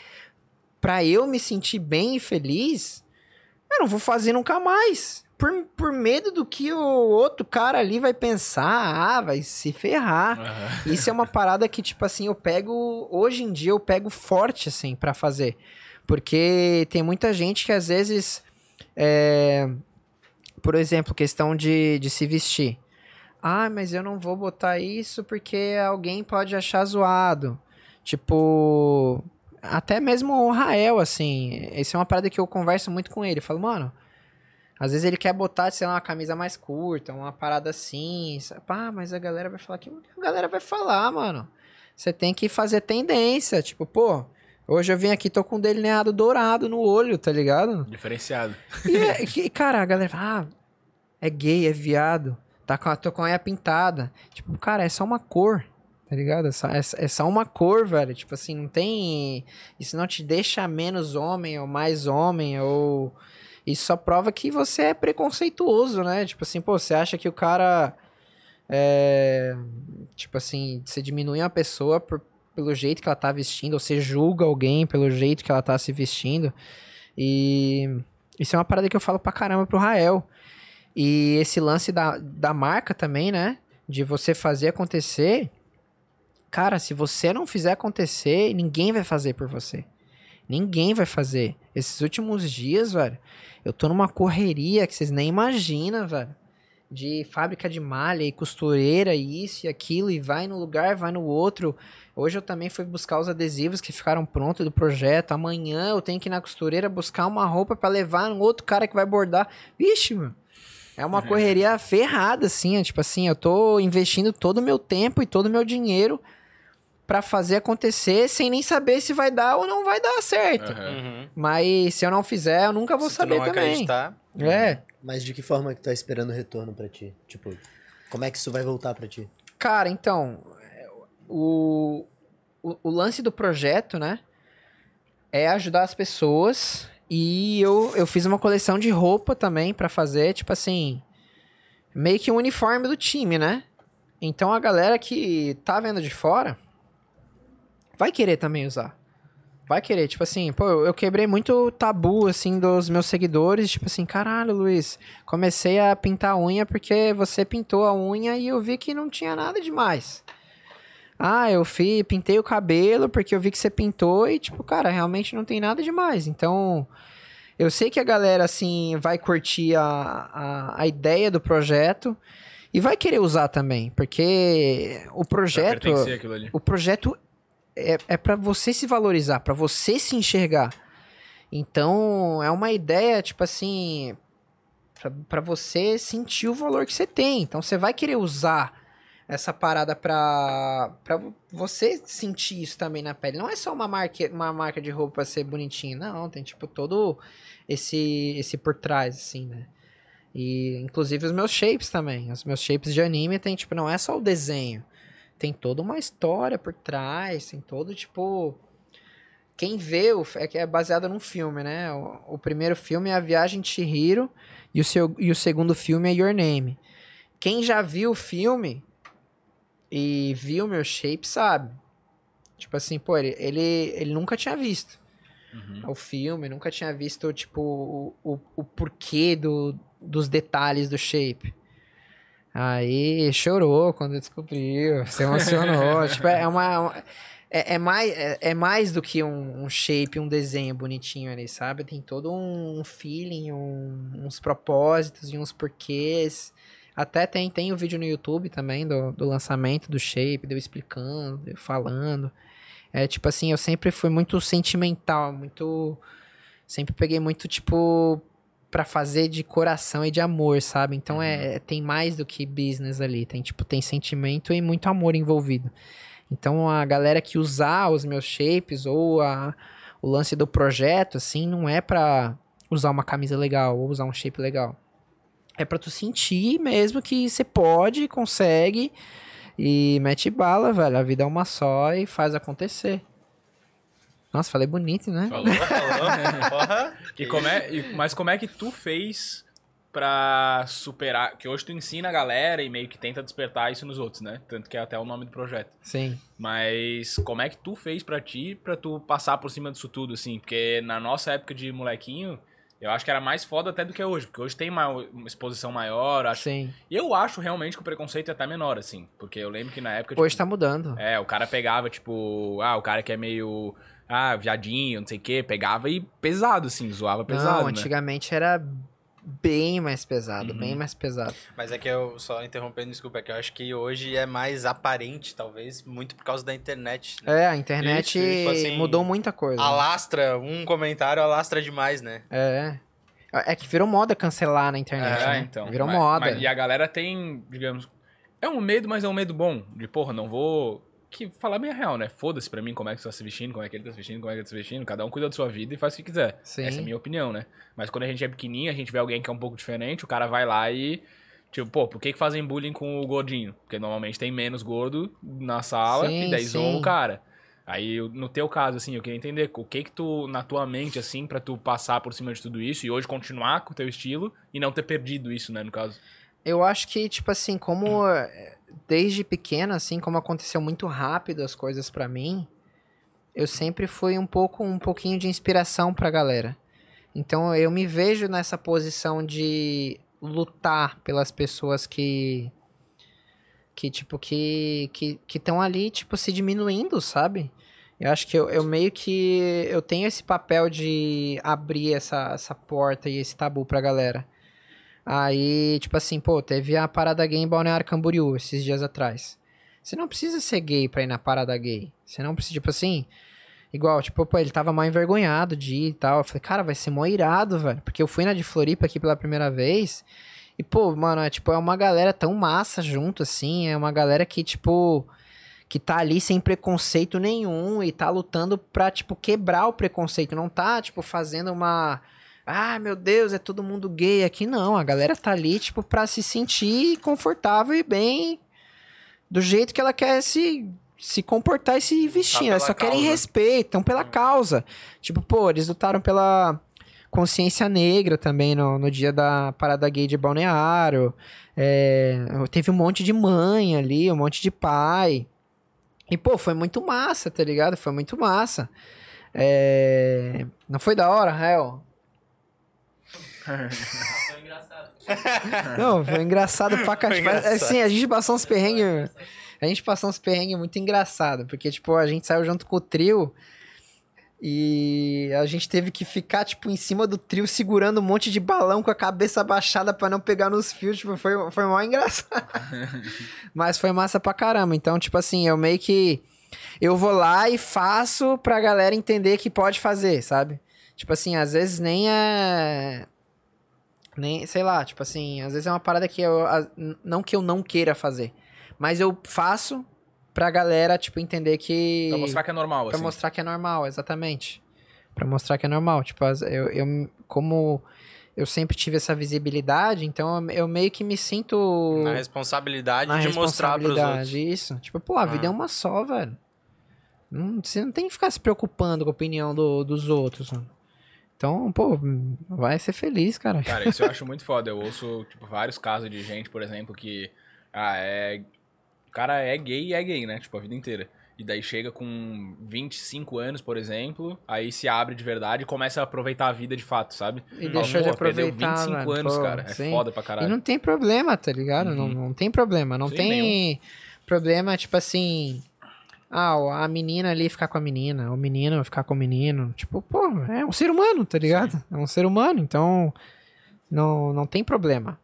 pra eu me sentir bem e feliz, eu não vou fazer nunca mais. Por, por medo do que o outro cara ali vai pensar, ah, vai se ferrar. Aham. Isso é uma parada que, tipo assim, eu pego. Hoje em dia eu pego forte, assim, pra fazer. Porque tem muita gente que às vezes. é, por exemplo, questão de, de se vestir. Ah, mas eu não vou botar isso porque alguém pode achar zoado. Tipo. Até mesmo o Rael, assim. Essa é uma parada que eu converso muito com ele. Eu falo, mano. Às vezes ele quer botar, sei lá, uma camisa mais curta, uma parada assim. sabe? Ah, mas a galera vai falar que a galera vai falar, mano. Você tem que fazer tendência. Tipo, pô, hoje eu vim aqui, tô com um delineado dourado no olho, tá ligado? Diferenciado. E, é- que, cara, a galera fala, ah, é gay, é viado, tá com a, tô com a unha pintada. Tipo, cara, é só uma cor, tá ligado? É só, é, é só uma cor, velho. Tipo assim, não tem. Isso não te deixa menos homem ou mais homem, ou. Isso só prova que você é preconceituoso, né? Tipo assim, pô, você acha que o cara. É. Tipo assim, você diminui uma pessoa por- pelo jeito que ela tá vestindo, ou você julga alguém pelo jeito que ela tá se vestindo. E. Isso é uma parada que eu falo pra caramba pro Rael. E esse lance da, da marca também, né? De você fazer acontecer. cara, se você não fizer acontecer, ninguém vai fazer por você. Ninguém vai fazer. Esses últimos dias, velho, eu tô numa correria que vocês nem imaginam, velho. De fábrica de malha e costureira, e isso e aquilo, e vai no lugar, vai no outro. Hoje eu também fui buscar os adesivos que ficaram prontos do projeto. Amanhã eu tenho que ir na costureira buscar uma roupa para levar no outro cara que vai bordar. Vixe, mano. É uma correria ferrada, assim. é Tipo assim, eu tô investindo todo o meu tempo e todo o meu dinheiro pra fazer acontecer sem nem saber se vai dar ou não vai dar certo. Uhum. Mas se eu não fizer, eu nunca vou Se tu saber não também. acreditar, É. Mas de que forma que tu tá esperando o retorno pra ti? Tipo, como é que isso vai voltar pra ti? Cara, então, é, o, o, o lance do projeto, né, é ajudar as pessoas e eu, eu fiz uma coleção de roupa também pra fazer, tipo assim, meio que um uniforme do time, né? Então a galera que tá vendo de fora vai querer também usar. Vai querer, tipo assim, pô, eu quebrei muito tabu, assim, dos meus seguidores, tipo assim, caralho, Luiz, comecei a pintar a unha porque você pintou a unha e eu vi que não tinha nada demais. Ah, eu fi, pintei o cabelo porque eu vi que você pintou e, tipo, cara, realmente não tem nada demais. Então, eu sei que a galera, assim, vai curtir a, a, a ideia do projeto e vai querer usar também, porque o projeto o projeto é, é para você se valorizar, pra você se enxergar. Então, é uma ideia, tipo assim, pra você sentir o valor que você tem. Então, você vai querer usar essa parada pra, pra você sentir isso também na pele. Não é só uma marca, uma marca de roupa ser bonitinho, não. Tem, tipo, todo esse, esse por trás, assim, né? E, inclusive, os meus shapes também. Os meus shapes de anime tem, tipo, não é só o desenho tem toda uma história por trás, tem todo tipo. Quem vê o, é que é baseado num filme, né? O, o primeiro filme é A Viagem de Chihiro e o, seu, e o segundo filme é Your Name. Quem já viu o filme e viu meu shape sabe. Tipo assim, pô, ele, ele, ele nunca tinha visto Uhum. o filme, nunca tinha visto, tipo, o, o, o porquê do, dos detalhes do shape. Aí chorou quando descobriu, se emocionou. tipo, é uma. uma- é, é mais, é, é mais do que um, um shape, um desenho bonitinho ali, sabe? Tem todo um feeling, um- uns propósitos e uns porquês. Até tem, tem o vídeo no YouTube também do, do lançamento do shape, de eu explicando, de eu falando. É tipo assim, eu sempre fui muito sentimental, muito. Sempre peguei muito, tipo, pra fazer de coração e de amor, sabe? Então é, tem mais do que business ali. Tem, tipo, tem sentimento e muito amor envolvido. Então a galera que usar os meus shapes ou a, o lance do projeto, assim, não é pra usar uma camisa legal ou usar um shape legal. É pra tu sentir mesmo que você pode, consegue e mete bala, velho. A vida é uma só e faz acontecer. Nossa, falei bonito, né? Falou. falou, porra. E como é, e- mas como é que tu fez pra superar? Que hoje tu ensina a galera e meio que tenta despertar isso nos outros, né? Tanto que é até o nome do projeto. Sim. Mas como é que tu fez pra ti, pra tu passar por cima disso tudo, assim? Porque na nossa época de molequinho, eu acho que era mais foda até do que hoje. Porque hoje tem uma, exposição maior, acho. Sim. E eu acho realmente que o preconceito é até menor, assim. Porque eu lembro que na época. Hoje tipo, tá mudando. É, o cara pegava, tipo, ah, o cara que é meio. Ah, viadinho, não sei o quê, pegava e pesado, assim, zoava pesado. não, né? antigamente era bem mais pesado, Uhum. bem mais pesado. Mas é que eu, só interrompendo, desculpa, é que eu acho que hoje é mais aparente, talvez, muito por causa da internet. Né? É, a internet Isso, tipo assim, mudou muita coisa. Alastra, um comentário alastra demais, né? É. É que virou moda cancelar na internet, É, né? então. Virou Mas- moda. mas- e a galera tem, digamos. É um medo, mas é um medo bom. De, porra, não vou. Que falar bem a real, né? Foda-se pra mim como é que você tá se vestindo, como é que ele tá se vestindo, como é que ele tá se vestindo. Cada um cuida da sua vida e faz o que quiser. Sim. Essa é a minha opinião, né? Mas quando a gente é pequenininho, a gente vê alguém que é um pouco diferente, o cara vai lá e. Tipo, pô, por que, que fazem bullying com o gordinho? Porque normalmente tem menos gordo na sala Sim, e daí zoam o cara. Aí, no teu caso, assim, eu queria entender o que que tu, na tua mente, assim, pra tu passar por cima de tudo isso e hoje continuar com o teu estilo e não ter perdido isso, né, no caso. Eu acho que, tipo assim, como eh, desde pequeno, assim, como aconteceu muito rápido as coisas pra mim, eu sempre fui um pouco, um pouquinho de inspiração pra galera. Então eu me vejo nessa posição de lutar pelas pessoas que que tipo, que que estão ali, tipo, se diminuindo, sabe? Eu acho que eu, eu meio que eu tenho esse papel de abrir essa, essa porta e esse tabu pra galera. Aí, tipo assim, pô, teve a parada gay em Balneário Camboriú esses dias atrás. Você não precisa ser gay pra ir na parada gay. Você não precisa, tipo assim, igual, tipo, pô, ele tava mal envergonhado de ir e tal. Eu falei, cara, vai ser mó irado, velho. Porque eu fui na de Floripa aqui pela primeira vez. E, pô, mano, é tipo, é uma galera tão massa junto, assim. É uma galera que, tipo, que tá ali sem preconceito nenhum e tá lutando pra, tipo, quebrar o preconceito. Não tá, tipo, fazendo uma. Ah, meu Deus, é todo mundo gay aqui. Não, a galera tá ali, tipo, pra se sentir confortável e bem do jeito que ela quer se, se comportar e se vestir. Elas pela só querem causa. respeito, estão pela causa. Tipo, pô, eles lutaram pela consciência negra também no, no dia da parada gay de Balneário. É, teve um monte de mãe ali, um monte de pai. E, pô, foi muito massa, tá ligado? Foi muito massa. É, Não foi da hora, Rael? Não, foi engraçado pra Foi engraçado. Assim, a gente passou uns perrengues. A gente passou uns perrengues muito engraçado, porque, tipo, a gente saiu junto com o trio e a gente teve que ficar, tipo, em cima do trio segurando um monte de balão com a cabeça abaixada pra não pegar nos fios. Tipo, foi, foi mó engraçado. Mas foi massa pra caramba. Então, tipo assim, eu meio que. Eu vou lá e faço pra galera entender que pode fazer, sabe? Tipo assim, às vezes nem é. Nem, sei lá, tipo assim, às vezes é uma parada que eu. Não que eu não queira fazer. Mas eu faço pra galera, tipo, entender que. Pra mostrar que é normal, Pra assim. mostrar que é normal, exatamente. Pra mostrar que é normal. Tipo, eu, eu como eu sempre tive essa visibilidade, então eu, meio que me sinto Na responsabilidade na de mostrar pros outros. responsabilidade. Isso. Tipo, pô, a vida Ah. é uma só, velho. Não, você não tem que ficar se preocupando com a opinião do- dos outros, mano. Então, pô, vai ser feliz, cara. Cara, isso eu acho muito foda. Eu ouço, tipo, vários casos de gente, por exemplo, que. Ah, é. O cara é gay e é gay, né? Tipo, a vida inteira. E daí chega com 25 anos, por exemplo, aí se abre de verdade e começa a aproveitar a vida de fato, sabe? E Fala, deixou de "Pô, perdeu aproveitar, 25 velho. anos, Pô, cara. É sim. foda pra E caralho. não tem problema, tá ligado? Não, Uhum. não tem problema. Não Sim, tem problema, tipo assim. Ah, a menina ali ficar com a menina, o menino ficar com o menino. Tipo, pô, é um ser humano, tá ligado? É um ser humano, então. Não, não tem problema.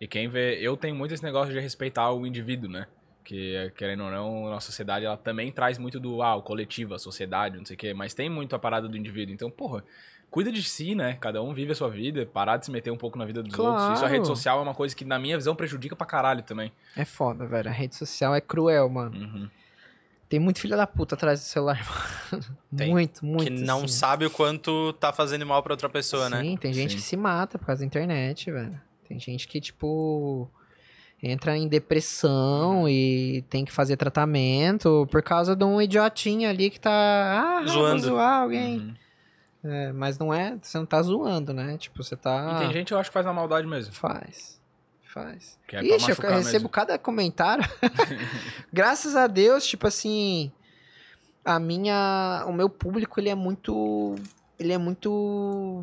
E quem vê, eu tenho muito esse negócio de respeitar o indivíduo, né? Que, querendo ou não, a nossa sociedade, ela também traz muito do, ah, o coletivo, a sociedade, não sei o quê, mas tem muito a parada do indivíduo. Então, porra, cuida de si, né? Cada um vive a sua vida, parar de se meter um pouco na vida dos outros. Isso a Claro. rede social é uma coisa que, na minha visão, prejudica pra caralho também. É foda, velho. A rede social é cruel, mano. Uhum. Tem muito filho da puta atrás do celular, mano. Tem. Muito, muito. Que não assim. sabe o quanto tá fazendo mal pra outra pessoa, né? Sim, tem gente Sim. que se mata por causa da internet, velho. Tem gente que, tipo, entra em depressão e tem que fazer tratamento por causa de um idiotinho ali que tá. Ah, vou Zoando. zoar alguém. Uhum. É, mas não é. Você não tá zoando, né? Tipo, você tá. E tem gente, eu acho, que faz na maldade mesmo. Faz. Faz. Que é Ixi, eu recebo mesmo. cada comentário. Graças a Deus, tipo assim, a minha, o meu público ele é muito, ele é muito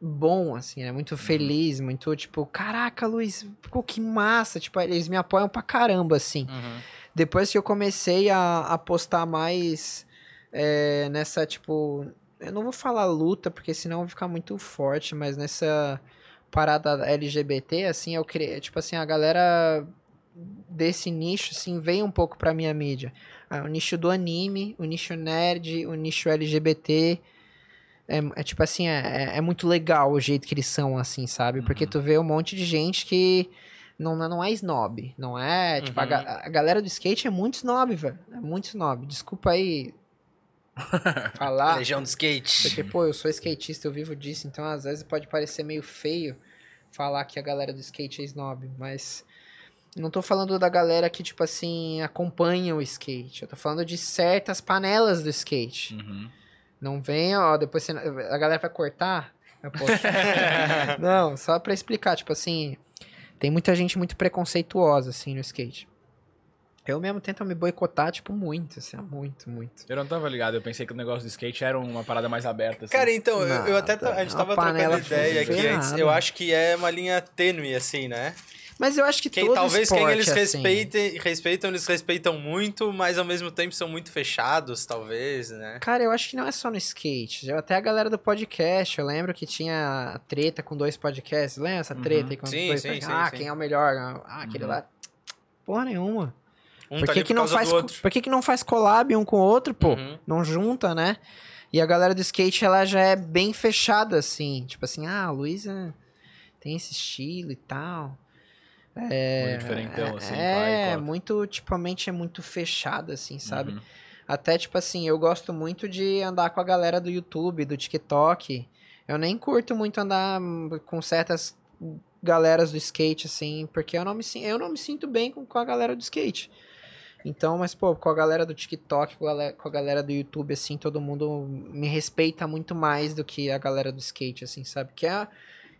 bom, assim, é Uhum. muito feliz, muito tipo, caraca, Luiz, pô, que massa, tipo, eles me apoiam pra caramba, assim. Uhum. Depois que eu comecei a, a postar mais é, nessa, tipo. Eu não vou falar luta, porque senão vai ficar muito forte, mas nessa parada LGBT, assim, eu criei. Tipo assim, a galera desse nicho, assim, veio um pouco pra minha mídia. Ah, o nicho do anime, o nicho nerd, o nicho LGBT. É, é tipo assim, é, é muito legal o jeito que eles são, assim, sabe? Porque Uhum. tu vê um monte de gente que não, não é snob. Não é. Tipo, a, Uhum. ga- a galera do skate é muito snob, velho. É muito snob. Desculpa aí. falar. Legião do skate. Porque, pô, eu sou skatista, eu vivo disso, então às vezes pode parecer meio feio falar que a galera do skate é snob, mas não tô falando da galera que, tipo assim, acompanha o skate. Eu tô falando de certas panelas do skate. Uhum. Não venha, ó, depois você, a galera vai cortar. Não, só pra explicar, tipo assim, tem muita gente muito preconceituosa, assim, no skate. Eu mesmo tento me boicotar, tipo, muito, assim, muito, muito. Eu não tava ligado, eu pensei que o negócio do skate era uma parada mais aberta. Assim. Cara, então, eu, eu até. Nada, A gente uma tava trocando ideia aqui antes. Eu acho que é uma linha tênue, assim, né? Mas eu acho que Quem, todo talvez quem eles é assim. respeitem, respeitam, eles respeitam muito, mas ao mesmo tempo são muito fechados, talvez, né? Cara, eu acho que não é só no skate. Eu- Até a galera do podcast, eu lembro que tinha treta com dois podcasts. Lembra essa treta aí com Uhum. Sim, dois sim, podcasts? sim, Ah, sim. quem é o melhor? Ah, aquele Uhum. lá. Porra nenhuma. Um por tá que, ali que por não faz, por que, que não faz collab um com o outro, pô? Uhum. Não junta, né? E a galera do skate, ela já é bem fechada, assim. Tipo assim, ah, a Luísa tem esse estilo e tal. Muito diferentão, assim, é, vai e corta. muito, tipo, a mente é muito fechada, assim, sabe? Uhum. Até, tipo assim, eu gosto muito de andar com a galera do YouTube, do TikTok. Eu nem curto muito andar com certas galeras do skate, assim, porque eu não me, eu não me sinto bem com, com a galera do skate. Então, mas, pô, com a galera do TikTok, com a galera, com a galera do YouTube, assim, todo mundo me respeita muito mais do que a galera do skate, assim, sabe? Que é,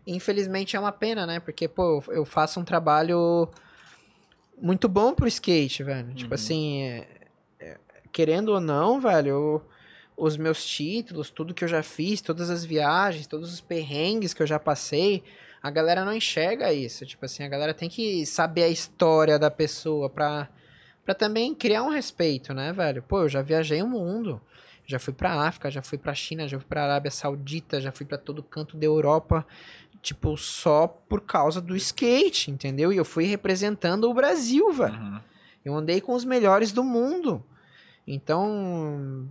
infelizmente, é uma pena, né? Porque, pô, eu faço um trabalho muito bom pro skate, velho. Tipo Uhum. assim, é- é- querendo ou não, velho, eu- os meus títulos, tudo que eu já fiz, todas as viagens, todos os perrengues que eu já passei, a galera não enxerga isso. Tipo assim, a galera tem que saber a história da pessoa pra, pra também criar um respeito, né, velho? Pô, eu já viajei o mundo. Já fui pra África, já fui pra China, já fui pra Arábia Saudita, já fui pra todo canto da Europa, tipo, só por causa do skate, entendeu? E eu fui representando o Brasil, velho. Uhum. Eu andei com os melhores do mundo. Então,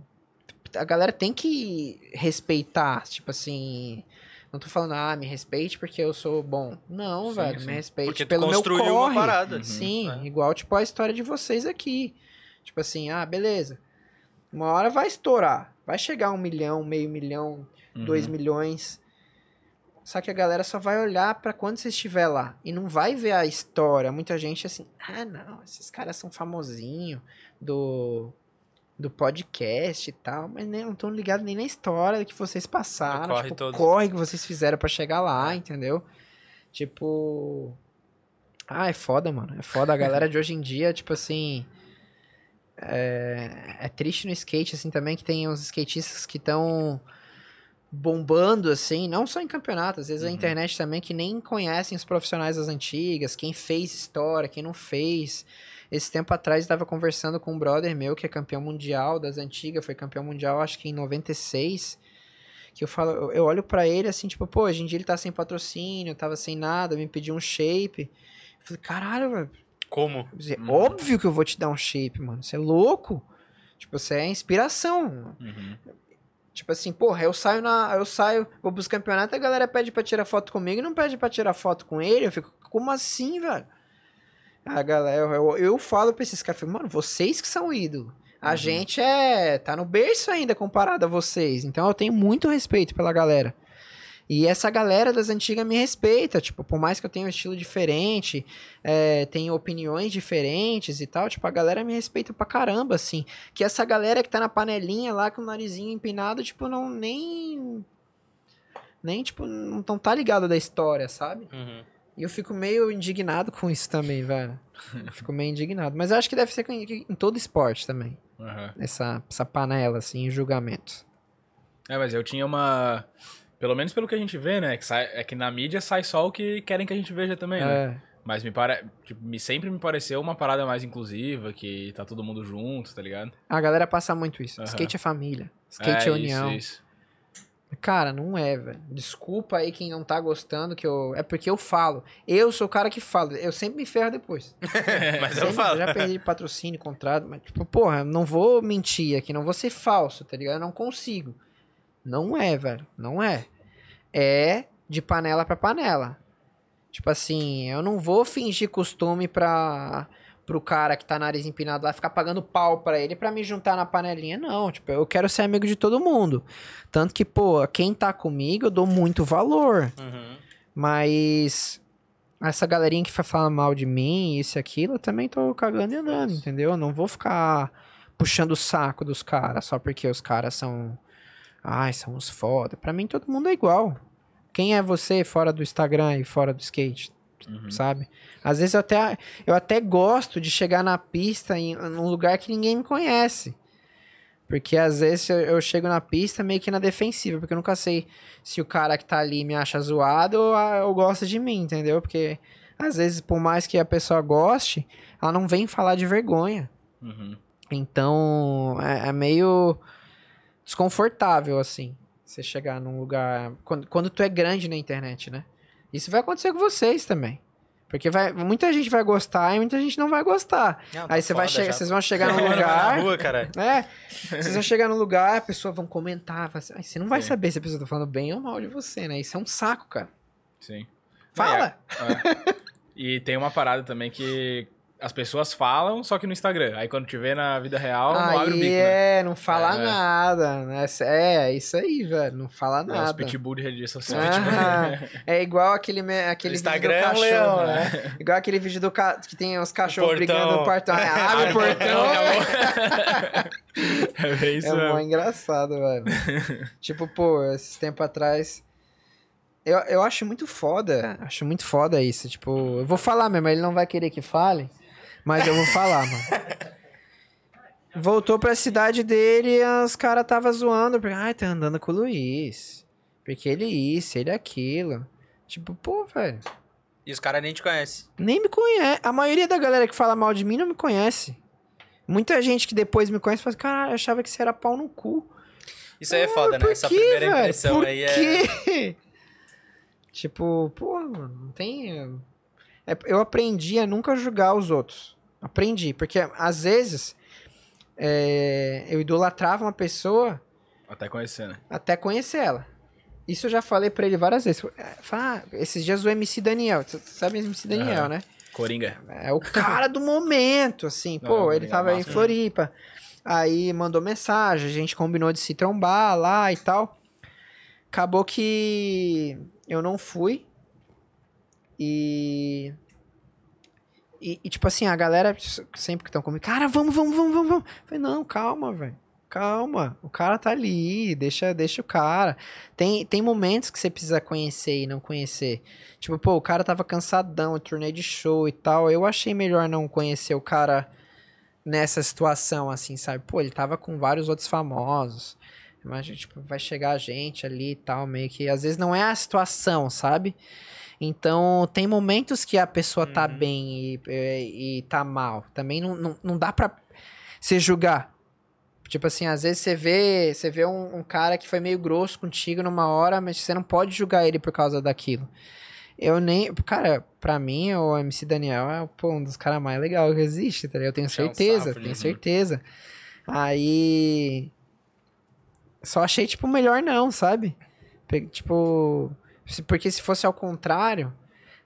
a galera tem que respeitar, tipo assim, não tô falando, ah, me respeite porque eu sou bom. Não, Sim, velho, sim. me respeite Porque pelo meu corre. uma parada. Uhum. Sim, É. igual tipo a história de vocês aqui. Tipo assim, ah, beleza. Uma hora vai estourar. Vai chegar um milhão, meio milhão, Uhum. dois milhões. Só que a galera só vai olhar pra quando você estiver lá. E não vai ver a história. Muita gente assim, ah, não, esses caras são famosinhos do, do podcast e tal. Mas nem, não estão ligados nem na história que vocês passaram. corre tipo, corre que vocês fizeram pra chegar lá, entendeu? Tipo. Ah, é foda, mano. É foda. A galera de hoje em dia, tipo assim. É, é triste no skate, assim, também, que tem uns skatistas que estão bombando, assim, não só em campeonato, às vezes a Uhum. internet também, que nem conhecem os profissionais das antigas, quem fez história, quem não fez. Esse tempo atrás, estava conversando com um brother meu, que é campeão mundial das antigas, foi campeão mundial, acho que em 96, que eu falo, eu- olho pra ele assim, tipo, pô, hoje em dia ele tá sem patrocínio, tava sem nada, me pediu um shape. Eu falei, caralho, velho, Como? Dizer, Uhum. Óbvio que eu vou te dar um shape, mano. Você é louco. Tipo, você é inspiração. Uhum. Tipo assim, porra, eu saio na. Eu saio, vou pros campeonatos, a galera pede pra tirar foto comigo e não pede pra tirar foto com ele. Eu fico, como assim, velho? A galera, eu, eu falo pra esses caras, mano, vocês que são ídolo. A Uhum. gente é. tá no berço ainda comparado a vocês. Então eu tenho muito respeito pela galera. E essa galera das antigas me respeita, tipo, por mais que eu tenha um estilo diferente, é, tenho opiniões diferentes e tal, tipo, a galera me respeita pra caramba, assim. Que essa galera que tá na panelinha lá com o narizinho empinado, tipo, não nem. Nem, tipo, não tão tá ligado da história, sabe? Uhum. E eu fico meio indignado com isso também, velho. Fico meio indignado. Mas eu acho que deve ser em todo esporte também. Uhum. Essa, essa panela, assim, em julgamento. É, mas eu tinha uma. Pelo menos pelo que a gente vê, né? Que sai... É que na mídia sai só o que querem que a gente veja também, né? É. Mas me pare... tipo, me sempre me pareceu uma parada mais inclusiva, que tá todo mundo junto, tá ligado? A galera passa muito isso. Aham. Skate é família. Skate é, união. Isso, isso. Cara, não é, velho. Desculpa aí quem não tá gostando, que eu. É porque eu falo. Eu sou o cara que fala. Eu sempre me ferro depois. Mas eu Sempre- falo. já perdi patrocínio, contrato, mas, tipo, porra, eu não vou mentir aqui, não vou ser falso, tá ligado? Eu não consigo. Não é, velho. Não é. É de panela pra panela. Tipo assim, eu não vou fingir costume pra. Pro cara que tá nariz empinado lá ficar pagando pau pra ele pra me juntar na panelinha. Não, tipo, eu quero ser amigo de todo mundo. Tanto que, pô, quem tá comigo eu dou muito valor. Uhum. Mas essa galerinha que vai falar mal de mim, isso e aquilo, eu também tô cagando e andando, entendeu? Eu não vou ficar puxando o saco dos caras só porque os caras são. Ai, são uns foda. Pra mim todo mundo é igual. Quem é você fora do Instagram e fora do skate? Uhum. sabe? Às vezes eu até, eu até gosto de chegar na pista em num lugar que ninguém me conhece. Porque às vezes eu, eu chego na pista meio que na defensiva, porque eu nunca sei se o cara que tá ali me acha zoado ou, ah, ou gosta de mim, entendeu? Porque às vezes, por mais que a pessoa goste, ela não vem falar de vergonha. Uhum. Então, é, é meio desconfortável, assim, você chegar num lugar. Quando, quando tu é grande na internet, né? Isso vai acontecer com vocês também. Porque vai, muita gente vai gostar e muita gente não vai gostar. Não, tá Aí você vai chegar, vocês vão chegar num Vai na lugar. rua, cara. É, vocês vão chegar num lugar, a pessoa vão comentar. vai "Ai, você não vai Sim. saber se a pessoa tá falando bem ou mal de você, né? Isso é um saco, cara. Sim. Fala! É. E tem uma parada também que as pessoas falam, só que no Instagram. Aí quando te vê na vida real, não abre o Aí bico, né? é, não fala É. nada, né? É, é isso aí, velho. Não fala É, os nada. pitbull de rede social. Ah, é igual aquele, aquele O vídeo do Instagram é cachorro, leão, né? Igual aquele vídeo do ca... que tem os cachorros brigando no portão. É, abre o portão. é bem isso É mesmo. mó engraçado, velho. tipo, pô, esses tempos atrás. Eu, eu acho muito foda. Acho muito foda isso. Tipo, eu vou falar mesmo, ele não vai querer que fale. Mas eu vou falar, mano. Voltou pra cidade dele e os caras tava zoando. Porque, ai, tá andando com o Luiz. Porque ele isso, ele aquilo. Tipo, pô, velho. E os caras nem te conhecem. Nem me conhece. A maioria da galera que fala mal de mim não me conhece. Muita gente que depois me conhece fala assim, cara, eu achava que você era pau no cu. Isso aí é foda, né? Essa quê, primeira velho? impressão Por aí é. quê? tipo, pô, mano, não tem. é- eu aprendi a nunca julgar os outros. Aprendi, porque às vezes é, eu idolatrava uma pessoa Até conhecer, né? até conhecer ela. Isso eu já falei pra ele várias vezes. É, fala, ah, esses dias o MC Daniel, você sabe o MC Daniel, Aham. né? Coringa. É o cara do momento, assim. Não, Pô, é ele tava em massa, né? Floripa. Aí mandou mensagem, a gente combinou de se trombar lá e tal. Acabou que eu não fui. E. E, e, tipo assim, a galera sempre que estão comigo, cara, vamos, vamos, vamos, vamos, vamos. Falei, não, calma, velho. Calma, o cara tá ali, deixa, deixa o cara. Tem, tem momentos que você precisa conhecer e não conhecer. Tipo, pô, o cara tava cansadão, turnê de show e tal. Eu achei melhor não conhecer o cara nessa situação, assim, sabe? Pô, ele tava com vários outros famosos. Imagina, tipo, vai chegar a gente ali e tal, meio que. Às vezes não é a situação, sabe? Então, tem momentos que a pessoa tá Uhum. bem e, e, e tá mal. Também não, não, não dá pra se julgar. Tipo assim, às vezes você vê, você vê um, um cara que foi meio grosso contigo numa hora, mas você não pode julgar ele por causa daquilo. Eu nem. Cara, pra mim, o MC Daniel é pô, um dos caras mais legais que existe, tá? Eu tenho um certeza, sapo, tenho né? certeza. Aí. Só achei, tipo, melhor não, sabe? Tipo. Porque se fosse ao contrário,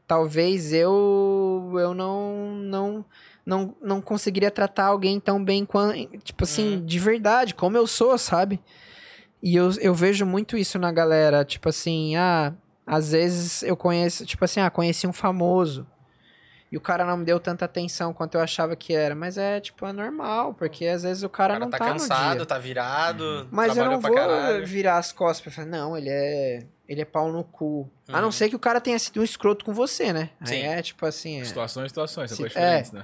talvez eu. Eu não. Não. Não, não conseguiria tratar alguém tão bem quanto. Tipo assim, de verdade, como eu sou, sabe? E eu, eu vejo muito isso na galera. Tipo assim, ah, às vezes eu conheço, tipo assim, ah, conheci um famoso. E o cara não me deu tanta atenção quanto eu achava que era. Mas é, tipo, é normal, porque às vezes o O cara, cara não tá, tá, no cansado, dia. tá virado, Mas eu não vou caralho. virar as costas pra falar, não, ele é. Ele é pau no cu. A não Uhum. ser que o cara tenha sido um escroto com você, né? Aí Sim. é tipo assim. é- Situações, situações, são Se- coisas é. diferentes, né?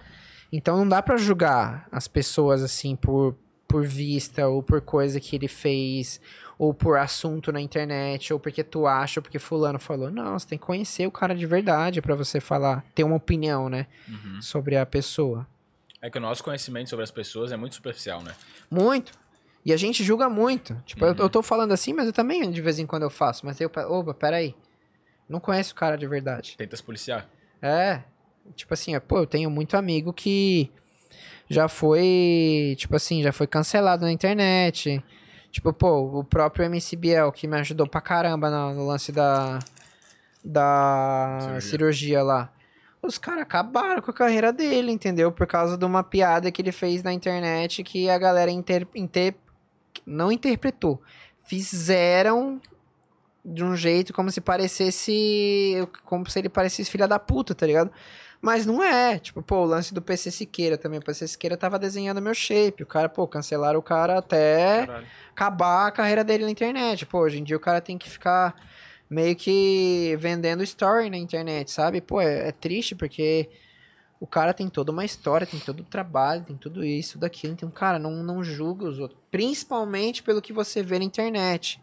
Então não dá pra julgar as pessoas assim por, por vista ou por coisa que ele fez ou por assunto na internet ou porque tu acha ou porque fulano falou. Não, você tem que conhecer o cara de verdade pra você falar, ter uma opinião, né, Uhum. sobre a pessoa. É que o nosso conhecimento sobre as pessoas é muito superficial, né? Muito. E a gente julga muito. Tipo, eu, Uhum. eu tô falando assim, mas eu também de vez em quando eu faço. Mas eu, opa, peraí. Não conheço o cara de verdade. Tenta se policiar. É. Tipo assim, pô, eu tenho muito amigo que já foi, tipo assim, já foi cancelado na internet. Tipo, pô, o próprio MC Biel, que me ajudou pra caramba no, no lance da, da Cirurgia. cirurgia. lá. Os caras acabaram com a carreira dele, entendeu? Por causa de uma piada que ele fez na internet que a galera inter, inter- não interpretou. Fizeram de um jeito como se parecesse. Como se ele parecesse filha da puta, tá ligado? Mas não é. Tipo, pô, o lance do PC Siqueira também. O PC Siqueira tava desenhando meu shape. O cara, pô, cancelaram o cara até Caralho. acabar a carreira dele na internet. Pô, hoje em dia o cara tem que ficar meio que vendendo story na internet, sabe? Pô, é, é triste porque o cara tem toda uma história, tem todo o trabalho, tem tudo isso, daquilo. Então, cara, não, não julga os outros. Principalmente pelo que você vê na internet.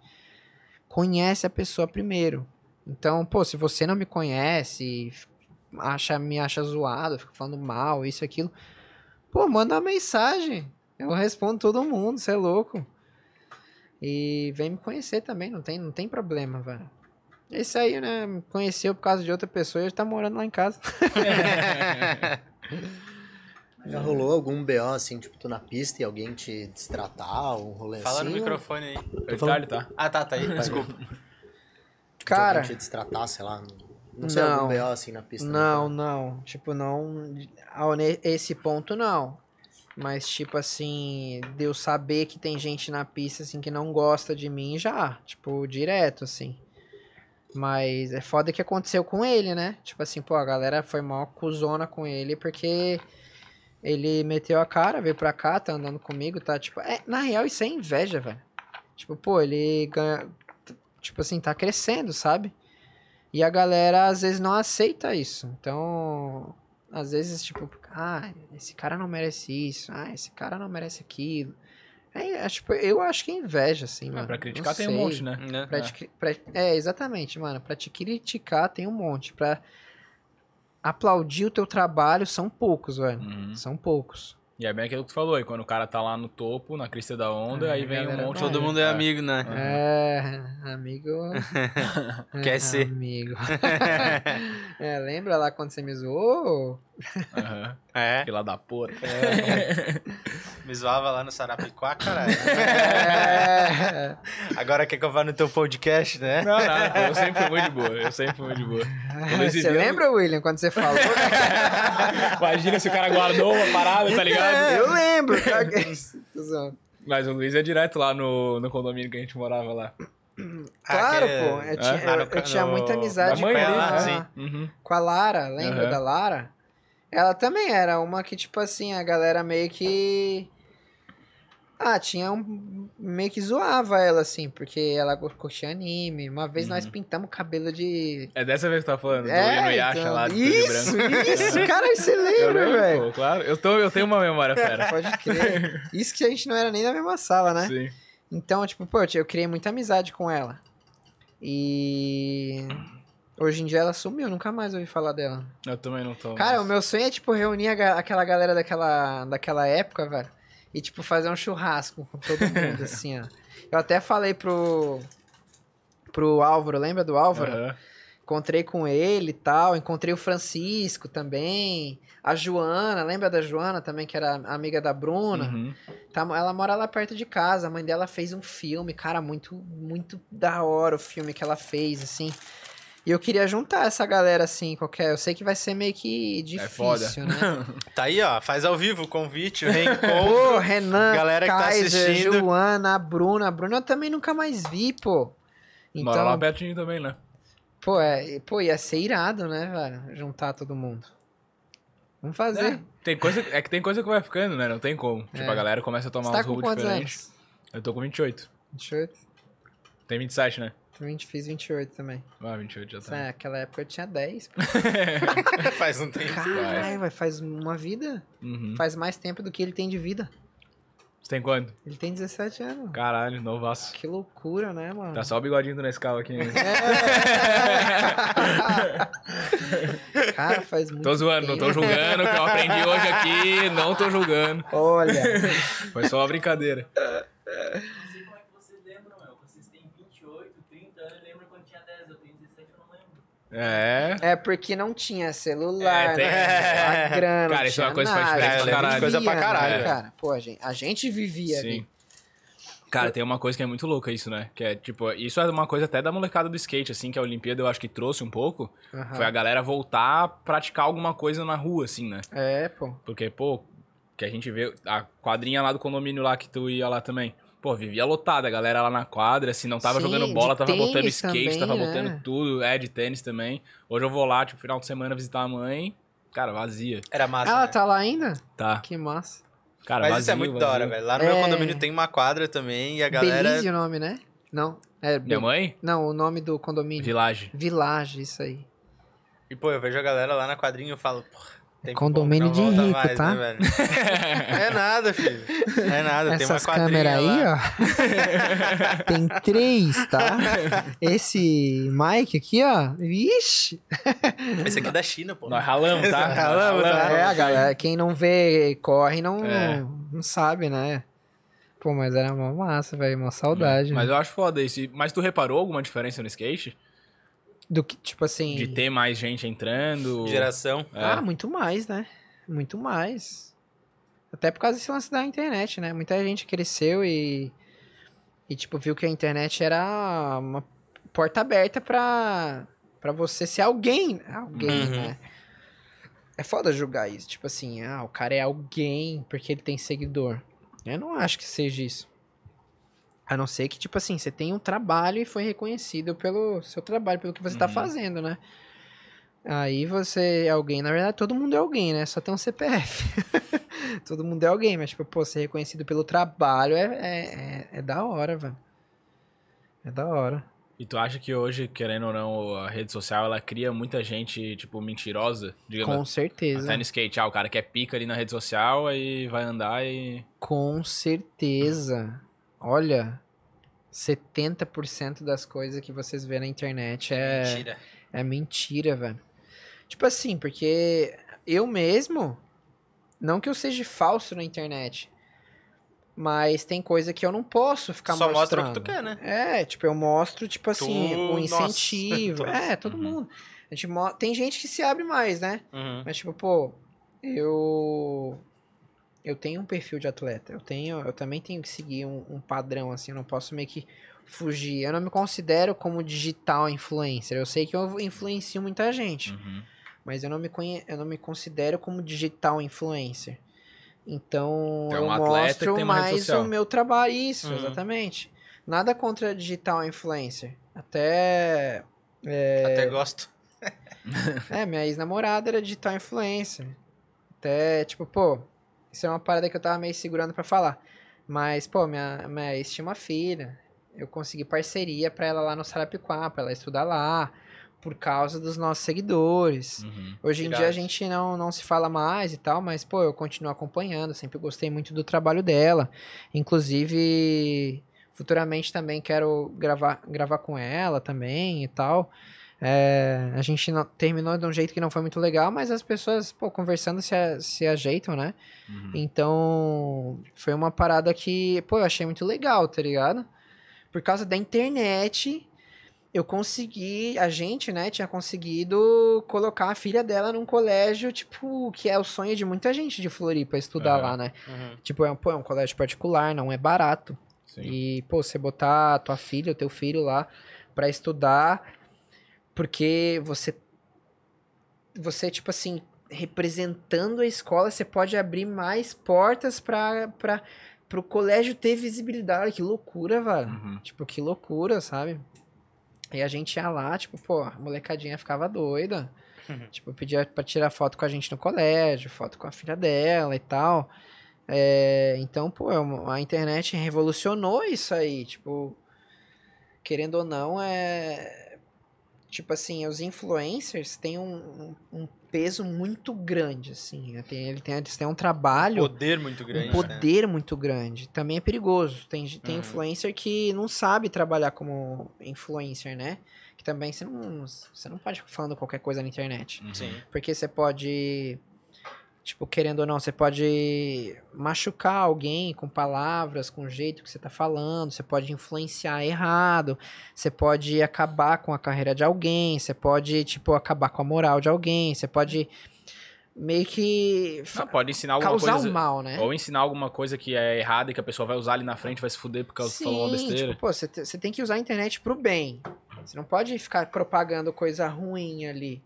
Conhece a pessoa primeiro. Então, pô, se você não me conhece, acha, me acha zoado, fica falando mal, isso, aquilo. Pô, manda uma mensagem. Eu respondo todo mundo, você é louco. E vem me conhecer também, não tem, não tem problema, velho. Esse aí, né, conheceu por causa de outra pessoa e ele tá morando lá em casa. Já rolou algum BO assim, tipo, tu na pista e alguém te destratar, um rolê Fala assim? no ou- microfone aí. O Tô falando- tá. Ah, tá, tá aí. Desculpa. Tipo, de Cara, alguém te destratar, sei lá. Não sei, Não. algum BO assim na pista. Não, não. Tipo, não. Ao ne- esse ponto, não. Mas, tipo assim, de eu saber que tem gente na pista, assim, que não gosta de mim já. Tipo, direto, assim. Mas é foda que aconteceu com ele, né? Tipo assim, pô, a galera foi mó cuzona com ele porque ele meteu a cara, veio pra cá, tá andando comigo, tá? Tipo, é, na real, isso é inveja, velho. Tipo, pô, ele ganha. Tipo assim, tá crescendo, sabe? E a galera às vezes não aceita isso. Então, às vezes, tipo, ah, esse cara não merece isso, ah, esse cara não merece aquilo. É, é, tipo, eu acho que é inveja, assim, Ah, mano. pra Não criticar tem um monte, né? Né? Pra te cri- pra- é, exatamente, mano. Pra te criticar tem um monte. Pra aplaudir o teu trabalho são poucos, velho. Uhum. São poucos. E é bem aquilo que tu falou, e quando o cara tá lá no topo, na crista da onda, Ah, aí vem um monte. Todo mundo é amigo, né? É, amigo. Quer é, ser. Amigo. é, lembra lá quando você me zoou? Aham. É. Fila da porra. Me zoava lá no Sarapiquá, caralho. É. Agora quer que eu vá no teu podcast, né? Não, nada, eu sempre fui muito de boa. Eu sempre fui muito de boa. O Luiz Você lembra, William, quando você falou? Imagina se o cara guardou uma parada, tá ligado? Eu lembro. zoando. Mas o Luiz é direto lá no, no condomínio que a gente morava lá. Claro, Aquele- pô. Eu tinha, lá eu- eu tinha muita amizade mãe com, dele, a, né? Sim. Uhum. com a Lara. Lembra Aham. da Lara? Ela também era uma que, tipo assim, a galera meio que. Ah, tinha um. meio que zoava ela, assim, porque ela curtia anime. Uma vez nós Uhum. pintamos o cabelo de. É dessa vez que tu tá falando, do É, Inuyasha então, lá, de tudo de Isso, branco. isso, cara, você lembra, velho? pô, claro. Eu, tô, eu tenho uma memória fera. Pode crer. Isso que a gente não era nem na mesma sala, né? Sim. Então, tipo, pô, eu criei muita amizade com ela. E. Hoje em dia ela sumiu, nunca mais ouvi falar dela. Eu também não tô. Cara, o mas- meu sonho é, tipo, reunir a aquela galera daquela, daquela época, velho. E, tipo, fazer um churrasco com todo mundo, assim, ó. Eu até falei pro. Pro Álvaro, lembra do Álvaro? Aham. Encontrei com ele e tal. Encontrei o Francisco também. A Joana, lembra da Joana também, que era amiga da Bruna? Uhum. Tá, ela mora lá perto de casa. A mãe dela fez um filme, cara, muito, muito da hora o filme que ela fez, assim. E eu queria juntar essa galera, assim, qualquer. Eu sei que vai ser meio que É foda. difícil, né? Tá aí, ó. Faz ao vivo o convite, o Pô, reencontro. Renan, Galera que tá Kaiser, assistindo. Joana, a Bruna. A Bruna eu também nunca mais vi, pô. Mora lá Então, pertinho também, né? pô, é, pô, ia ser irado, né, velho? Juntar todo mundo. Vamos fazer. É, tem coisa, é que tem coisa que vai ficando, né? Não tem como. Tipo, É. a galera começa a tomar Você tá uns com rumos quantos diferentes. anos? Eu tô com 28. 28. Tem 27, né? Também fiz 28 também. Ah, 28 já tá. É, aquela época eu tinha 10. pô. Faz um tempo. Caralho, vai, faz uma vida. Uhum. Faz mais tempo do que ele tem de vida. Você tem quanto? Ele tem 17 anos. Caralho, novaço. Que loucura, né, mano? Tá só o bigodinho do Nescau aqui. né? Cara, faz muito tô zoando, não tô tempo. julgando, que eu aprendi hoje aqui, não tô julgando. Olha, Foi só uma brincadeira. Não sei como é que vocês lembram, meu. Vocês têm 28, 30 anos, eu lembro quando tinha 10, eu tenho 17, eu não lembro. É. é porque não tinha celular, É, tem- né? A grana, Cara, não isso é uma tinha coisa que faz nada, pra gente caralho. Coisa pra caralho. Né, cara? Pô, a gente, a gente vivia Sim. ali. Cara, tem uma coisa que é muito louca isso, né? Que é, tipo, isso é uma coisa até da molecada do skate, assim, que a Olimpíada eu acho que trouxe um pouco. Foi a galera voltar a praticar alguma coisa na rua, assim, né? É, pô. Porque, pô, que a gente vê a quadrinha lá do condomínio lá que tu ia lá também. Pô, vivia lotada, a galera lá na quadra, se não tava Sim, jogando bola, tava botando skate, também, tava né? botando tudo, é, de tênis também. Hoje eu vou lá, tipo, final de semana visitar a mãe, cara, vazia. Era massa. Ela né? tá lá ainda? Tá. Que massa. Cara, Mas vazio, isso é muito vazio. da hora, velho. Lá no É. meu condomínio tem uma quadra também e a galera. Belize o nome, né? Não. É, Minha mãe? Não, o nome do condomínio. Village. Village, isso aí. E, pô, eu vejo a galera lá na quadrinha e eu falo, porra, tem Condomínio de rico, tá? Né, velho? é nada, filho. É nada, tem uma Essas câmeras aí, lá. ó. tem três, tá? Esse Mike aqui, ó. Vixe. Esse aqui é da China, pô. Nós ralamos, tá? Nós Ralamos, tá? É, a galera, quem não vê, corre, não, É. não sabe, né? Pô, mas era uma massa, velho. Uma saudade. Mas eu acho foda isso. Mas tu reparou alguma diferença no skate? Do que, tipo assim. De ter mais gente entrando? Geração. É. Ah, muito mais, né? Muito mais. Até por causa desse lance da internet, né? Muita gente cresceu e. E, tipo, viu que a internet era uma porta aberta pra, pra você ser alguém. Alguém, Uhum. né? É foda julgar isso. Tipo assim, ah, o cara é alguém porque ele tem seguidor. Eu não acho que seja isso. A não ser que, tipo assim, você tem um trabalho e foi reconhecido pelo seu trabalho, pelo que você tá Uhum. fazendo, né? Aí você é alguém, na verdade todo mundo é alguém, né? Só tem um CPF. todo mundo é alguém, mas tipo, pô, ser reconhecido pelo trabalho é, é, é, é da hora, velho. É da hora. E tu acha que hoje, querendo ou não, a rede social, ela cria muita gente, tipo, mentirosa? Digamos, Com certeza. até no skate. Ah, o cara que é pica ali na rede social, aí vai andar e... Com certeza. Olha, 70% das coisas que vocês vê na internet é Mentira. É mentira, velho. Tipo assim, porque eu mesmo, não que eu seja falso na internet, mas tem coisa que eu não posso ficar Só mostra o mostrando. que tu quer, né? É, tipo, eu mostro, tipo assim, o incentivo. é, todo Uhum. mundo. A gente mo- Tem gente que se abre mais, né? Uhum. Mas, tipo, pô, eu. Eu tenho um perfil de atleta. Eu tenho. Eu também tenho que seguir um, um padrão, assim. Eu não posso meio que fugir. Eu não me considero como digital influencer. Eu sei que eu influencio muita gente. Uhum. Mas eu não me, conhe... eu não me considero como digital influencer. Então, é eu um mostro mais o meu trabalho. Isso, Uhum. exatamente. Nada contra digital influencer. Até. É, Até gosto. é, minha ex-namorada era digital influencer. Até, tipo, pô, isso é uma parada que eu tava meio segurando pra falar. Mas, pô, minha, minha ex tinha uma filha. Eu consegui parceria pra ela lá no Sarapiquá, pra ela estudar lá, por causa dos nossos seguidores. Uhum. Hoje em dia a gente não, não se fala mais e tal, mas, pô, eu continuo acompanhando, sempre gostei muito do trabalho dela. Inclusive, futuramente também quero gravar, gravar com ela também e tal. É, a gente não- terminou de um jeito que não foi muito legal, mas as pessoas, pô, conversando se, a- se ajeitam, né? Uhum. Então, foi uma parada que, pô, eu achei muito legal, tá ligado? Por causa da internet, eu consegui, a gente, né, tinha conseguido colocar a filha dela num colégio, tipo, que é o sonho de muita gente de Floripa estudar lá, né? Uhum. Tipo, é um, pô, é um colégio particular, não é barato. Sim. E, pô, você botar a tua filha, o teu filho lá pra estudar, porque você, você, tipo assim, representando a escola, você pode abrir mais portas pra, pra, pro colégio ter visibilidade. Que loucura, velho. Uhum. Tipo, que loucura, sabe? E a gente ia lá, tipo, pô, a molecadinha ficava doida. Uhum. Tipo, pedia pra tirar foto com a gente no colégio, foto com a filha dela e tal. É, então, pô, é a internet revolucionou isso aí. Tipo, querendo ou não, é. Tipo assim, os influencers têm um, um, um peso muito grande, assim. né? Tem, ele tem, eles têm um trabalho Poder muito grande. um né? poder muito grande. Também é perigoso. Tem, tem Uhum. influencer que não sabe trabalhar como influencer, né? Que também você não, você não pode ficar falando qualquer coisa na internet. Uhum. Sim. Porque você pode. Tipo, querendo ou não, você pode machucar alguém com palavras, com o jeito que você tá falando, você pode influenciar errado, você pode acabar com a carreira de alguém, você pode, tipo, acabar com a moral de alguém, você pode meio que Não, pode ensinar alguma causar coisa... um mal, né? Ou ensinar alguma coisa que é errada e que a pessoa vai usar ali na frente vai se fuder porque ela falou uma besteira. Tipo, pô, você te- você tem que usar a internet pro bem. Você não pode ficar propagando coisa ruim ali.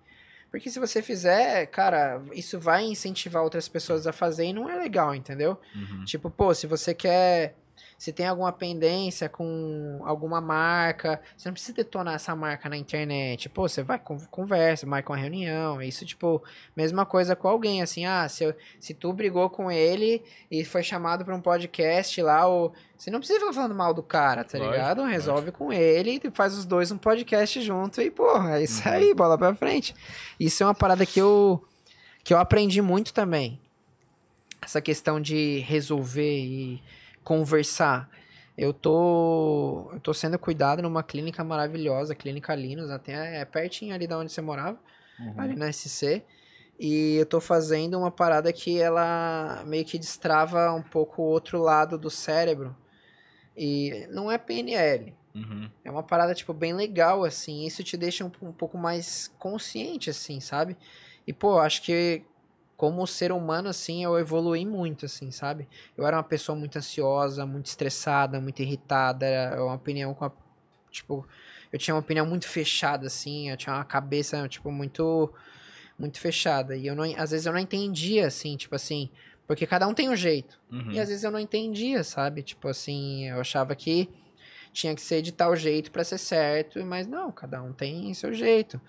Porque se você fizer, cara, isso vai incentivar outras pessoas a fazer e não é legal, entendeu? Uhum. Tipo, pô, se você quer se tem alguma pendência com alguma marca, você não precisa detonar essa marca na internet. Pô, você vai, con- conversa, marca uma reunião. Isso, tipo, mesma coisa com alguém, assim, ah, se, eu- se tu brigou com ele e foi chamado pra um podcast lá, ou. Você não precisa ficar falando mal do cara, tá Lógico, ligado? Resolve com ele e faz os dois um podcast junto e, porra, é isso aí, bola pra frente. Isso é uma parada que eu, que eu aprendi muito também. Essa questão de resolver e conversar. Eu tô, eu tô sendo cuidado numa clínica maravilhosa, Clínica Linus, até é pertinho ali da onde você morava, ali na SC. E eu tô fazendo uma parada que ela meio que destrava um pouco o outro lado do cérebro. E não é PNL, Uhum. é uma parada, tipo, bem legal, assim. Isso te deixa um, um pouco mais consciente, assim, sabe? E, pô, acho que como ser humano, assim, eu evoluí muito, assim, sabe? Eu era uma pessoa muito ansiosa, muito estressada, muito irritada. Era uma opinião com a... Tipo, eu tinha uma opinião muito fechada, assim. Eu tinha uma cabeça, tipo, muito... Muito fechada. E eu não... Às vezes eu não entendia, assim, tipo assim... Porque cada um tem um jeito. Uhum. E às vezes eu não entendia, sabe? Tipo assim, eu achava que tinha que ser de tal jeito pra ser certo, mas não, cada um tem seu jeito.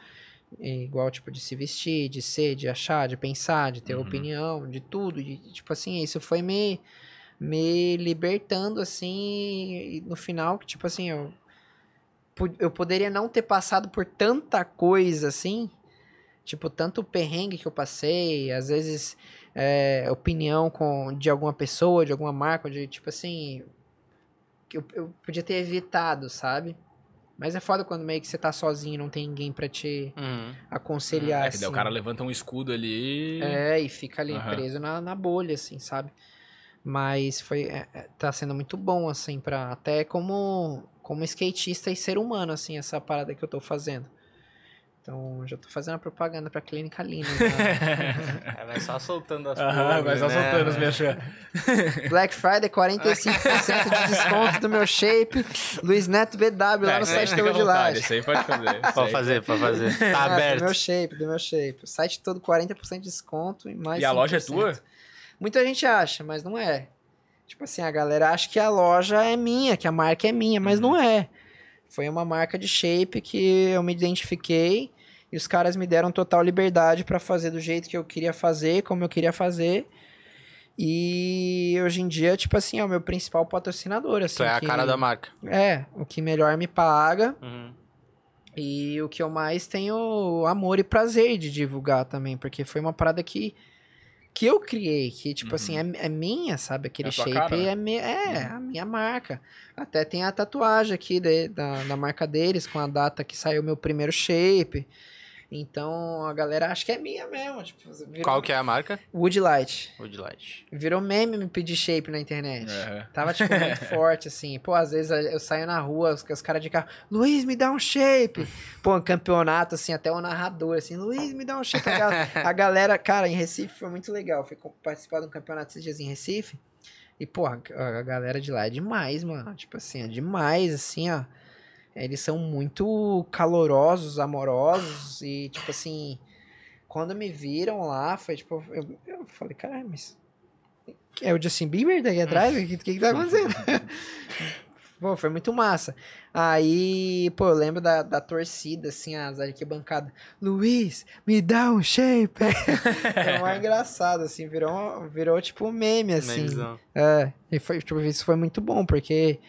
E igual, tipo, de se vestir, de ser, de achar, de pensar, de ter Uhum. opinião, de tudo. E, tipo assim, isso foi me, me libertando, assim, e no final, que, tipo assim, eu, eu poderia não ter passado por tanta coisa, assim, tipo, tanto perrengue que eu passei, às vezes é, opinião com, de alguma pessoa, de alguma marca, de tipo assim. Que eu, eu podia ter evitado, sabe? Mas é foda quando meio que você tá sozinho, não tem ninguém pra te Uhum. aconselhar. É, que daí o assim. cara levanta um escudo ali. É, e fica ali Aham. preso na, na bolha, assim, sabe? Mas foi, é, é, tá sendo muito bom, assim, pra, até como, como skatista e ser humano, assim, essa parada que eu tô fazendo. Então, já tô fazendo a propaganda pra Clínica Lina. né? É, vai só soltando as Aham, vai só né? soltando os mexer. Black Friday, 45% de desconto do meu shape. Luiz Neto BW, lá no site da Woodlage. Isso aí pode fazer. Pode fazer, pode fazer. Tá Ah, Do aberto. meu shape, do meu shape. O site todo 40% de desconto e mais E a loja é 5%. tua? Muita gente acha, mas não é. Tipo assim, a galera acha que a loja é minha, que a marca é minha, mas Uhum. não é. Foi uma marca de shape que eu me identifiquei e os caras me deram total liberdade pra fazer do jeito que eu queria fazer, como eu queria fazer. E hoje em dia, tipo assim, é o meu principal patrocinador, assim. Tu é a que- cara da marca. É, o que melhor me paga Uhum. e o que eu mais tenho amor e prazer de divulgar também, porque foi uma parada que, que eu criei, que, tipo assim, é, é minha, sabe? Aquele É shape cara, né? é, me- é a minha marca. Até tem a tatuagem aqui de- da, da marca deles, com a data que saiu meu primeiro shape. Então a galera acha que é minha mesmo. Tipo, virou Qual que é a marca? Woodlight. Woodlight. Virou meme me pedir shape na internet. É. Tava, tipo, muito forte, assim. Pô, às vezes eu saio na rua, os, os caras de carro, Luiz, me dá um shape. Pô, um campeonato, assim, até o narrador, assim, Luiz, me dá um shape. A galera, a galera, cara, em Recife foi muito legal. Fui participar de um campeonato esses dias em Recife. E, pô, a, a galera de lá é demais, mano. Tipo assim, é demais, assim, ó. Eles são muito calorosos, amorosos e, tipo assim, quando me viram lá, foi tipo, eu, eu falei, caralho, mas é o Justin Bieber daí atrás? O que, que, que tá acontecendo? pô, foi muito massa. Aí, pô, eu lembro da, da torcida, assim, as arquibancadas. Luiz, me dá um shape. é mais engraçado, assim, virou, virou tipo um meme, assim. Memezão. É, e foi, tipo, isso foi muito bom, porque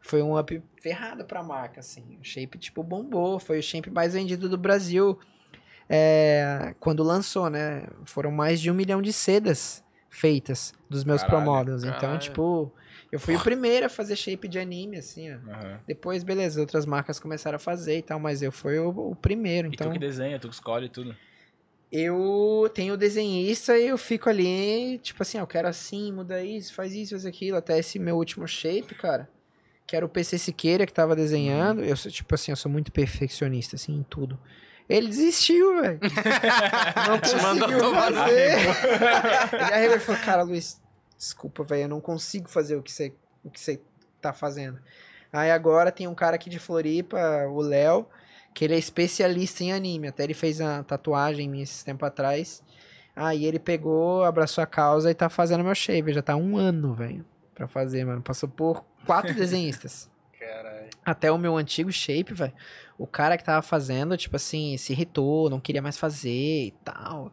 foi um up ferrado pra marca, assim. O shape, tipo, bombou. Foi o shape mais vendido do Brasil é, quando lançou, né? Foram mais de um milhão de sedas feitas dos meus Caralho, Pro Models. Então, caralho. tipo, eu fui o primeiro a fazer shape de anime, assim, ó. Aham. Depois, beleza, outras marcas começaram a fazer e tal, mas eu fui o, o primeiro, E então... tu que desenha, tu que escolhe tudo. Eu tenho o desenhista e eu fico ali, tipo assim, eu quero assim, muda isso, faz isso, faz aquilo. Até esse meu último shape, cara, que era o PC Siqueira que tava desenhando. Eu sou, tipo assim, eu sou muito perfeccionista, assim, em tudo. Ele desistiu, velho. Não Te conseguiu fazer. Ele arregou e falou, cara, Luiz, desculpa, velho, eu não consigo fazer o que você o que você tá fazendo. Aí agora tem um cara aqui de Floripa, o Léo, que ele é especialista em anime. Até ele fez a tatuagem em mim esses tempo atrás. Aí ele pegou, abraçou a causa e tá fazendo meu shape. Já tá um ano, velho, pra fazer, mano. Passou por quatro desenhistas. Caralho. Até o meu antigo shape, velho. O cara que tava fazendo, tipo assim, se irritou, não queria mais fazer e tal.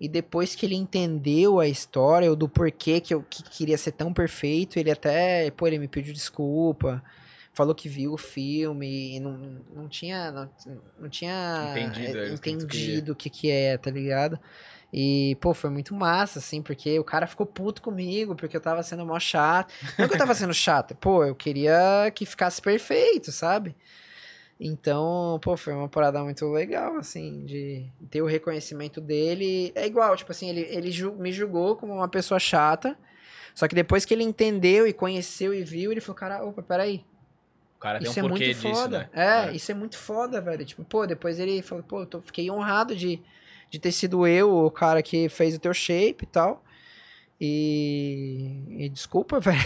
E depois que ele entendeu a história, do porquê que eu que queria ser tão perfeito, ele até, pô, ele me pediu desculpa. Falou que viu o filme e não, não tinha. Não, não tinha Entendido, é, entendido o que, que é, tá ligado? E, pô, foi muito massa, assim, porque o cara ficou puto comigo, porque eu tava sendo mó chato. Não que eu tava sendo chato, pô, eu queria que ficasse perfeito, sabe? Então, pô, foi uma parada muito legal, assim, de ter o reconhecimento dele. É igual, tipo assim, ele, ele ju- me julgou como uma pessoa chata. Só que depois que ele entendeu e conheceu e viu, ele falou, cara, opa, peraí. O cara tem Isso um é porquê muito disso, foda. né? É, isso é muito foda, velho. Tipo, pô, depois ele falou, pô, eu tô, fiquei honrado de, de ter sido eu o cara que fez o teu shape e tal. E, e desculpa, velho.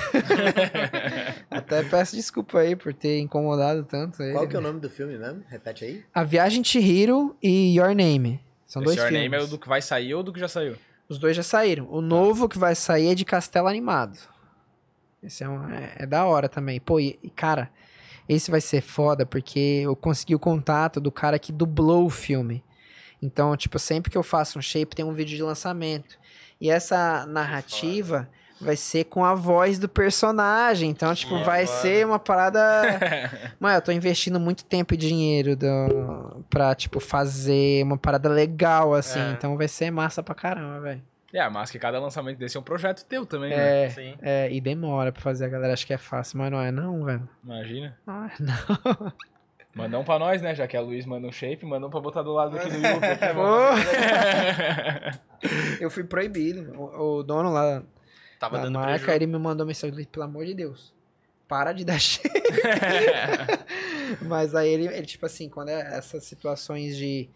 Até peço desculpa aí por ter incomodado tanto ele. Qual que é o nome do filme mesmo? Repete aí. A Viagem Chihiro e Your Name. São dois Esse Your filmes. Name é o do que vai sair ou do que já saiu? Os dois já saíram. O novo que vai sair é de Castelo Animado. Esse é, um, é, é da hora também. Pô, e, e, cara, esse vai ser foda porque eu consegui o contato do cara que dublou o filme. Então, tipo, sempre que eu faço um shape tem um vídeo de lançamento. E essa narrativa vai ser com a voz do personagem. Então, tipo, vai ser uma parada. Mano, eu tô investindo muito tempo e dinheiro do... pra, tipo, fazer uma parada legal, assim. É. Então vai ser massa pra caramba, velho. É, mas que cada lançamento desse é um projeto teu também, né? É, Sim. é, e demora pra fazer. A galera acha que é fácil, mas não é não, velho. Imagina. Não é não. Manda um pra nós, né? Já que a Luiz manda um shape, manda um pra botar do lado aqui do YouTube. Pô, eu fui proibido. O, o dono lá Tava da dando marca, prejuízo. ele me mandou mensagem, pelo amor de Deus. Para de dar shape. Mas aí ele, ele, tipo assim, quando é essas situações de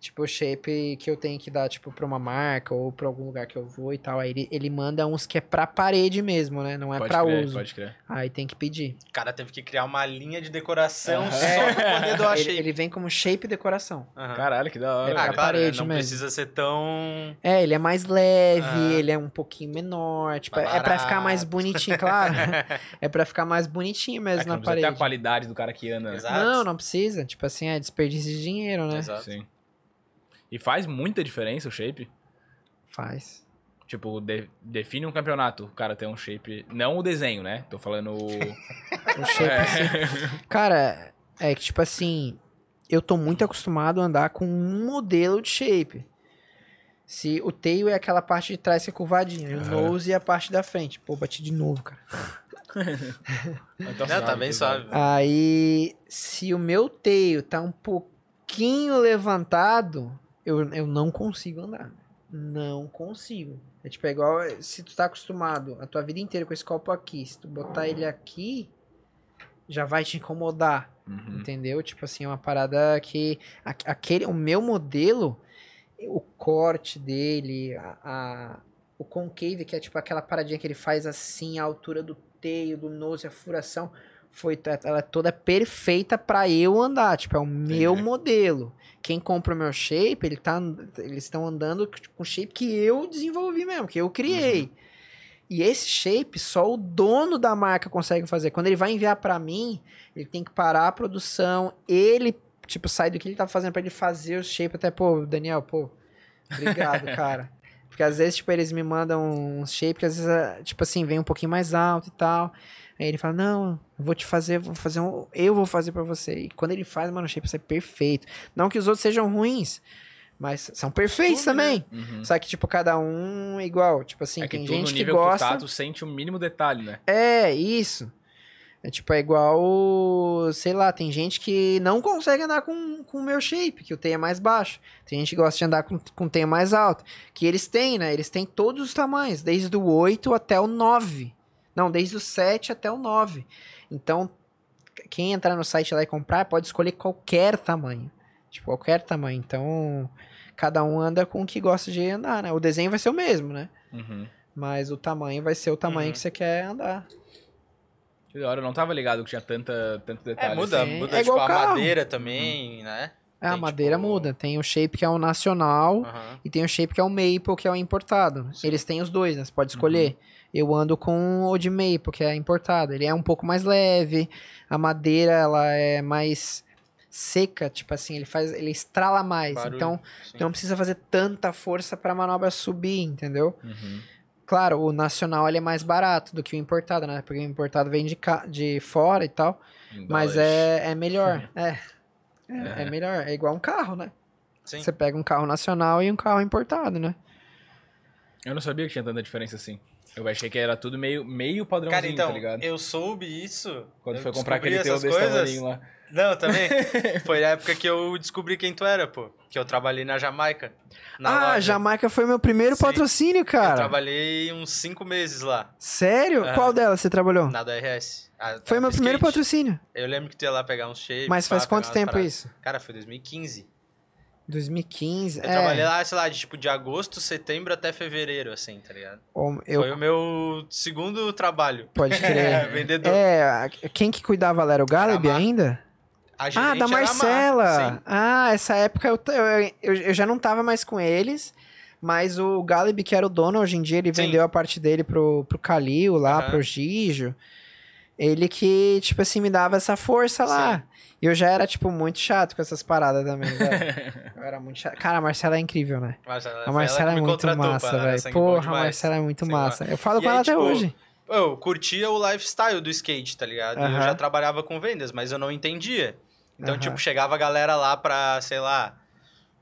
tipo shape que eu tenho que dar, tipo, pra uma marca ou pra algum lugar que eu vou e tal, aí ele, ele manda uns que é pra parede mesmo, né? Não é pode pra crer, uso. pode crer. Aí tem que pedir. O cara teve que criar uma linha de decoração Aham. só pra poder doar Ele, shape. ele vem como shape decoração. Aham. Caralho, que da hora. É ah, pra claro, né? parede não mesmo. precisa ser tão... É, ele é mais leve, Ah. ele é um pouquinho menor, tipo, Mais é pra ficar mais bonitinho, claro. é pra ficar mais bonitinho É mesmo que na não precisa ter a parede. qualidade do cara que anda, né? Exato. Não, não precisa. Tipo assim, é desperdício de dinheiro, né? Exato. Sim. E faz muita diferença o shape? Faz. Tipo, de- define um campeonato, o cara tem um shape... Não o desenho, né? Tô falando o... O shape, É. assim. Cara, é que tipo assim, eu tô muito acostumado a andar com um modelo de shape. Se o tail é aquela parte de trás que é curvadinha, e o nose é a parte da frente. Pô, bati de novo, cara. Então, Não, tá bem suave. Aí, se o meu tail tá um pouquinho levantado, eu, eu não consigo andar. Não consigo. É tipo, é igual se tu tá acostumado a tua vida inteira com esse copo aqui, se tu botar ele aqui, já vai te incomodar, Uhum. entendeu? Tipo assim, é uma parada que aquele, o meu modelo, o corte dele, a, a- o concave, que é tipo aquela paradinha que ele faz assim, a altura do teio, do nose, a furação, foi ela é toda perfeita pra eu andar, tipo, é o meu modelo. Quem compra o meu shape, ele tá, eles estão andando com o shape que eu desenvolvi mesmo, que eu criei. E esse shape só o dono da marca consegue fazer. Quando ele vai enviar pra mim, ele tem que parar a produção, ele tipo sai do que ele tá fazendo pra ele fazer o shape até pô, Daniel, pô, obrigado, cara. Porque às vezes, tipo, eles me mandam um shape que às vezes, é, tipo assim, vem um pouquinho mais alto e tal. Aí ele fala, não, eu vou te fazer, vou fazer um. Eu vou fazer pra você. E quando ele faz, mano, o shape sai perfeito. Não que os outros sejam ruins, mas são perfeitos Tudo, né? também. Uhum. Só que, tipo, cada um igual. Tipo assim, é que tem gente que nível gosta. que tá, tu sente o mínimo detalhe, né? É, isso. É tipo, é igual, sei lá, tem gente que não consegue andar com, com o meu shape, que o T é mais baixo. Tem gente que gosta de andar com, com o T mais alto. Que eles têm, né? Eles têm todos os tamanhos, desde o 8 até o 9. Não, desde o 7 até o 9. Então, quem entrar no site lá e comprar, pode escolher qualquer tamanho. Tipo, qualquer tamanho. Então, cada um anda com o que gosta de andar, né? O desenho vai ser o mesmo, né? Uhum. Mas o tamanho vai ser o tamanho Uhum. que você quer andar. Que da hora, eu não tava ligado que tinha tanta, tanto É, detalhe. muda, assim. muda É tipo, igual a carro. madeira também, né? É, a Tem, madeira tipo- muda. Tem o shape que é o nacional e tem o shape que é o maple, que é o importado. Eles têm os dois, né? Você pode escolher. Eu ando com o de maple, que é importado. Ele é um pouco mais leve. A madeira, ela é mais seca, tipo assim, ele faz, ele estrala mais. Barulho, Então, sim. tu não precisa fazer tanta força pra manobra subir, entendeu? Uhum. Claro, o nacional ele é mais barato do que o importado, né? Porque o importado vem de, ca- de fora e tal. Em Mas dólares. é, é melhor. É. É, é melhor. É igual um carro, né? Sim. Você pega um carro nacional e um carro importado, né? Eu não sabia que tinha tanta diferença assim. Eu achei que era tudo meio, meio padrãozinho, Cara, então, tá ligado? eu soube isso. Quando eu foi comprar aquele teu desse coisas. lá. Não, também. Foi a época que eu descobri quem tu era, pô. Que eu trabalhei na Jamaica. Na ah, loja. Jamaica foi meu primeiro Sim. patrocínio, Eu cara. trabalhei uns cinco meses lá, Sério? Aham. Qual delas você trabalhou? na do RS. A- Foi meu do primeiro skate. patrocínio. Eu lembro que tu ia lá pegar uns shapes. Mas faz quanto tempo paradas. isso? Cara, foi 2015. 2015. Eu é. trabalhei lá, sei lá, de tipo de agosto, setembro até fevereiro, assim, tá ligado? Eu- Foi o meu segundo trabalho. Pode É, crer. vendedor. é, quem que cuidava lá era o Galeb ainda? Ah, da Marcela. Ah, essa época eu, eu, eu, já não tava mais com eles, mas o Galeb, que era o dono hoje em dia, ele Sim. vendeu a parte dele pro, pro Calil lá, Aham. pro Gijo. Ele que, tipo assim, me dava essa força lá. E eu já era, tipo, muito chato com essas paradas também, velho. Eu era muito chato. Cara, a Marcela é incrível, né? Marcela, A Marcela ela é muito massa, velho. Porra, a. Marcela é muito massa. Eu falo E com aí, ela até tipo, hoje. Eu curtia o lifestyle do skate, tá ligado? Eu já trabalhava com vendas, mas eu não entendia. Então, tipo, chegava a galera lá pra, sei lá,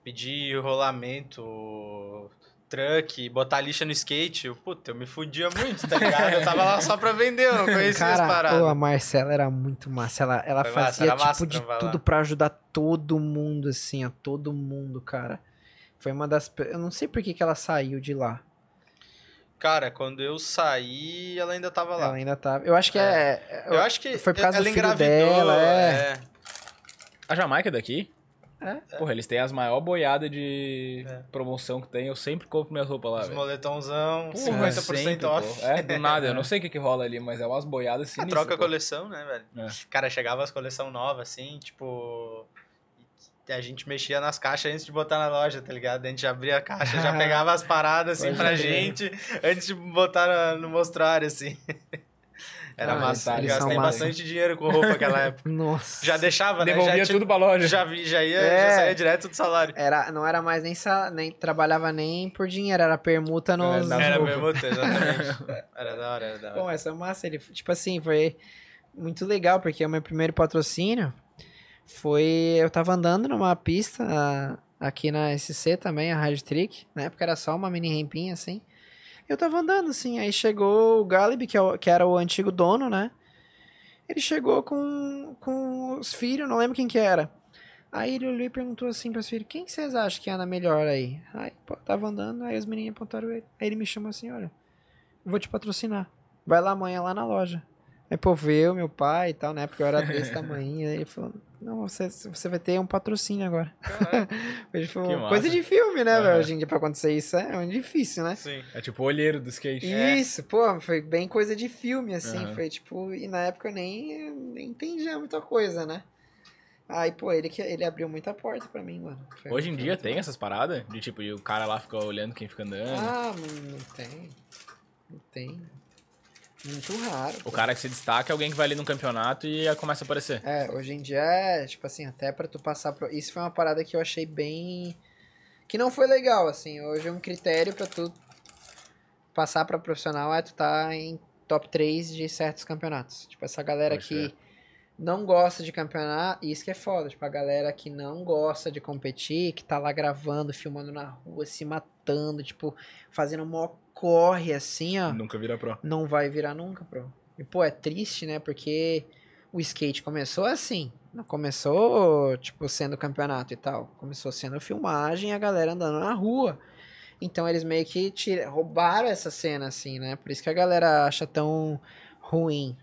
pedir rolamento, truck, botar lixa no skate. Eu, puta, eu me fudia muito, tá ligado? Eu tava lá só pra vender, eu não conhecia as Cara, paradas. pô, a Marcela era muito massa. Ela, ela Foi massa, fazia era tipo massa de tudo pra ajudar todo mundo, assim, ó. Todo mundo, cara. Foi uma das. Eu não sei por que, que ela saiu de lá. Cara, quando eu saí, ela ainda tava lá. Ela ainda tava. Eu acho que é. Eu acho que Foi por causa ela do filho engravidou, dela, é. é. A Jamaica é daqui? É. Porra, eles têm as maior boiadas de É. promoção que tem. Eu sempre compro minhas roupas lá, Os Porra, 50% sempre, off. pô. É, do nada. Eu não sei o que, que rola ali, mas é umas boiadas É, sinistras. troca a pô. coleção, né, velho? É. Cara, chegava as coleção nova, assim, tipo. e A gente mexia nas caixas antes de botar na loja, tá ligado? A gente abria a caixa, já pegava as paradas, assim, Pode pra gente, antes de botar na- no mostruário, assim. Era Ah, massa. eles Gastei bastante dinheiro com roupa naquela época. Nossa. Já deixava, né? Devolvia já, tinha- tudo pra loja. já, vi, já ia, É. já saía direto do salário. Era, não era mais nem, sa, nem trabalhava nem por dinheiro, era permuta nos. Era roupas. permuta, exatamente. Era da hora, era da hora. Bom, essa massa, ele, tipo assim, foi muito legal, porque o meu primeiro patrocínio foi. Eu tava andando numa pista ah, aqui na SC também, a Hard Trick. Na época era só uma mini rampinha assim. Eu tava andando assim, aí chegou o Galib, que, é o- que era o antigo dono, né? Ele chegou com, com os filhos, não lembro quem que era. Aí ele olhou e perguntou assim pros filhos, quem que vocês acham que anda melhor aí? Aí, pô, tava andando, aí os meninos apontaram ele. Aí ele me chamou assim, olha, vou te patrocinar. Vai lá amanhã lá na loja. Aí, pô, veio meu pai e tal, na época eu era desse tamanho. Aí ele falou, não, você, você vai ter um patrocínio agora. Ele falou, coisa de filme, né, Aham. velho? Hoje em dia pra acontecer isso é muito difícil, né? Sim. É tipo o olheiro do skate. Isso, pô, foi bem coisa de filme, assim. Aham. Foi tipo, e na época eu nem, nem entendia muita coisa, né? Aí, pô, ele, ele abriu muita porta pra mim, mano. Foi- Hoje em dia tem massa. essas paradas? De tipo, e o cara lá fica olhando quem fica andando. Ah, não tem. Não tem. Muito raro. O cara que se destaca é alguém que vai ali no campeonato e começa a aparecer. É, hoje em dia é, tipo assim, até pra tu passar pro... Isso foi uma parada que eu achei bem... Que não foi legal, assim. Hoje um critério pra tu passar pra profissional é tu tá em top 3 de certos campeonatos. Tipo, essa galera Pode que ser. não gosta de campeonato, isso que é foda. Tipo, a galera que não gosta de competir, que tá lá gravando, filmando na rua, se matando, tipo, fazendo maior corre, assim, ó Nunca vira pro. não vai virar nunca, bro. E, pô, é triste, né? Porque o skate começou assim. Não começou, tipo, sendo campeonato e tal. Começou sendo filmagem e a galera andando na rua. Então eles meio que tira, roubaram essa cena, assim, né? Por isso que a galera acha tão ruim.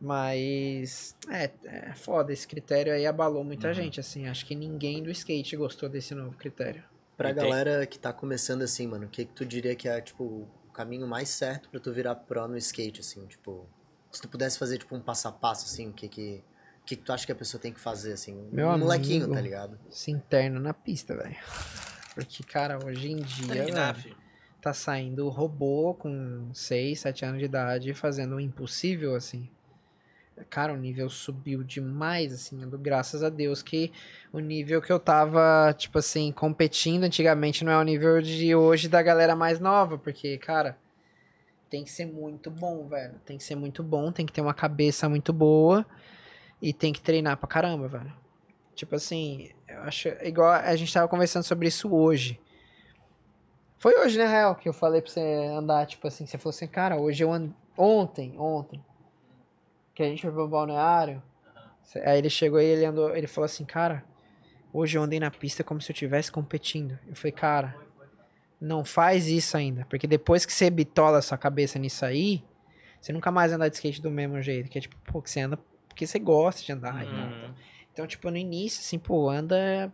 Mas, é, é foda. Esse critério aí abalou muita Uhum. gente, assim. Acho que ninguém do skate gostou desse novo critério. Pra E tem- galera que tá começando assim, mano, o que que tu diria que é, tipo, o caminho mais certo pra tu virar pro no skate, assim, tipo... Se tu pudesse fazer, tipo, um passo a passo, assim, o que que O que, que tu acha que a pessoa tem que fazer, assim? Um Meu molequinho, amigo. tá ligado? Se interna na pista, velho. Porque, cara, hoje em dia, velho, filho. tá saindo robô com 6, 7 anos de idade fazendo o impossível, assim. Cara, o nível subiu demais, assim. Graças a Deus que o nível que eu tava, tipo assim, competindo antigamente não é o nível de hoje da galera mais nova. Porque, cara, tem que ser muito bom, velho. Tem que ser muito bom, tem que ter uma cabeça muito boa e tem que treinar pra caramba, velho. Tipo assim, eu acho. Igual a gente tava conversando sobre isso hoje. Foi hoje, né, Real, que eu falei pra você andar, tipo assim, você falou assim, cara, hoje eu ando. Ontem, ontem. Que a gente foi pro balneário. cê- Aí ele chegou e ele andou. Ele falou assim, cara, hoje eu andei na pista como se eu estivesse competindo. Eu falei, cara, não faz isso ainda. Porque depois que você bitola a sua cabeça nisso aí, você nunca mais anda de skate do mesmo jeito. Que é tipo, pô, que você anda porque você gosta de andar tal. Uhum. Então, tipo, no início, assim, pô, anda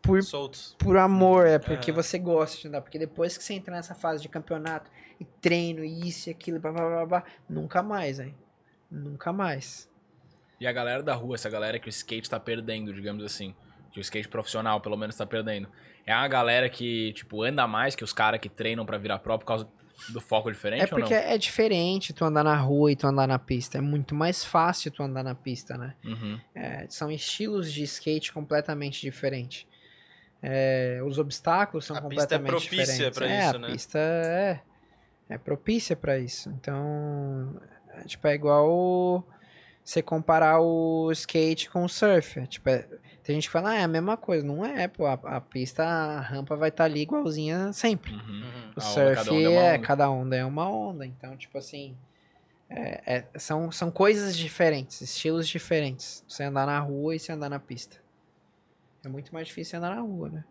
por, Soltos. por amor, é porque Aham. você gosta de andar. Porque depois que você entra nessa fase de campeonato e treino, e isso e aquilo, blá, blá, blá, blá, nunca mais, hein? Nunca mais. E a galera da rua, essa galera que o skate tá perdendo, digamos assim. Que o skate profissional, pelo menos, tá perdendo. É a galera que, tipo, anda mais que os caras que treinam pra virar pró por causa do foco diferente É ou não? porque é diferente tu andar na rua e tu andar na pista. É muito mais fácil tu andar na pista, né? Uhum. É, são estilos de skate completamente diferentes. É, os obstáculos são A pista é completamente propícia diferentes. pra é, isso, a né? pista é, é propícia pra isso. Então, tipo, é igual você comparar o skate com o surf. É, tipo, é- tem gente que fala, ah, é a mesma coisa. Não é, pô. A, a pista, a rampa vai estar ali igualzinha sempre. Uhum. Uhum. O A onda, surf cada onda é uma é, onda. cada onda é uma onda. Então, tipo assim, é- é- são, são coisas diferentes, estilos diferentes. Você andar na rua e você andar na pista. É muito mais difícil andar na rua, né?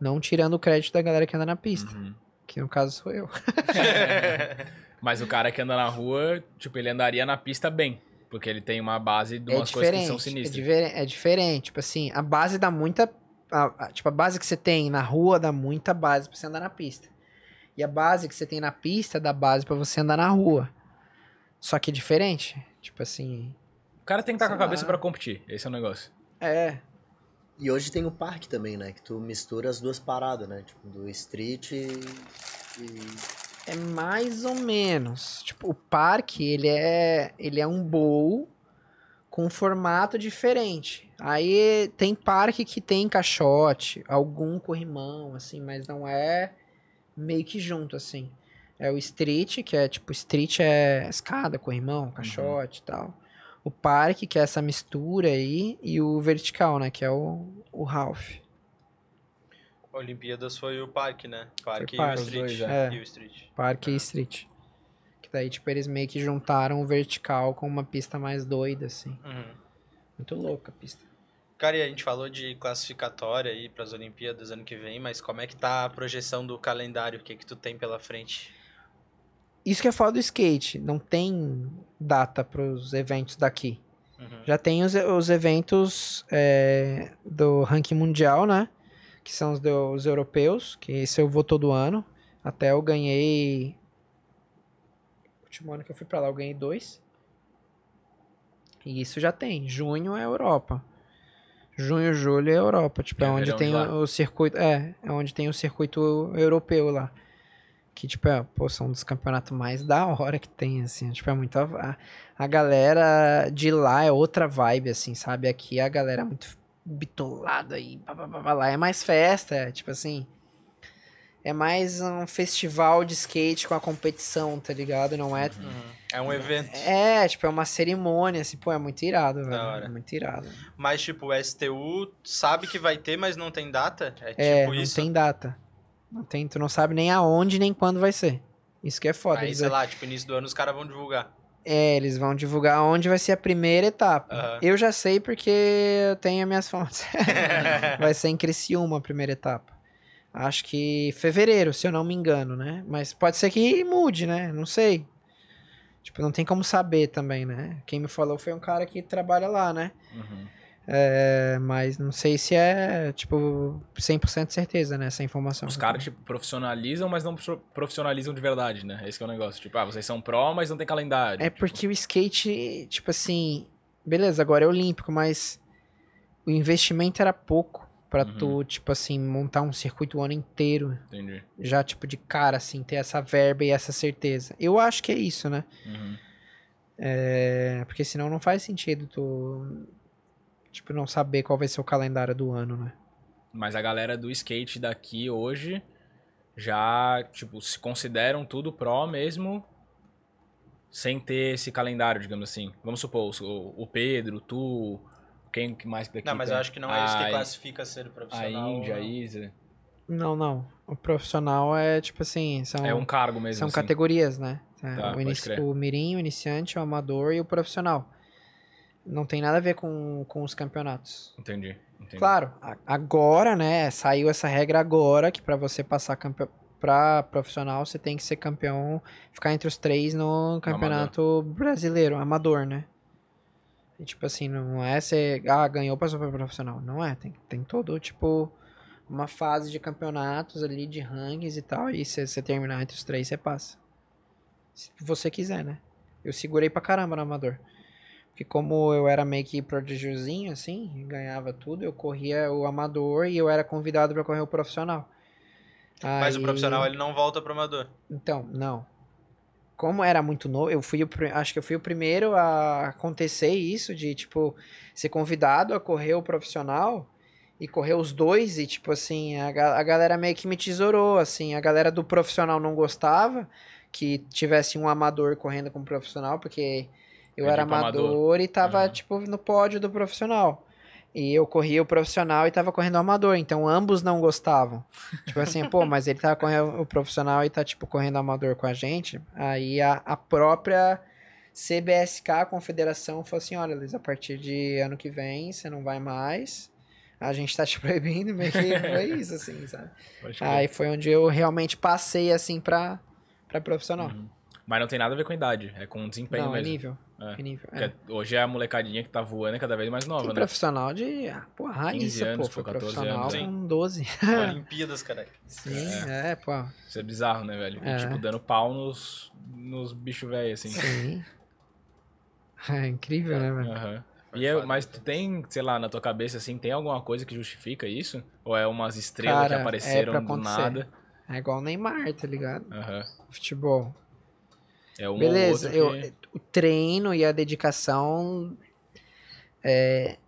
Não tirando o crédito da galera que anda na pista, Uhum. que no caso sou eu. Mas o cara que anda na rua, tipo, ele andaria na pista bem. Porque ele tem uma base de É umas coisas que diferente, são é, sinistras. diver- é diferente. Tipo assim, a base dá muita. a- a- tipo, a base que você tem na rua dá muita base pra você andar na pista. E a base que você tem na pista dá base pra você andar na rua. Só que é diferente. Tipo assim. O cara tem que estar com a cabeça pra competir. Esse é o negócio. É. E hoje tem o parque também, né? Que tu mistura as duas paradas, né? Tipo, do street e... e- É mais ou menos. Tipo, o parque, ele é, ele é um bowl com um formato diferente. Aí tem parque que tem caixote, algum corrimão, assim, mas não é meio que junto, assim. É o street, que é tipo, street é escada, corrimão, caixote e tal. O parque, que é essa mistura aí, e o vertical, né, que é o, o Ralph. Olimpíadas foi o parque, né? Parque, parque. e o street. Os dois, é. E o street. Parque e Street. Que daí, tipo, eles meio que juntaram o vertical com uma pista mais doida, assim. Uhum. Muito louca a pista. Cara, e a gente falou de classificatória aí para as Olimpíadas ano que vem, mas como é que tá a projeção do calendário? O que que tu tem pela frente? Isso que é foda do skate. Não tem data pros eventos daqui. Uhum. Já tem os, os eventos é, do ranking mundial, né? Que são os, os europeus, que esse eu vou todo ano. Até eu ganhei. O último ano que eu fui pra lá, eu ganhei dois. E isso já tem. Junho é Europa. Junho, julho é Europa. Tipo, É é onde tem o circuito. É, é onde tem o circuito europeu lá. Que, tipo, é, pô, são um dos campeonatos mais da hora que tem, assim. Tipo, é muito. A, a galera de lá é outra vibe, assim, sabe? Aqui a galera é muito bitolada e pá, pá, pá, lá é mais festa, é, tipo assim. É mais um festival de skate com a competição, tá ligado? Não é. Uhum. É um evento. É, tipo, é uma cerimônia, assim, pô, é muito irado, velho. É muito irado. Mas, tipo, o STU sabe que vai ter, mas não tem data? É É, tipo não isso? tem data. Não tem, tu não sabe nem aonde nem quando vai ser. Isso que é foda. Aí, sei lá, tipo, início do ano os caras vão divulgar. É, eles vão divulgar onde vai ser a primeira etapa. Aham. Eu já sei porque eu tenho minhas fontes. vai ser em Criciúma a primeira etapa. Acho que fevereiro, se eu não me engano, né? Mas pode ser que mude, né? Não sei. Tipo, não tem como saber também, né? Quem me falou foi um cara que trabalha lá, né? Uhum. É, mas não sei se é, tipo, 100% certeza, né? Essa informação. Os caras, tipo, profissionalizam, mas não pro- profissionalizam de verdade, né? Esse que é o negócio. Tipo, ah, vocês são pró, mas não tem calendário. É Tipo, porque o skate, tipo assim, beleza, agora é olímpico, mas o investimento era pouco pra Uhum. tu, tipo assim, montar um circuito o ano inteiro, Entendi. já tipo de cara assim, ter essa verba e essa certeza. Eu acho que é isso, né? Uhum. É, porque senão não faz sentido tu tipo não saber qual vai ser o calendário do ano, né? Mas a galera do skate daqui hoje já, tipo, se consideram tudo pró mesmo sem ter esse calendário, digamos assim. Vamos supor, o, o Pedro, tu, quem que mais que daqui Não, mas tem? eu acho que não é isso que A- classifica ser A profissional. Índia, a não. Isa. Não, não. O profissional é tipo assim, são É um cargo mesmo, São assim. categorias, né? É, Tá, o, inici- o mirim, o iniciante, o amador e o profissional. Não tem nada a ver com, com os campeonatos. Entendi, entendi. Claro, agora, né? Saiu essa regra agora que pra você passar campe... pra profissional você tem que ser campeão, ficar entre os três no campeonato brasileiro, amador, né? E, tipo assim, não é você, ah, ganhou, passou pra profissional. Não é, tem, tem todo, tipo, uma fase de campeonatos ali, de rankings e tal, e se você terminar entre os três, você passa. Se você quiser, né? Eu segurei pra caramba no amador. Porque como eu era meio que prodigiozinho, assim, ganhava tudo, eu corria o amador e eu era convidado pra correr o profissional. Mas o Aí- profissional ele não volta pro amador. então, não. Como era muito novo, eu fui o, acho que eu fui o primeiro a acontecer isso de tipo ser convidado a correr o profissional e correr os dois e tipo assim, a, a galera meio que me tesourou, assim, a galera do profissional não gostava que tivesse um amador correndo com um profissional, porque eu Entendi, era amador. amador e tava Uhum. tipo no pódio do profissional. E eu corria o profissional e tava correndo o amador, então ambos não gostavam. Tipo assim, pô, mas ele tá correndo o profissional e tá, tipo, correndo amador com a gente. Aí a, a própria CBSK, a confederação, falou assim: olha, Luiz, a partir de ano que vem você não vai mais. A gente tá te proibindo, meio que foi isso, assim, sabe? Aí foi onde eu realmente passei, assim, pra, pra profissional. Uhum. Mas não tem nada a ver com idade, é com desempenho não, é mesmo. nível. É. É nível. É. hoje a molecadinha que tá voando é cada vez mais nova, Tem né? profissional de. Ah, pô, raiz, anos, pô. Foi pô, 14 profissional anos, hein? com 12. Olimpíadas, cara. Sim, é, pô. Isso é bizarro, né, velho? E, É. tipo, dando pau nos, nos bichos velhos, assim. Sim. É incrível, né, velho? Aham. Foi E é- mas tu tem, sei lá, na tua cabeça, assim, tem alguma coisa que justifica isso? Ou é umas estrelas Cara, que é apareceram pra do acontecer. nada? É igual o Neymar, tá ligado? Aham. Futebol. É um Beleza, ou eu, que... o treino e a dedicação é,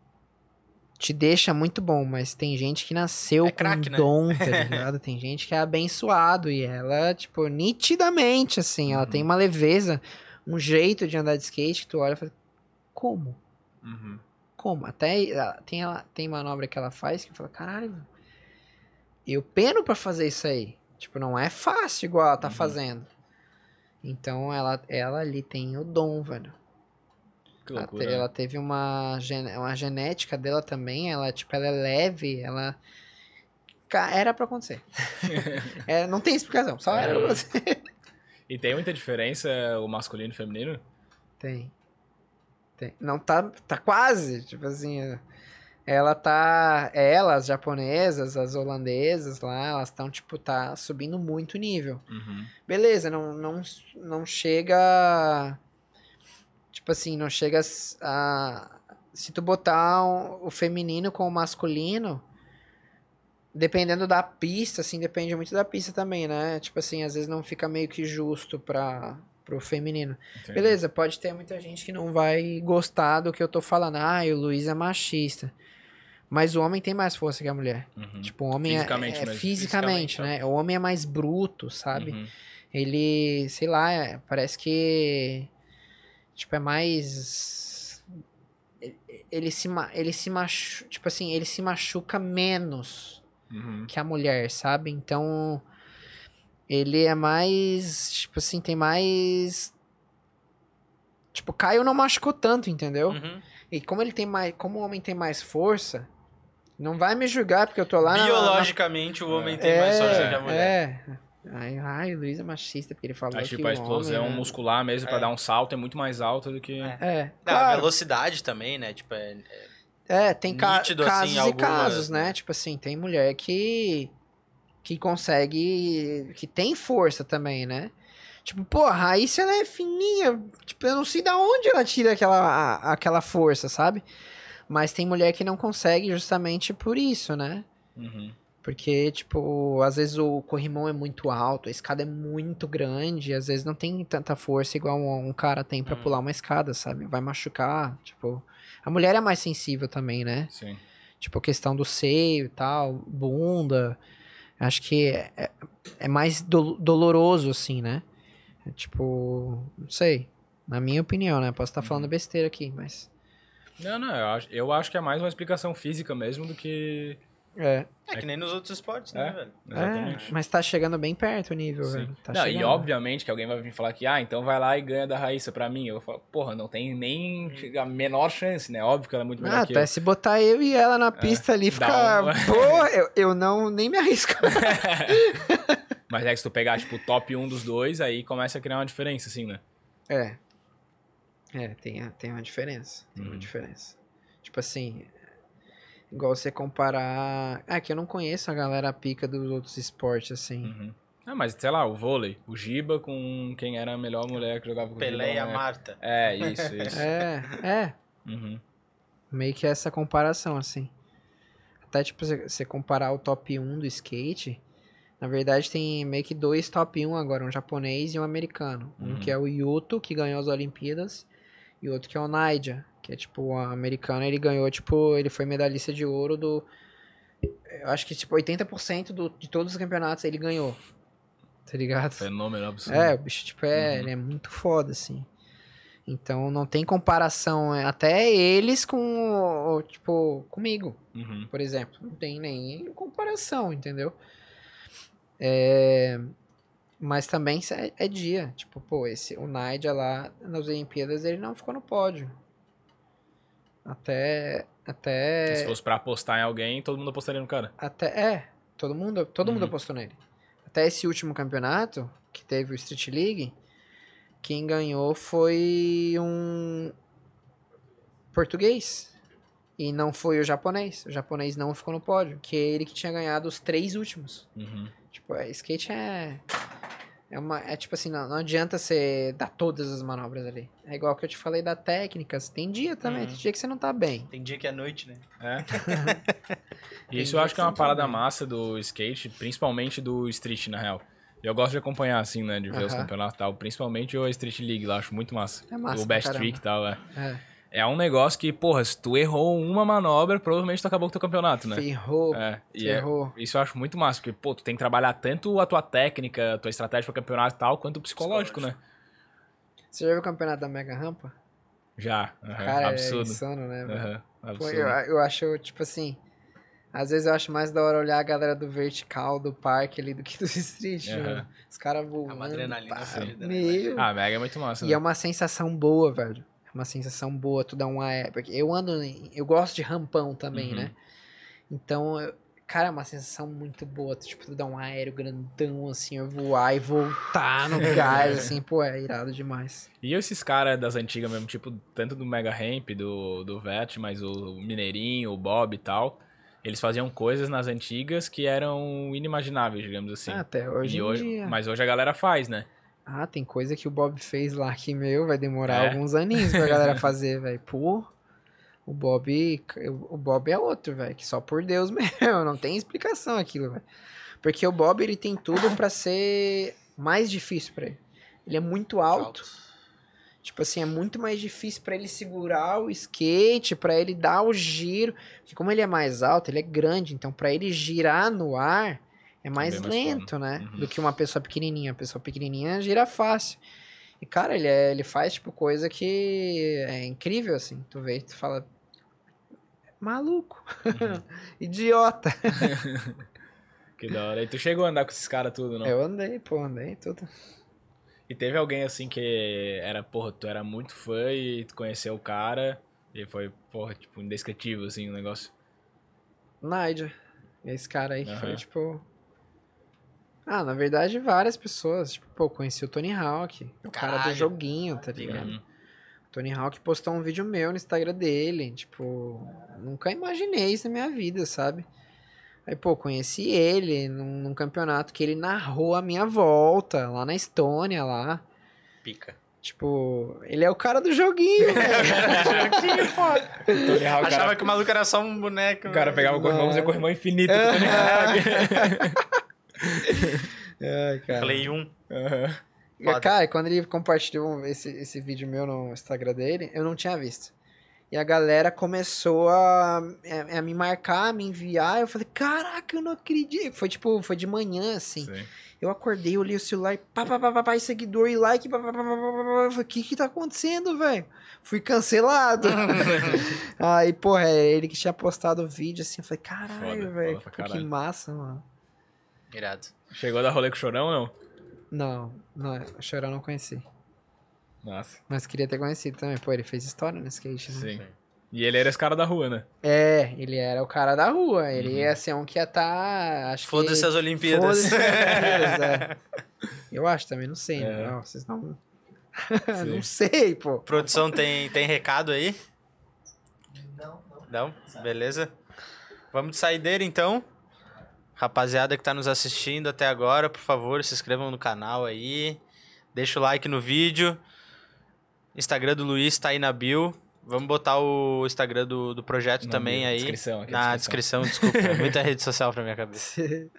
te deixa muito bom, mas tem gente que nasceu É com craque, né? dom, tá ligado? tem gente que é abençoado e ela, tipo, nitidamente, assim, ela Uhum. tem uma leveza, um jeito de andar de skate que tu olha e fala, como? Uhum. Como? Até ela- tem, ela, tem manobra que ela faz que eu falo, caralho, eu peno pra fazer isso aí. Tipo, não é fácil igual ela tá Uhum. fazendo. Então ela, ela ali tem o dom, velho. Que Ela, loucura. te- né? ela teve uma, uma genética dela também, ela, tipo, ela é leve, ela... Era pra acontecer. É, não tem explicação, só era pra É. acontecer. E tem muita diferença o masculino e o feminino? Tem. Tem. Não tá, tá quase, tipo assim, ela tá, ela, as japonesas, as holandesas lá, elas estão, tipo, tá subindo muito o nível. Uhum. Beleza, não, não, não chega, tipo assim, não chega a, se tu botar o feminino com o masculino, dependendo da pista, assim, depende muito da pista também, né? Tipo assim, às vezes não fica meio que justo para pro feminino. Entendi. Beleza, pode ter muita gente que não vai gostar do que eu tô falando. Ah, o Luiz é machista. Mas o homem tem mais força que a mulher. Uhum. Tipo, o homem é- Fisicamente é, mesmo. fisicamente, Fisicamente, né? O homem é mais bruto, sabe? Uhum. Ele, sei lá, é- parece que tipo é mais ele- se ele se machu... tipo assim, ele se machuca menos Uhum. que a mulher, sabe? Então ele é mais, tipo assim, tem mais tipo, Caio não machucou tanto, entendeu? Uhum. E como ele tem mais, como o homem tem mais força, não vai me julgar porque eu tô lá na- na, Biologicamente, o homem tem mais força que a mulher. é. Ai, ai, Luiz é machista porque ele falou Aí, que tipo, a o explosão homem, é- muscular mesmo pra É. dar um salto é muito mais alta do que... É. É, Não, a claro. velocidade também, né? Tipo, é, É, tem ca nítido, assim, casos e algumas, casos, né? né? Tipo assim, tem mulher que que consegue, que tem força também, né? Tipo, pô, a Raíssa, ela é fininha. Tipo, eu não sei da onde ela tira aquela, a- aquela força, sabe? Mas tem mulher que não consegue justamente por isso, né? Uhum. Porque, tipo, às vezes o corrimão é muito alto, a escada é muito grande, às vezes não tem tanta força igual um, um cara tem pra Hum. pular uma escada, sabe? Vai machucar, tipo... A mulher é mais sensível também, né? Sim. Tipo, a questão do seio e tal, bunda. Acho que é, é- é mais do- doloroso, assim, né? É tipo, não sei. Na minha opinião, né? Posso estar falando besteira aqui, mas. Não, não, eu acho, eu acho que é mais uma explicação física mesmo do que. É. É que nem nos outros esportes, né, É. velho? Exatamente. É, mas tá chegando bem perto o nível, Sim. velho. Tá não, e chegando. obviamente que alguém vai vir falar que, ah, então vai lá e ganha da Raíssa pra mim. Eu falo, porra, não tem nem a menor chance, né? Óbvio que ela é muito melhor Ah, que até eu. se botar eu e ela na pista ali, dá ficar. uma- Pô, eu, eu não nem me arrisco. Mas é que se tu pegar, tipo, o top 1 dos dois, aí começa a criar uma diferença, assim, né? É. É, tem, a- tem uma diferença. Tem uma Uhum. diferença. Tipo assim, igual você comparar. Ah, que eu não conheço a galera pica dos outros esportes, assim. Uhum. Ah, mas sei lá, o vôlei. O Giba com quem era a melhor mulher que jogava com o Pelé e a né? Marta. É, isso, isso. É, é. Uhum. Meio que essa comparação, assim. Até, tipo, você- você comparar o top 1 do skate. Na verdade, tem meio que dois top 1 agora, um japonês e um americano. Um Uhum. que é o Yuto, que ganhou as Olimpíadas, e outro que é o Naija, que é tipo, o americano, ele ganhou, tipo, ele foi medalhista de ouro do. Eu acho que, tipo, 80% do, de todos os campeonatos ele ganhou. Tá ligado? Fenômeno absurdo. É, o bicho, tipo, é, Uhum. ele é muito foda, assim. Então não tem comparação, é, até eles com, tipo, comigo, Uhum. por exemplo. Não tem nem comparação, entendeu? É, mas também é, é dia. Tipo, pô, esse, o Naija lá nas Olimpíadas, ele não ficou no pódio. Até. Até. Se fosse pra apostar em alguém, todo mundo apostaria no cara. Até, é, todo mundo, todo mundo Uhum. apostou nele. Até esse último campeonato, que teve o Street League, quem ganhou foi um português. E não foi o japonês. O japonês não ficou no pódio, que é ele que tinha ganhado os três últimos. Uhum. Tipo, é, skate é. É, uma, é tipo assim, não, não adianta você dar todas as manobras ali. É igual que eu te falei da técnicas. Tem dia também, Uhum. tem dia que você não tá bem. Tem dia que é noite, né? É. Isso eu acho que é uma parada massa do skate, principalmente do street, na real. Eu gosto de acompanhar, assim, né? De ver os Aham. campeonatos e tal. Principalmente o Street League lá, acho muito massa. É massa o Best caramba. Trick e tal, é. É. É um negócio que, porra, se tu errou uma manobra, provavelmente tu acabou com o teu campeonato, né? Ferrou. É, e é, Ferrou. isso eu acho muito massa, porque, pô, tu tem que trabalhar tanto a tua técnica, a tua estratégia pra campeonato e tal, quanto o psicológico, né? Você já viu o campeonato da Mega Rampa? Já, aham, Cara, absurdo. é insano, né? velho? Aham, Pô, absurdo. eu, eu acho, tipo assim. Às vezes eu acho mais da hora olhar a galera do vertical, do parque ali, do que do street. Mano. Os caras voando. É uma adrenalina pá, né, Meu. Ah, Mega é muito massa, E né? é uma sensação boa, velho. É uma sensação boa, tu dá um aéreo. Porque eu ando. Eu gosto de rampão também, Uhum. né? Então, eu- cara, é uma sensação muito boa. Tu, tipo, tu dá um aéreo grandão, assim, eu voar e voltar no gás, assim, pô, é irado demais. E esses caras das antigas mesmo, tipo, tanto do Mega Ramp, do, do Vet, mas o Mineirinho, o Bob e tal, eles faziam coisas nas antigas que eram inimagináveis, digamos assim. Ah, Até hoje E em hoje- dia. Mas hoje a galera faz, né? Ah, tem coisa que o Bob fez lá que, meu, vai demorar É. alguns aninhos pra galera fazer, velho. Pô, o Bob, o Bob é outro, velho, que só por Deus mesmo, não tem explicação aquilo, velho. Porque o Bob, ele tem tudo pra ser mais difícil pra ele. Ele é muito alto. Tipo assim, é muito mais difícil pra ele segurar o skate, pra ele dar o giro. Porque como ele é mais alto, ele é grande, então pra ele girar no ar é mais bem mais lento, né? Uhum. Do que uma pessoa pequenininha. A pessoa pequenininha gira fácil. E cara, ele, é, ele faz tipo coisa que é incrível assim. Tu vê, tu fala maluco, Uhum. idiota. Que da hora. E tu chegou a andar com esses caras tudo, não? Eu andei, pô, andei tudo. E teve alguém assim que era, porra, tu era muito fã e tu conheceu o cara e foi, porra, tipo, indescritível, assim, o negócio. Naija. Esse cara aí que foi, tipo. Ah, na verdade, várias pessoas. Tipo, pô, conheci o Tony Hawk, o cara do Caralho. joguinho, tá ligado? Uhum. O Tony Hawk postou um vídeo meu no Instagram dele. Tipo, nunca imaginei isso na minha vida, sabe? Aí, pô, conheci ele num, num campeonato que ele narrou a minha volta, lá na Estônia, lá. Pica. Tipo, ele é o cara do joguinho, velho. joguinho, foda. Tony Hawk, Achava cara, que o maluco era só um boneco. o cara pegava o corrimão e fazia corrimão infinito. Tony Hawk. Ai, cara. Play 1. Aham. E, Foda. Cara, quando ele compartilhou esse, esse vídeo meu no Instagram dele, eu não tinha visto. E a galera começou a, a, a me marcar, a me enviar. Eu falei, caraca, eu não acredito. Foi tipo, foi de manhã, assim. Sim. Eu acordei, olhei o celular, pá, pá, pá, pá, pá, e seguidor e like, pá, pá, pá, pá, pá, pá, pá. Eu falei, o que que tá acontecendo, velho? Fui cancelado. Aí, porra, é ele que tinha postado o vídeo, assim. Eu falei, caralho, velho, que massa, mano. Irado. Chegou a dar rolê com o Chorão ou não? Não, não, o Chorão não conheci. Nossa, Mas queria ter conhecido também. Pô, ele fez história no skate, né? sim. E ele era esse cara da rua, né? É, ele era o cara da rua. Ele Uhum. ia ser um que ia tá. Acho Foda-se que... as Olimpíadas. Foda-se as Olimpíadas, é. Eu acho também, não sei. É. né? Não, vocês não. Não sei, pô. Produção tem, tem recado aí? Não, não. Não? Beleza? Vamos de saideira então. Rapaziada que tá nos assistindo até agora, por favor, se inscrevam no canal aí. Deixa o like no vídeo. Instagram do Luiz tá aí na bio. Vamos botar o Instagram do, do projeto Na também aí. descrição aqui, na descrição. descrição, desculpa. É muita rede social pra minha cabeça.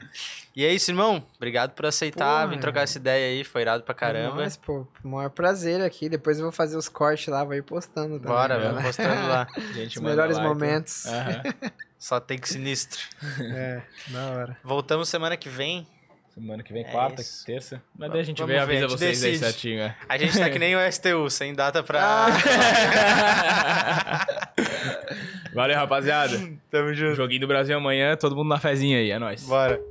E é isso, irmão. Obrigado por aceitar, vir trocar essa ideia aí. Foi irado pra caramba. Mas, pô, maior prazer aqui. Depois eu vou fazer os cortes lá, vou ir postando também. Bora, né? vamos postando lá. Gente, Os melhores like. momentos. Aham. Só tem que sinistro. É, da hora. Voltamos semana que vem. Semana que vem, É quarta, isso. terça. Mas daí a gente vamos vê e avisa vocês aí decide. certinho, é. A gente tá que nem o STU, sem data pra. Valeu, rapaziada. Tamo junto. Joguinho do Brasil amanhã, todo mundo na fezinha aí, é nóis. Bora.